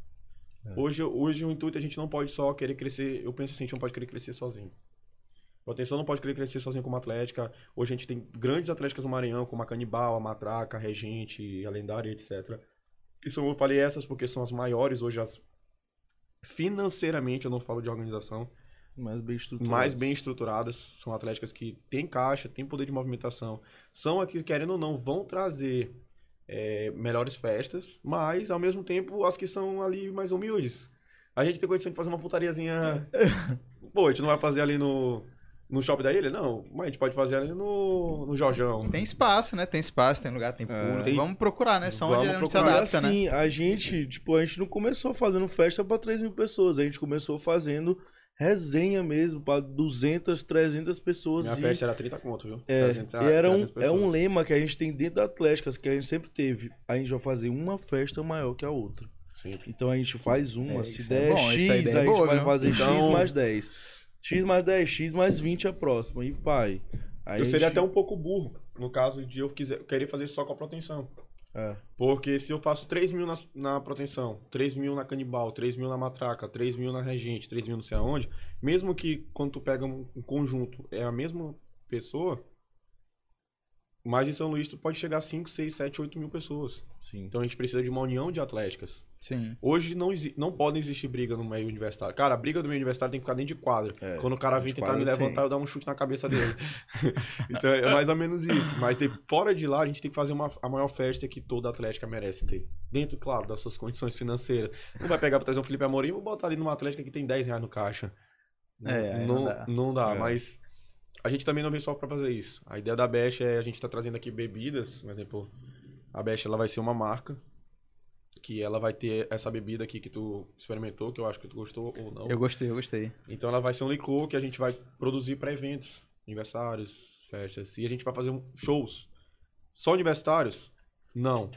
É. Hoje, hoje o intuito a gente não pode só querer crescer. Eu penso assim, a gente não pode querer crescer sozinho. O Atenção não pode querer crescer sozinho como atlética. Hoje a gente tem grandes atléticas no Maranhão, como a Canibal, a Matraca, a Regente, a Lendária, etc. Isso eu falei essas porque são as maiores hoje, as financeiramente, eu não falo de organização, Mais bem estruturado. mais bem estruturadas. São atléticas que têm caixa, têm poder de movimentação. São aqui, querendo ou não, vão trazer é, melhores festas, mas, ao mesmo tempo, as que são ali mais humildes. A gente tem condição de fazer uma putariazinha. Pô, a gente não vai fazer ali no, no shopping da ilha? Não, mas a gente pode fazer ali no, no Jorjão. Tem espaço, né? Tem espaço, tem lugar, tem É. público. Tem- Vamos procurar, né? Só onde, Vamos onde se procurar. E adapta, né? assim, a gente, tipo, a gente não começou fazendo festa pra 3 mil pessoas. A gente começou fazendo resenha mesmo pra 200, 300 pessoas. Minha e- festa era 30 conto, viu? É, 300 e era um, 300 é um lema que a gente tem dentro da Atlética, que a gente sempre teve. A gente vai fazer uma festa maior que a outra. Sempre. Então a gente faz uma. É, se é der bom, X, a é gente boa, vai viu? fazer Então- X mais 10. X mais 10, X mais 20 a próxima. E vai. Aí eu a seria gente- até um pouco burro, no caso de eu quiser, querer fazer só com a proteção. É. Porque se eu faço 3 mil na, na proteção, 3 mil na canibal, 3 mil na matraca, 3 mil na regente, 3 mil não sei aonde, mesmo que quando tu pega um, um conjunto é a mesma pessoa, mas em São Luís tu pode chegar a 5, 6, 7, 8 mil pessoas. Sim. Então a gente precisa de uma união de atléticas. Sim. Hoje não, não pode existir briga no meio universitário. Cara, a briga do meio universitário tem que ficar dentro de quadra. É, Quando o cara vem tentar me levantar, tem. eu dar um chute na cabeça dele. então é mais ou menos isso. Mas de, fora de lá, a gente tem que fazer uma, a maior festa que toda atlética merece ter. Dentro, claro, das suas condições financeiras. Não vai pegar pra trazer um Felipe Amorim e vou botar ali numa atlética que tem 10 reais no caixa. É, aí não dá. não dá, É. mas a gente também não vem só pra fazer isso. A ideia da Best é a gente tá trazendo aqui bebidas, por exemplo, a Best ela vai ser uma marca que ela vai ter essa bebida aqui que tu experimentou, que eu acho que tu gostou ou não. Eu gostei, eu gostei. Então ela vai ser um licor que a gente vai produzir para eventos, aniversários, festas, e a gente vai fazer um- shows. Só universitários? Não.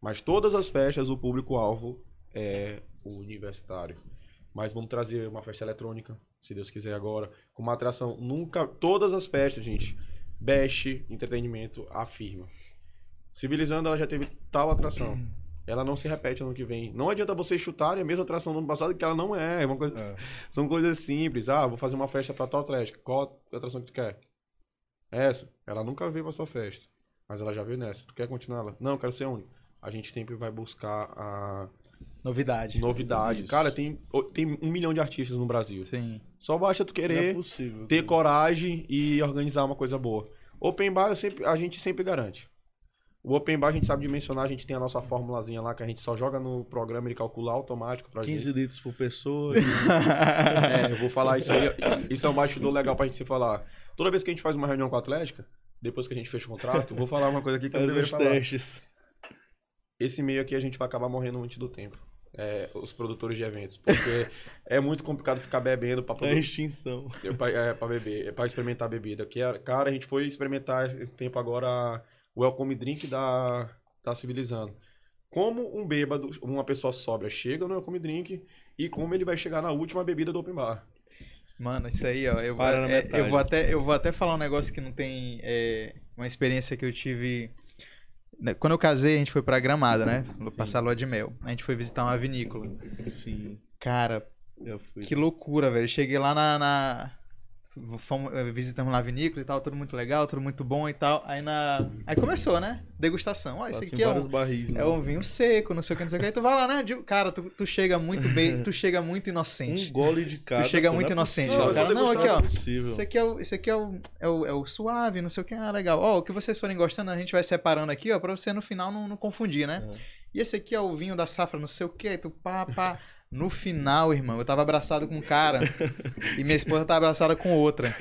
Mas todas as festas, o público-alvo é o universitário. Mas vamos trazer uma festa eletrônica, se Deus quiser agora, com uma atração. Nunca. Todas as festas, gente. Best Entretenimento afirma. Civilizando, ela já teve tal atração. Ela não se repete ano que vem. Não adianta vocês chutarem a mesma atração do ano passado, que ela não é. é uma coisa, É. São coisas simples. Ah, vou fazer uma festa pra tua atlética. Qual atração que tu quer? Essa. Ela nunca veio pra sua festa. Mas ela já veio nessa. Tu quer continuar ela? Não, eu quero ser único. A gente sempre vai buscar a Novidade. novidade. Isso. Cara, tem, tem um milhão de artistas no Brasil. Sim. Só basta tu Não é querer possível. ter coragem e organizar uma coisa boa. Open bar eu sempre, a gente sempre garante. O Open bar a gente sabe dimensionar, a gente tem a nossa formulazinha lá que a gente só joga no programa, ele calcula automático pra 15 gente. litros por pessoa. É, eu vou falar isso aí. Isso, é um bastidor legal pra gente se falar. Toda vez que a gente faz uma reunião com a Atlética, depois que a gente fecha o contrato, eu vou falar uma coisa aqui que eu não Faz deveria os falar. testes. Esse meio aqui a gente vai acabar morrendo antes do tempo. É, os produtores de eventos. Porque é muito complicado ficar bebendo pra, É produ- extinção. é, pra, é, pra beber, é pra experimentar a bebida. Que é, cara, a gente foi experimentar esse tempo agora o Welcome Drink da, da Civilizando. Como um bêbado, uma pessoa sóbria chega no Welcome Drink e como ele vai chegar na última bebida do Open Bar. Mano, isso aí, ó. Eu, vou- Para é, eu, vou até, eu vou até falar um negócio que não tem. é, uma experiência que eu tive. Né, Quando eu casei, a gente foi pra Gramada, né? Passar lua de mel. A gente foi visitar uma vinícola. Sim, Cara, que loucura, velho. Cheguei lá na. na- Fomos, eh, visitamos lá a vinícola e tal, tudo muito legal, tudo muito bom e tal. Aí na. Aí começou, né? Degustação. Ó, esse Passa em aqui é um, barris, né? é um vinho seco, não sei o que, não sei o que. Aí tu vai lá, né? Cara, tu, tu chega muito bem, tu chega muito inocente. Um gole de cada. chega pô, muito não é inocente, ó, cara. Não, aqui, é ó. possível. Esse aqui é o, esse aqui é o, é o, é o suave, não sei o que. Ah, legal. Ó, o que vocês forem gostando, a gente vai separando aqui, ó, pra você no final não, não confundir, né? E esse aqui é o vinho da safra, não sei o que, tu pá, pá. No final, irmão, eu tava abraçado com um cara e minha esposa tava abraçada com outra.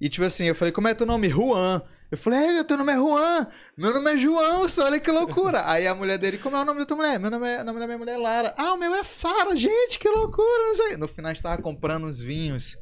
E tipo assim, eu falei, como é teu nome? Juan. Eu falei, é, teu nome é Juan, meu nome é João, só olha que loucura. Aí a mulher dele, como é o nome da tua mulher? Meu nome é, o nome da minha mulher é Lara. Ah, o meu é Sara, gente, que loucura, não sei. No final a gente tava comprando uns vinhos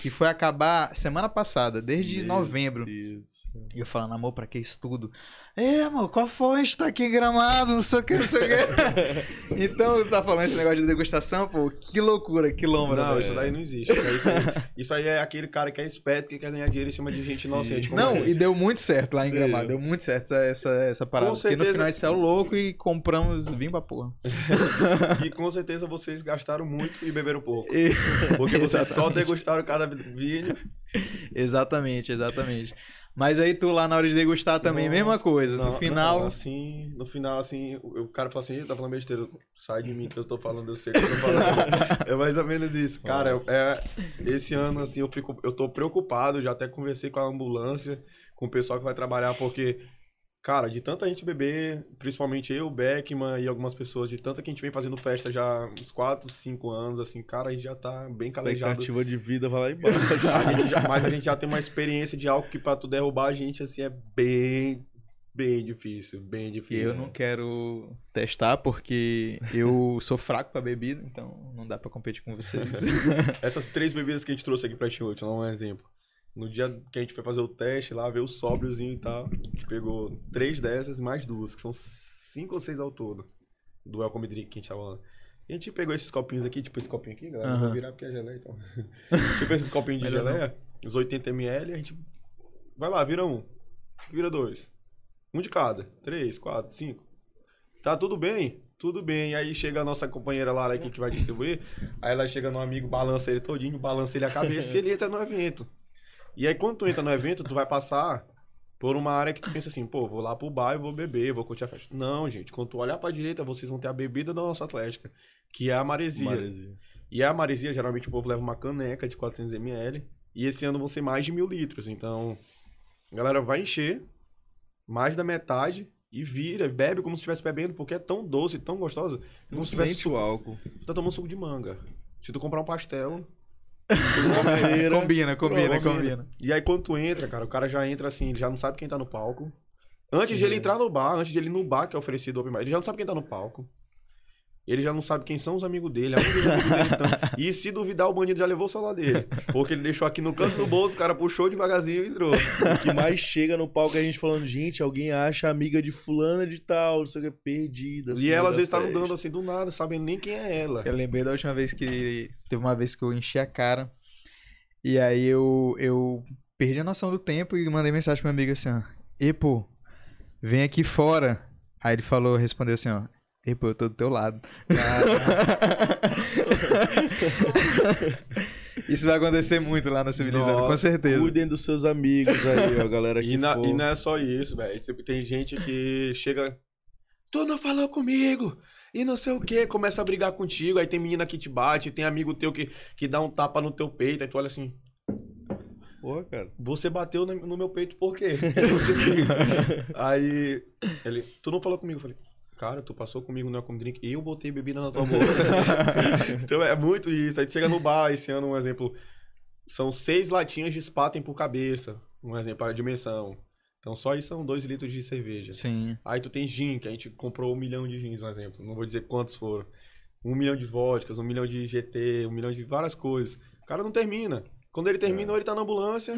que foi acabar semana passada, desde Meu novembro. Deus. E eu falando, amor, pra que isso tudo? É, amor, qual foi? A gente tá aqui em gramado, não sei o que, não sei o que. então, tá falando esse negócio de degustação, pô, que loucura, que lombra. Não, isso daí não existe. Isso aí, isso aí é aquele cara que é esperto, que quer ganhar dinheiro em cima de gente inocente. Não, e deu muito certo lá em Deu. Gramado, deu muito certo essa, essa, parada. Com Porque no certeza. final a gente saiu louco e compramos vinho pra porra. E com certeza vocês gastaram muito e beberam pouco. E- Porque vocês só Exatamente. degustaram cada vinho. Exatamente, exatamente. Mas aí tu lá na hora de degustar também, Nossa, mesma coisa. Não, no final. não, assim, no final, assim, o, o cara fala assim, "Ih, tá falando besteira, sai de mim que eu tô falando, eu sei que eu tô falando. é mais ou menos isso. Cara, Nossa. é, esse ano, assim, eu fico, eu tô preocupado, já até conversei com a ambulância, com o pessoal que vai trabalhar, porque, cara, de tanta gente beber, principalmente eu, Beckman e algumas pessoas, de tanta que a gente vem fazendo festa já uns 4, 5 anos, assim, cara, a gente já tá bem calejado. Expectativa de vida vai lá embaixo. Mas a gente já tem uma experiência de algo que pra tu derrubar a gente, assim, é bem, bem difícil, bem E difícil. eu não quero testar porque eu sou fraco pra bebida, então não dá pra competir com vocês. Essas três bebidas que a gente trouxe aqui pra ti hoje, vou dar um exemplo. No dia que a gente foi fazer o teste lá, ver o sóbriozinho e tal, a gente pegou três dessas e mais duas, que são cinco ou seis ao todo, do Welcome Drink que a gente tava falando. E a gente pegou esses copinhos aqui, tipo esse copinho aqui, galera, eu vou virar porque é geleia, então. tipo esses copinhos de geleia, os 80ml, a gente... Vai lá, vira um, vira dois. Um de cada, três, quatro, cinco. Tá tudo bem? Tudo bem. Aí chega a nossa companheira Lara aqui que vai distribuir. Aí ela chega no amigo, balança ele todinho, balança ele a cabeça e ele entra no evento. E aí quando tu entra no evento, tu vai passar por uma área que tu pensa assim, pô, vou lá pro bar e vou beber, vou curtir a festa. Não, gente, quando tu olhar pra direita, vocês vão ter a bebida da nossa atlética, que é a maresia. Maresia. E a maresia, geralmente o povo leva uma caneca de 400ml. E esse ano vão ser mais de mil litros. Então, a galera vai encher mais da metade e vira, bebe como se estivesse bebendo, porque é tão doce, tão gostosa. Não tivesse sente o álcool. Tu tá tomando suco de manga. Se tu comprar um pastel. Combina, combina, combina. E aí quando tu entra, cara, o cara já entra assim, ele já não sabe quem tá no palco. Antes de ele entrar no bar, antes de ele ir no bar que é oferecido open bar, ele já não sabe quem tá no palco. Ele já não sabe quem são os amigos dele, aonde os amigos dele estão. E se duvidar, o bandido já levou o celular dele. Porque ele deixou aqui no canto do bolso, o cara puxou devagarzinho e entrou. O que mais chega no palco é a gente falando, gente, alguém acha amiga de fulana de tal, não sei o que, perdida. assim, e ela às vezes tá andando assim do nada, sabendo nem quem é ela. Eu lembrei da última vez que. Teve uma vez que eu enchi a cara. E aí eu, eu perdi a noção do tempo e mandei mensagem pro meu amigo assim, ó. E pô, vem aqui fora. Aí ele falou, respondeu assim, ó. E pô, eu tô do teu lado. Isso vai acontecer muito lá na Civilizando, com certeza. Cuidem dos seus amigos aí, ó, galera que E, na- e não é só isso, velho. Tem- Tem gente que chega. Tu não falou comigo! E não sei o que, começa a brigar contigo. Aí tem menina que te bate, tem amigo teu que, que dá um tapa no teu peito. Aí tu olha assim: Porra, cara. Você bateu no, no meu peito por quê? Aí ele: Tu não falou comigo? Eu falei: Cara, tu passou comigo no Welcome Drink e eu botei bebida na tua boca. então é muito isso. Aí tu chega no bar, esse ano, um exemplo. São seis latinhas de Spaten por cabeça. Um exemplo, a dimensão. Então só isso são dois litros de cerveja. Sim. Aí tu tem gin, que a gente comprou um milhão de gins, um exemplo. Não vou dizer quantos foram. Um milhão de vodkas, um milhão de GT, um milhão de várias coisas. O cara não termina. Quando ele termina, ou ele tá na ambulância,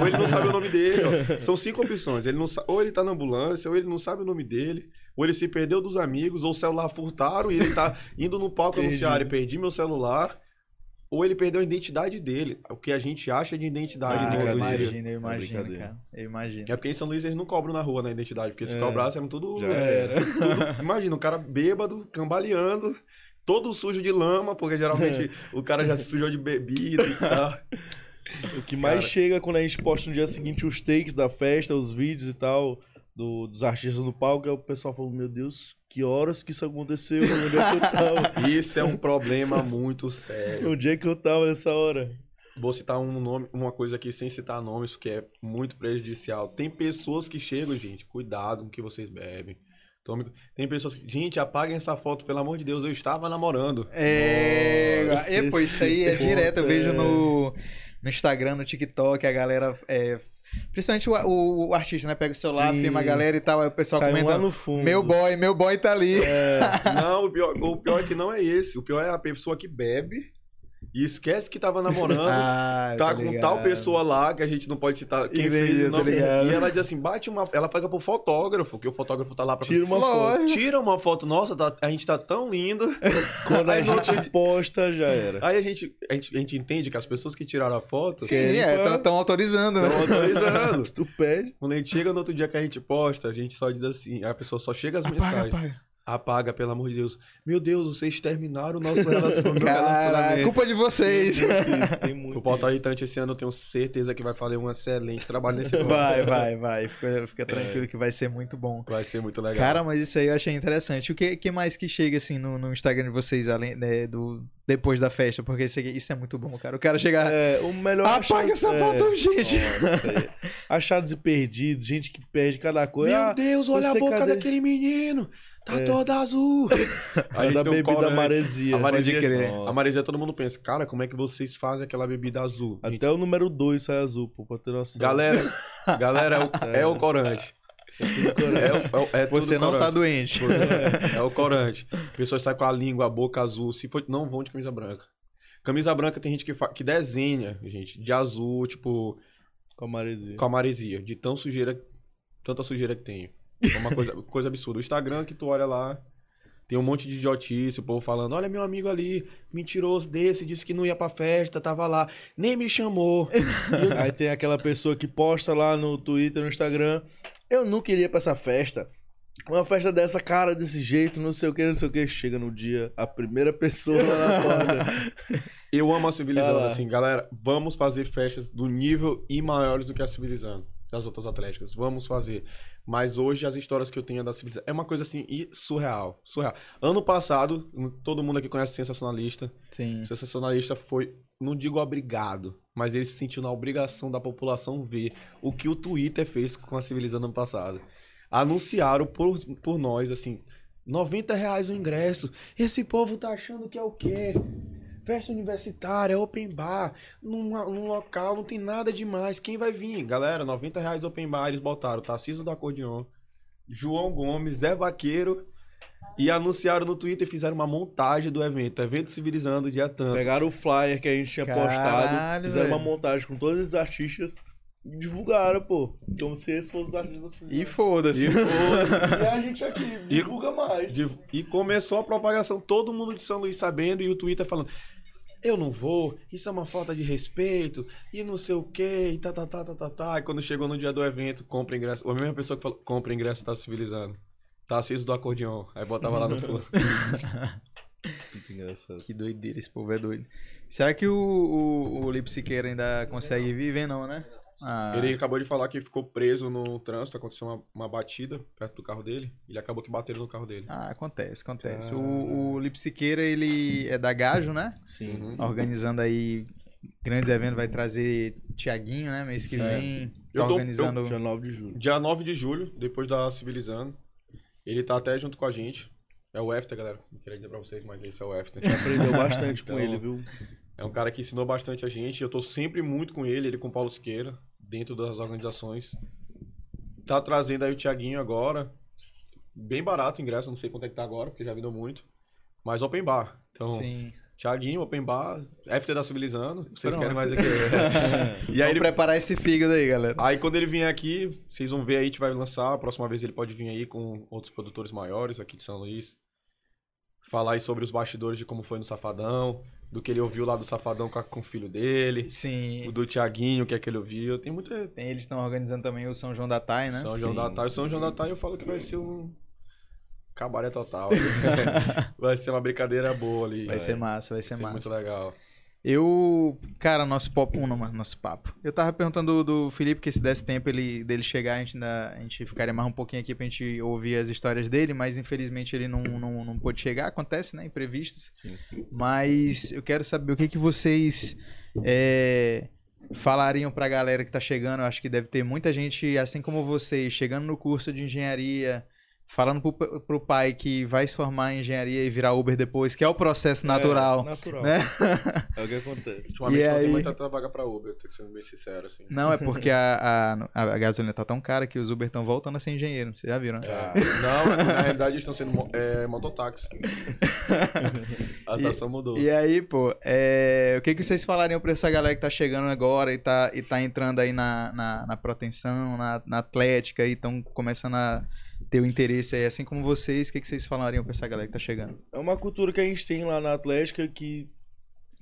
ou ele não sabe o nome dele. ó. São cinco opções. Ele não sa- Ou ele tá na ambulância, ou ele não sabe o nome dele, ou ele se perdeu dos amigos, ou o celular furtaram e ele tá indo no palco anunciar, e perdi meu celular. Ou ele perdeu a identidade dele. O que a gente acha de identidade Ah, no eu imagino, eu imagino, brincadeira. cara. Eu imagino. É porque em São Luís eles não cobram na rua na identidade, porque se É, cobrassem eram tudo. já era. tudo- imagina, o cara bêbado, cambaleando, todo sujo de lama, porque geralmente o cara já se sujou de bebida e tal. O que mais Cara. chega quando a gente posta no dia seguinte os takes da festa, os vídeos e tal, do- dos artistas no palco, é o pessoal falando, meu Deus, que horas que isso aconteceu? Onde é que eu tava? Isso é um problema muito sério. Onde é que eu tava nessa hora? Vou citar um nome, uma coisa aqui sem citar nomes, porque é muito prejudicial. Tem pessoas que chegam, gente, cuidado com o que vocês bebem. Tome... Tem pessoas que. Gente, apaguem essa foto, pelo amor de Deus, eu estava namorando. É, Nossa, é pô, isso aí é direto. Eu vejo é- no, no Instagram, no TikTok, a galera. É, principalmente o, o- o artista, né? Pega o celular, Sim. filma a galera e tal. Aí o pessoal Sai um comenta. lá no fundo. Meu boy, meu boy tá ali. Não, o pior, o pior é que não é esse. O pior é a pessoa que bebe e esquece que tava namorando. Ah, Tá com tal pessoa lá que a gente não pode citar quem Entendi, fez o tô nome. E ela diz assim: bate uma. Ela paga pro fotógrafo, que o fotógrafo tá lá pra. Tira uma Lógico. foto. Tira uma foto, nossa, tá- a gente tá tão lindo. Quando a gente posta, já era. Aí a gente, a gente, a gente entende que as pessoas que tiraram a foto Sim, é, Quem estão autorizando. né? estão autorizando. Tu pede, Quando a gente chega no outro dia que a gente posta, a gente só diz assim, a pessoa só chega as Apaga, mensagens. apaga. Apaga, pelo amor de Deus. Meu Deus, vocês terminaram o nosso relacionamento. Caraca, culpa de vocês. isso, tem muito O Portal isso. Irritante esse ano eu tenho certeza que vai fazer um excelente trabalho nesse ponto. Vai, vai, vai. Fica, fica tranquilo que vai ser muito bom. Vai ser muito legal. Cara, mas isso aí eu achei interessante. O que, que mais que chega assim no, no Instagram de vocês, além né, do depois da festa? Porque isso, aqui- isso é muito bom, cara. O cara chegar. É, o melhor Apaga achado- essa é. foto urgente! Nossa, é. Achados e perdidos, gente que perde cada coisa. Meu Ah, Deus, olha a boca cadê? daquele menino. Tá É. toda azul. a da bebida maresia. A maresia, Pode crer. Nossa. a maresia todo mundo pensa, cara, como é que vocês fazem aquela bebida azul? Gente, Até o número 2 sai azul, pô, pra ter noção. Galera, galera, é o, é o corante. É, o- é, o- é tudo Você não tá corante. doente. É, é o corante. Pessoas saem com a língua, a boca azul. Se for, não vão de camisa branca. Camisa branca tem gente que, fa- que desenha, gente, de azul, tipo, Com a maresia. com a maresia, de tão sujeira, tanta sujeira que tem. É uma coisa, coisa absurda. O Instagram que tu olha lá, tem um monte de idiotice, o povo falando, olha meu amigo ali, mentiroso desse, disse que não ia pra festa, tava lá, nem me chamou. Aí tem aquela pessoa que posta lá no Twitter, no Instagram. Eu não queria pra essa festa. Uma festa dessa, cara, desse jeito, não sei o que, não sei o que. Chega no dia, a primeira pessoa lá na porta. Eu amo a Civilizando, assim, galera, vamos fazer festas do nível e maiores do que a Civilizando, das outras atléticas, vamos fazer. Mas hoje as histórias que eu tenho da Civilizando é uma coisa assim, e surreal, surreal. Ano passado, todo mundo aqui conhece Sensacionalista, Sim. o Sensacionalista foi, não digo obrigado, mas ele se sentiu na obrigação da população ver o que o Twitter fez com a Civilizando ano passado. Anunciaram por, por nós, assim, 90 reais o ingresso. Esse povo tá achando que é o quê? Festa universitária, open bar, num, num local, não tem nada demais. Quem vai vir? Galera, 90 reais open bar, eles botaram Tarcísio do Acordeon, João Gomes, Zé Vaqueiro e anunciaram no Twitter e fizeram uma montagem do evento. Evento Civilizando, dia tanto. Pegaram o flyer que a gente tinha Caralho, postado, fizeram uma velho. montagem com todos os artistas e divulgaram, pô. Como se esses fossem os artistas E foda-se. E, foi. E a gente aqui, divulga mais. De- e começou a propagação, todo mundo de São Luís sabendo, e o Twitter falando: Eu não vou, isso é uma falta de respeito, e não sei o que, e tá, tá, tá, tá, tá, tá. E quando chegou no dia do evento, compra ingresso. A mesma pessoa que falou: Compra ingresso, tá civilizando. Tarcísio do acordeon. Aí botava lá no fundo. Muito engraçado. Que doideira, esse povo é doido. Será que o, o, o Lipe Siqueira ainda consegue viver, não, né? Ah, Ele acabou de falar que ficou preso no trânsito, aconteceu uma, uma batida perto do carro dele, ele acabou que bateram no carro dele. ah, acontece, acontece. Ah. O, o Lipe Siqueira, ele é da Gajo, né? Sim. Uhum. Organizando aí grandes eventos, vai trazer Tiaguinho, né? Mês que Certo. vem. Tá Eu tô- organizando. Dia 9 de julho. Dia 9 de julho, depois da Civilizando, ele tá até junto com a gente. É o Efter, galera. Não queria dizer pra vocês, mas esse é o Efter. Aprendeu bastante com Então, ele, viu? É um cara que ensinou bastante a gente. Eu tô sempre muito com ele, ele com o Paulo Siqueira, dentro das organizações. Tá trazendo aí o Thiaguinho agora. Bem barato o ingresso, não sei quanto é que tá agora, porque já vendeu muito. Mas open bar. Então, Sim. Thiaguinho, open bar, FT da Civilizando. Vocês Pronto. querem mais aqui? e aí ele preparar esse fígado aí, galera. Aí quando ele vier aqui, vocês vão ver aí, a gente vai lançar. A próxima vez ele pode vir aí com outros produtores maiores aqui de São Luís. Falar aí sobre os bastidores de como foi no Safadão, do que ele ouviu lá do Safadão com, o filho dele, Sim. o do Tiaguinho, que é que ele ouviu. Tem muita. Tem, eles estão organizando também o São João da Tai, né? São João Sim. da Tai. O São João da Tai eu falo que vai ser um. Cabaré total. vai ser uma brincadeira boa ali. Vai ser massa, vai Vai ser ser massa. muito legal. Eu, cara, nosso pop, um, nosso papo. Eu tava perguntando do, do Felipe que se desse tempo ele, dele chegar, a gente, ainda, a gente ficaria mais um pouquinho aqui pra gente ouvir as histórias dele, mas infelizmente ele não, não, não pôde chegar, acontece, né? Imprevistos. Sim. Mas eu quero saber o que, que vocês é, falariam pra galera que tá chegando. Eu acho que deve ter muita gente, assim como vocês, chegando no curso de engenharia, falando pro, pro pai que vai se formar em engenharia e virar Uber depois, que é o processo natural. É, natural. né? É o que acontece. Ultimamente E não aí- tem muita vaga pra Uber, tenho que ser bem sincero, assim. Não, é porque a, a, a gasolina tá tão cara que os Uber estão voltando a ser engenheiro. Vocês já viram, né? É, não, na realidade eles estão sendo é, mototáxi. A situação mudou. E aí, pô, é, o que, que vocês falariam pra essa galera que tá chegando agora e tá, e tá entrando aí na, na, na proteção, na, na atlética e estão começando a ter o interesse aí, assim como vocês, o que, que vocês falariam pra essa galera que tá chegando? É uma cultura que a gente tem lá na Atlética que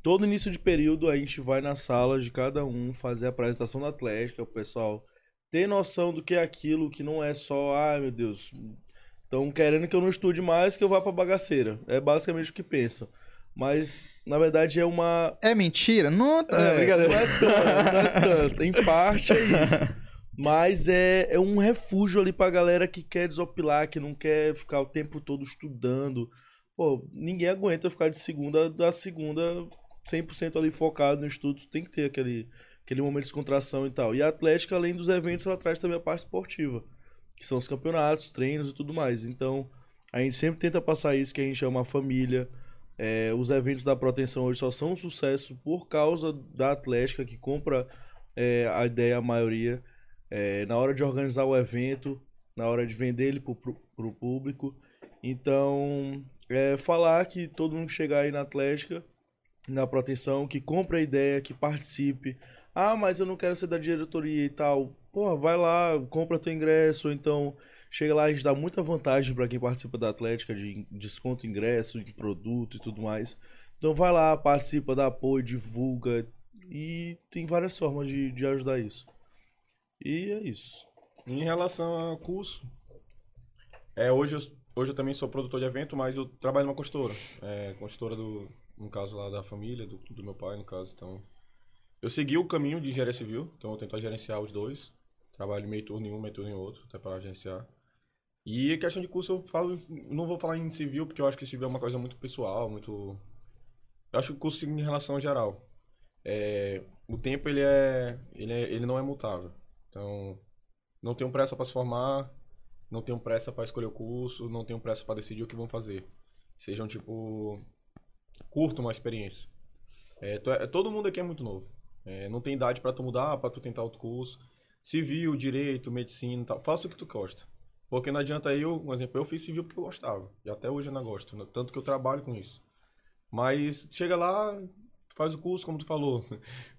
todo início de período a gente vai na sala de cada um fazer a apresentação da Atlética, o pessoal ter noção do que é aquilo, que não é só, ai meu Deus, estão querendo que eu não estude mais, que eu vá pra bagaceira. É basicamente o que pensam. Mas, na verdade, é uma. É mentira? Não, é, É, brincadeira. Não é tanto, não é tanto. Em parte é isso. Mas é, é um refúgio ali pra galera que quer desopilar, que não quer ficar o tempo todo estudando. Pô, ninguém aguenta ficar de segunda da segunda 100% ali focado no estudo. Tem que ter aquele, aquele momento de descontração e tal. E a Atlética, além dos eventos, ela traz também a parte esportiva, que são os campeonatos, treinos e tudo mais. Então, a gente sempre tenta passar isso que a gente chama família. É, os eventos da proteção hoje só são um sucesso por causa da Atlética que compra é, a ideia, a maioria, é, na hora de organizar o evento, na hora de vender ele pro, pro público. Então, é, falar que todo mundo chegar aí na Atlética, na proteção, que compra a ideia, que participe. Ah, mas eu não quero ser da diretoria e tal. Porra, vai lá, compra teu ingresso, então chega lá, a gente dá muita vantagem para quem participa da Atlética de desconto ingresso, em produto e tudo mais. Então vai lá, participa, dá apoio, divulga e tem várias formas de, de ajudar isso. E é isso. Em relação ao curso, é, hoje, eu, hoje eu também sou produtor de evento, mas eu trabalho numa consultora. É, consultora do, no caso lá da família, do, do meu pai, no caso. Então, eu segui o caminho de engenharia civil, então eu tento gerenciar os dois. Trabalho meio turno em um, meio turno em outro, até para gerenciar. E a questão de curso, eu falo, não vou falar em civil, porque eu acho que civil é uma coisa muito pessoal, muito... Eu acho que o curso em relação geral. É, o tempo, ele, é, ele, é, ele não é mutável. Então, não tenham pressa para se formar, não tenham pressa para escolher o curso, não tenham pressa para decidir o que vão fazer. Sejam, tipo, curtam uma experiência. É, é- todo mundo aqui é muito novo. É, não tem idade para tu mudar, para tu tentar outro curso. Civil, direito, medicina, tal. faça o que tu gosta. Porque não adianta eu, por exemplo, eu fiz civil porque eu gostava. E até hoje eu não gosto, tanto que eu trabalho com isso. Mas chega lá, faz o curso, como tu falou.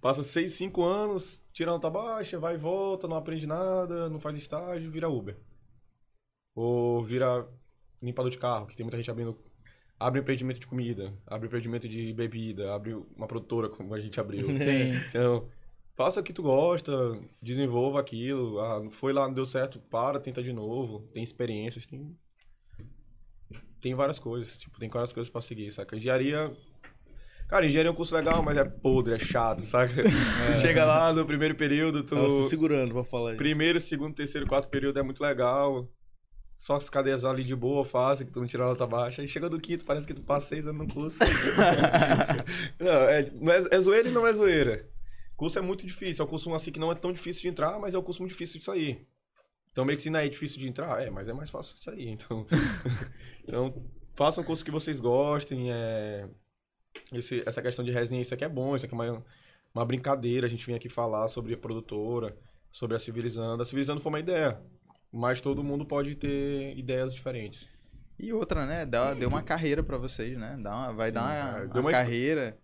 Passa seis, cinco anos, tira nota baixa, vai e volta, não aprende nada, não faz estágio, vira Uber. Ou vira limpador de carro, que tem muita gente abrindo. Abre empreendimento de comida, abre empreendimento de bebida, abre uma produtora, como a gente abriu. Sim. Então, faça o que tu gosta, desenvolva aquilo. Ah, foi lá, não deu certo, para, tenta de novo. Tem experiências, tem. Tem várias coisas, tipo, tem várias coisas pra seguir, saca? Engenharia. Cara, engenharia é um curso legal, mas é podre, é chato, saca? Tu Chega lá no primeiro período, tu. Se segurando pra falar aí. Primeiro, segundo, terceiro, quarto período é muito legal. Só as cadeias ali de boa fazem, que tu não tira a nota baixa. Aí chega do quinto, parece que tu passa seis anos no curso. não, é, é, é zoeira e não é zoeira. Curso é muito difícil. É um curso assim que não é tão difícil de entrar, mas é um curso muito difícil de sair. Então, medicina é difícil de entrar? É, mas é mais fácil de sair. Então, então façam um curso que vocês gostem. É... Esse, essa questão de resenha, isso aqui é bom, isso aqui é uma, uma brincadeira. A gente vem aqui falar sobre a produtora, sobre a Civilizando. A Civilizando foi uma ideia, mas todo mundo pode ter ideias diferentes. E outra, né? Dá, deu uma carreira pra vocês, né? Dá uma, vai Sim, dar uma, uma uma carreira.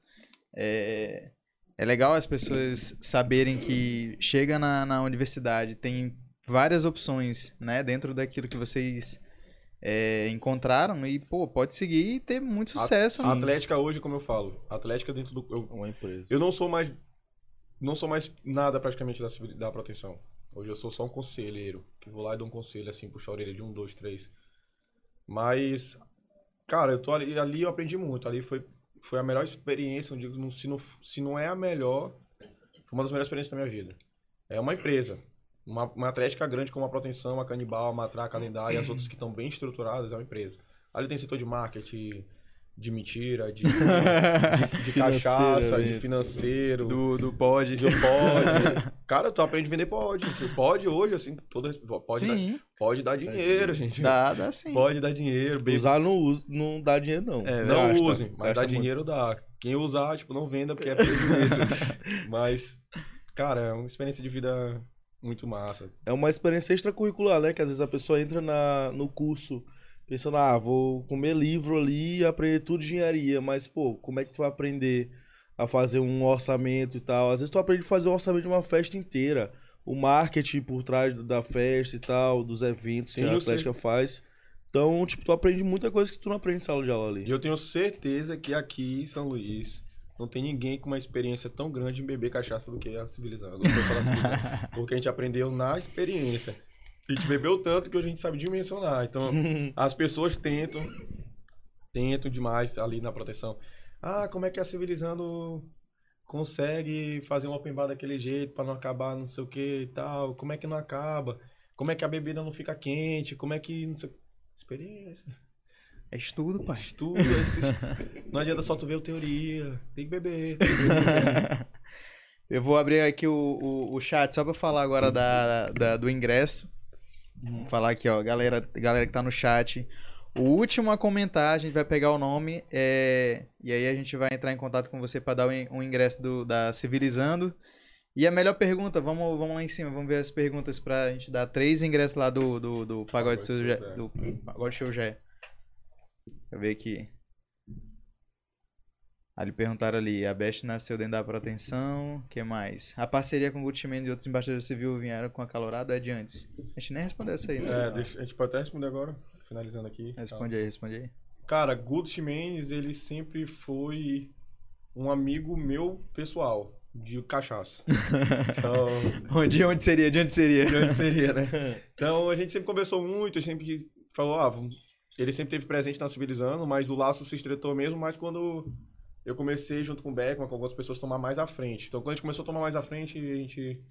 É, é legal as pessoas saberem que chega na, na universidade, tem várias opções, né? Dentro daquilo que vocês é, encontraram e, pô, pode seguir e ter muito A- sucesso. A né? Atlética hoje, como eu falo, a Atlética dentro do. Eu, Uma empresa. eu não sou mais. Não sou mais nada praticamente da, da proteção. Hoje eu sou só um conselheiro, que vou lá e dou um conselho assim, puxar a orelha de um, dois, três. Mas, cara, eu tô ali, ali eu aprendi muito. Ali foi, foi a melhor experiência, não digo, se, não, se não é a melhor, foi uma das melhores experiências da minha vida. É uma empresa. Uma, uma atlética grande como a Proteção, a Canibal, a Matra, a Calendário e as outras que estão bem estruturadas é uma empresa. Ali tem setor de marketing, de mentira, de, de, de cachaça, de Financeiramente. financeiro, Do, do pod. de pod. Cara, tu aprende a vender pod. Pode hoje, assim, toda, pode, dar, Sim, pode dar dinheiro, gente. dá, dá sim. Pode dar dinheiro. bebê. Usar não, usa, não dá dinheiro, não. É, Não Gasta, usem, mas dar muito. dinheiro dá. Quem usar, tipo, não venda porque é prejuízo. mas, cara, é uma experiência de vida muito massa. É uma experiência extracurricular, né? Que às vezes a pessoa entra na, no curso pensando, ah, vou comer livro ali e aprender tudo de engenharia. Mas, pô, como é que tu vai aprender a fazer um orçamento e tal? Às vezes tu aprende a fazer um orçamento de uma festa inteira. O marketing por trás da festa e tal, dos eventos que a. Atlética faz. Então, tipo, tu aprende muita coisa que tu não aprende em sala de aula ali. E eu tenho certeza que aqui em São Luís não tem ninguém com uma experiência tão grande em beber cachaça do que a Civilizando. o pessoal da Civilizando. Porque a gente aprendeu na experiência. A gente bebeu tanto que a gente sabe dimensionar. Então, as pessoas tentam, tentam demais ali na proteção. Ah, como é que a Civilizando consegue fazer um open bar daquele jeito para não acabar não sei o que e tal? Como é que não acaba? Como é que a bebida não fica quente? Como é que não sei... Experiência. É estudo, pai. Estuda, esses- não adianta só tu ver o teoria. Tem que beber. Tem que beber. Eu vou abrir aqui o, o, o chat só pra falar agora da, da- do ingresso. Falar aqui, ó, galera, galera que tá no chat. O último a comentar, a gente vai pegar o nome é, e aí a gente vai entrar em contato com você pra dar um ingresso do, da Civilizando. E a melhor pergunta, vamos, vamos lá em cima, vamos ver as perguntas pra gente dar três ingressos lá do, do, do Pagode Pagode Seu Seu Zé. do Pagode Show Jé. Deixa eu ver aqui. Ali perguntaram ali, a Best nasceu dentro da proteção, o que mais? A parceria com o Gucci Mane e outros embaixadores civil vieram com a Calorado é de antes? A gente nem respondeu essa aí, né? É, a gente pode até responder agora, finalizando aqui. Responde aí, responde aí. Cara, Guto Chimenez, ele sempre foi um amigo meu pessoal, de cachaça. Então, Onde, onde seria? De onde seria? de onde seria, né? Então, a gente sempre conversou muito, a gente sempre falou, ah, vamos- ele sempre teve presente na Civilizando, mas o laço se estreitou mesmo, mas quando eu comecei junto com o Beckman, com algumas pessoas, tomar mais à frente. Então, quando a gente começou a tomar mais à frente, a gente...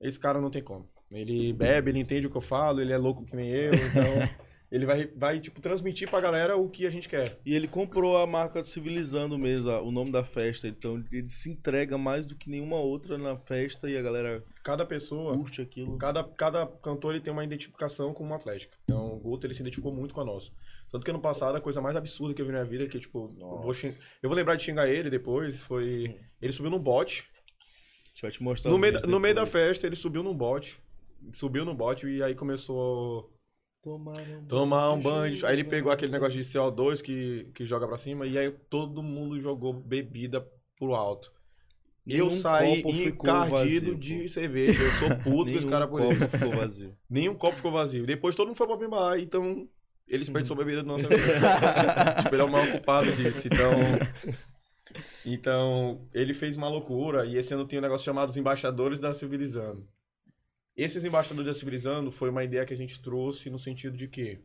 Esse cara não tem como. Ele bebe, ele entende o que eu falo, ele é louco que nem eu, então... Ele vai, vai, tipo, transmitir pra galera o que a gente quer. E ele comprou a marca Civilizando mesmo, o nome da festa. Então ele se entrega mais do que nenhuma outra na festa e a galera Cada pessoa, curte aquilo. cada, cada cantor ele tem uma identificação com uma Atlética. Então, o Guto ele se identificou muito com a nossa. Tanto que ano passado a coisa mais absurda que eu vi na minha vida é que, tipo, eu vou, xing- eu vou lembrar de xingar ele depois, foi... Ele subiu num bote. A gente vai te mostrar No meio, da- no meio da festa, ele subiu num bote. Subiu no bote e aí começou Tomar um tomar um banho. Aí ele pegou aquele negócio de CO2 que, que joga pra cima e aí todo mundo jogou bebida pro alto. Eu Nenhum saí copo encardido vazio, de pô. cerveja. Eu sou puto com esse Nenhum cara por copo isso. ficou vazio. Nenhum copo ficou vazio. Depois todo mundo foi pra bar, então ele desperdiçou bebida do nosso tipo, ele é o maior culpado disso. Então. Então, ele fez uma loucura e esse ano tem um negócio chamado os Embaixadores da Civilizando. Esses Embaixadores da Civilizando foi uma ideia que a gente trouxe no sentido de quê?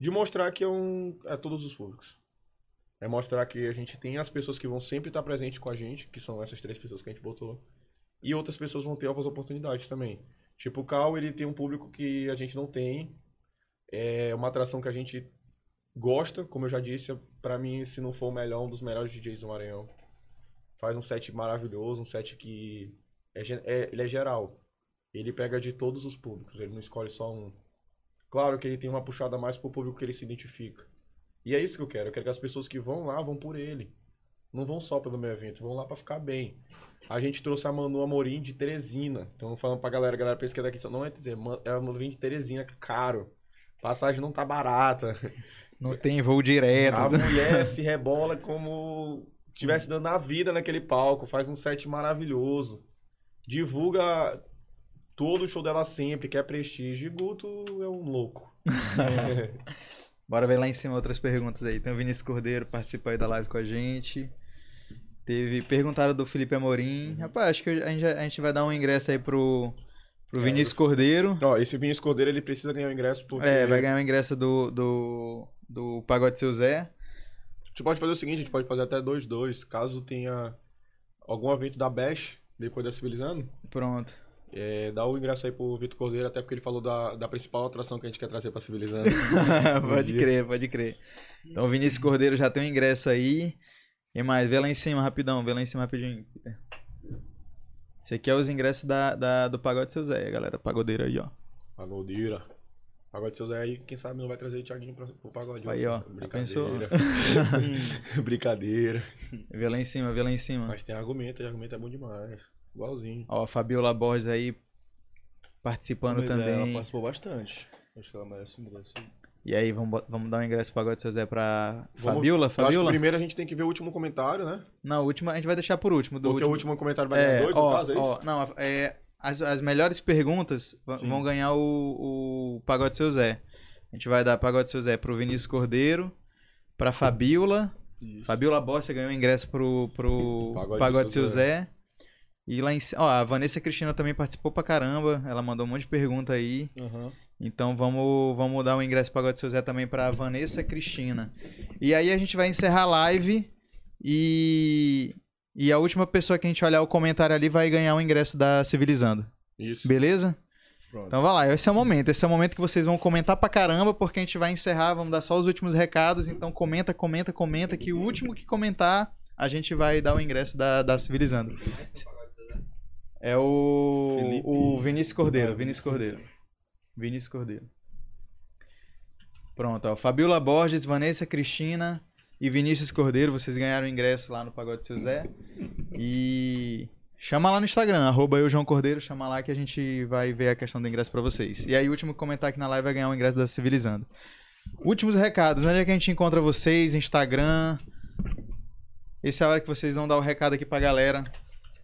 De mostrar que é, um, é todos os públicos. É mostrar que a gente tem as pessoas que vão sempre estar presentes com a gente, que são essas três pessoas que a gente botou. E outras pessoas vão ter outras oportunidades também. Tipo, o Cal, ele tem um público que a gente não tem. É uma atração que a gente gosta, como eu já disse, pra mim, se não for o melhor, um dos melhores DJs do Maranhão. Faz um set maravilhoso, um set que é, é- ele é geral. Ele pega de todos os públicos, ele não escolhe só um. Claro que ele tem uma puxada mais pro público que ele se identifica. E é isso que eu quero, eu quero que as pessoas que vão lá vão por ele. Não vão só pelo meu evento, vão lá pra ficar bem. A gente trouxe a Manu Amorim de Teresina. Então, falando pra galera, a galera pensa que é daqui, não é dizer, é a Amorim de Teresina, caro. Passagem não tá barata. Não tem voo direto. A mulher se rebola como estivesse dando a vida naquele palco, faz um set maravilhoso. Divulga todo o show dela sempre, quer prestígio. E Guto é um louco. Bora ver lá em cima outras perguntas aí. Tem o Vinícius Cordeiro, participa aí da live com a gente. Teve perguntaram do Felipe Amorim. Rapaz, acho que a gente, a gente vai dar um ingresso aí pro, pro É, Vinícius Cordeiro. Ó, esse Vinícius Cordeiro, ele precisa ganhar o ingresso porque... É, vai ganhar o ingresso do, do, do Pagode Seu Zé. A gente pode fazer o seguinte, a gente pode fazer até 2-2. Caso tenha algum evento da Bash, depois da Civilizando, Pronto. É, dá o ingresso aí pro Vitor Cordeiro, até porque ele falou da, da principal atração que a gente quer trazer pra Civilizando. pode crer, pode crer. Então o Vinícius Cordeiro já tem o ingresso aí. E mais, vê lá em cima rapidão, vê lá em cima rapidinho. Esse aqui é os ingressos da, da, do Pagode Seu Zé, galera. Pagodeiro aí, ó. Pagodeira. Pagode seu Zé aí, quem sabe não vai trazer o Thiaguinho pra, pro pagode. Aí, ó. Pensou? Brincadeira. Vê lá em cima, vê lá em cima. Mas tem argumento, e argumento é bom demais. Igualzinho. Ó, a Fabiola Borges aí participando Mas, é, também. Ela participou bastante. Acho que ela merece um ingresso. E aí, vamos, vamos dar um ingresso pro Pagode Seu Zé pra Vamos- Fabiola? Eu acho que Fabiola? primeiro a gente tem que ver o último comentário, né? Não, o último a gente vai deixar por último. Do Porque último. o último comentário vai ganhar É, dois, no ó, caso, é isso? ó, não, é, as, as melhores perguntas Sim. vão ganhar o, o Pagode Seu Zé. A gente vai dar Pagode Seu Zé pro Vinícius Cordeiro, pra Fabiola. Isso. Fabiola Bossa ganhou ingresso pro, pro Pagode Pagode, do Seu Seu Zé. E lá em ó, a Vanessa Cristina também participou pra caramba. Ela mandou um monte de pergunta aí. Aham. Então vamos, vamos dar um ingresso pro Pagode Seu Zé também pra Vanessa Cristina. E aí a gente vai encerrar a live e e a última pessoa que a gente olhar o comentário ali vai ganhar o ingresso da Civilizando. Isso. Beleza? Pronto. Então vai lá, esse é o momento. Esse é o momento que vocês vão comentar pra caramba, porque a gente vai encerrar, vamos dar só os últimos recados. Então comenta, comenta, comenta, que o último que comentar, a gente vai dar o ingresso da, da Civilizando. É o, Felipe- o Vinícius Cordeiro, Vinícius Cordeiro. Vinícius Cordeiro. Pronto, ó. Fabiola Borges, Vanessa Cristina e Vinícius Cordeiro, vocês ganharam ingresso lá no Pagode Seu Zé. E chama lá no Instagram, arroba eu, João Cordeiro, chama lá que a gente vai ver a questão do ingresso pra vocês. E aí, o último que comentar aqui na live vai ganhar o ingresso da Civilizando. Últimos recados, onde é que a gente encontra vocês? Instagram. Essa é a hora que vocês vão dar o recado aqui pra galera.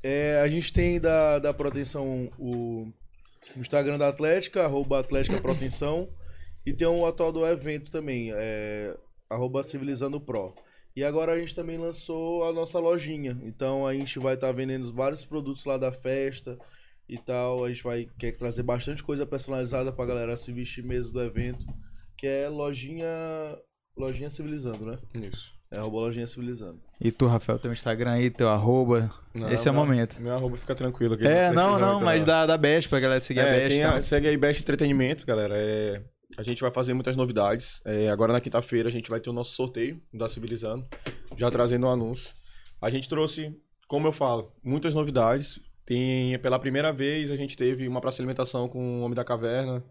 É, a gente tem da, da Proteção o, Instagram da Atlética, arroba Atlética Proteção. E tem o atual do evento também, é, arroba Civilizando Pro. E agora a gente também lançou a nossa lojinha. Então a gente vai estar vendendo vários produtos lá da festa e tal. A gente vai quer trazer bastante coisa personalizada pra galera se vestir mesmo do evento. Que é lojinha. Lojinha Civilizando, né? Isso. É arroba lojinha Civilizando. E tu, Rafael, teu Instagram aí, teu arroba. Não, Esse é o meu- momento. Meu arroba fica tranquilo aqui. É, não, não, mas da, da Best, pra galera seguir a É, Best. tem e a- segue aí Best Entretenimento, galera. É, a gente vai fazer muitas novidades. É, agora na quinta-feira a gente vai ter o nosso sorteio da Civilizando, já trazendo um anúncio. A gente trouxe, como eu falo, muitas novidades. Tem, pela primeira vez a gente teve uma praça de alimentação com o Homem da Caverna,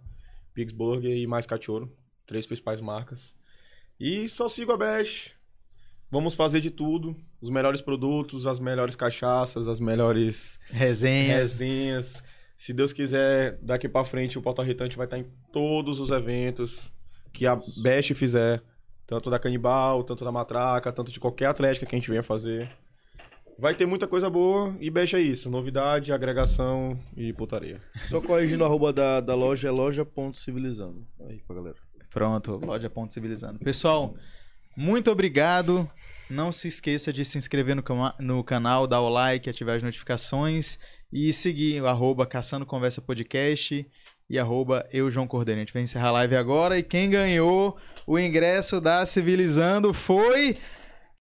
Pigs Burger e mais Cachorro, três principais marcas. E só sigo a Best. Vamos fazer de tudo, os melhores produtos, as melhores cachaças, as melhores Resenhas. resenhas. Se Deus quiser, daqui pra frente o Porta Irritante vai estar em todos os eventos que a Best fizer. Tanto da Canibal, tanto da Matraca, tanto de qualquer atlética que a gente venha fazer. Vai ter muita coisa boa e Best é isso. Novidade, agregação e putaria. Só corrigindo o arroba da, da loja, é loja.civilizando. Aí pra galera. Pronto, loja Ponto Civilizando. Pessoal, muito obrigado. Não se esqueça de se inscrever no, no canal, dar o like, ativar as notificações e seguir o arroba Caçando Conversa Podcast e arroba eu, João Cordeiro. A gente vai encerrar a live agora e quem ganhou o ingresso da Civilizando foi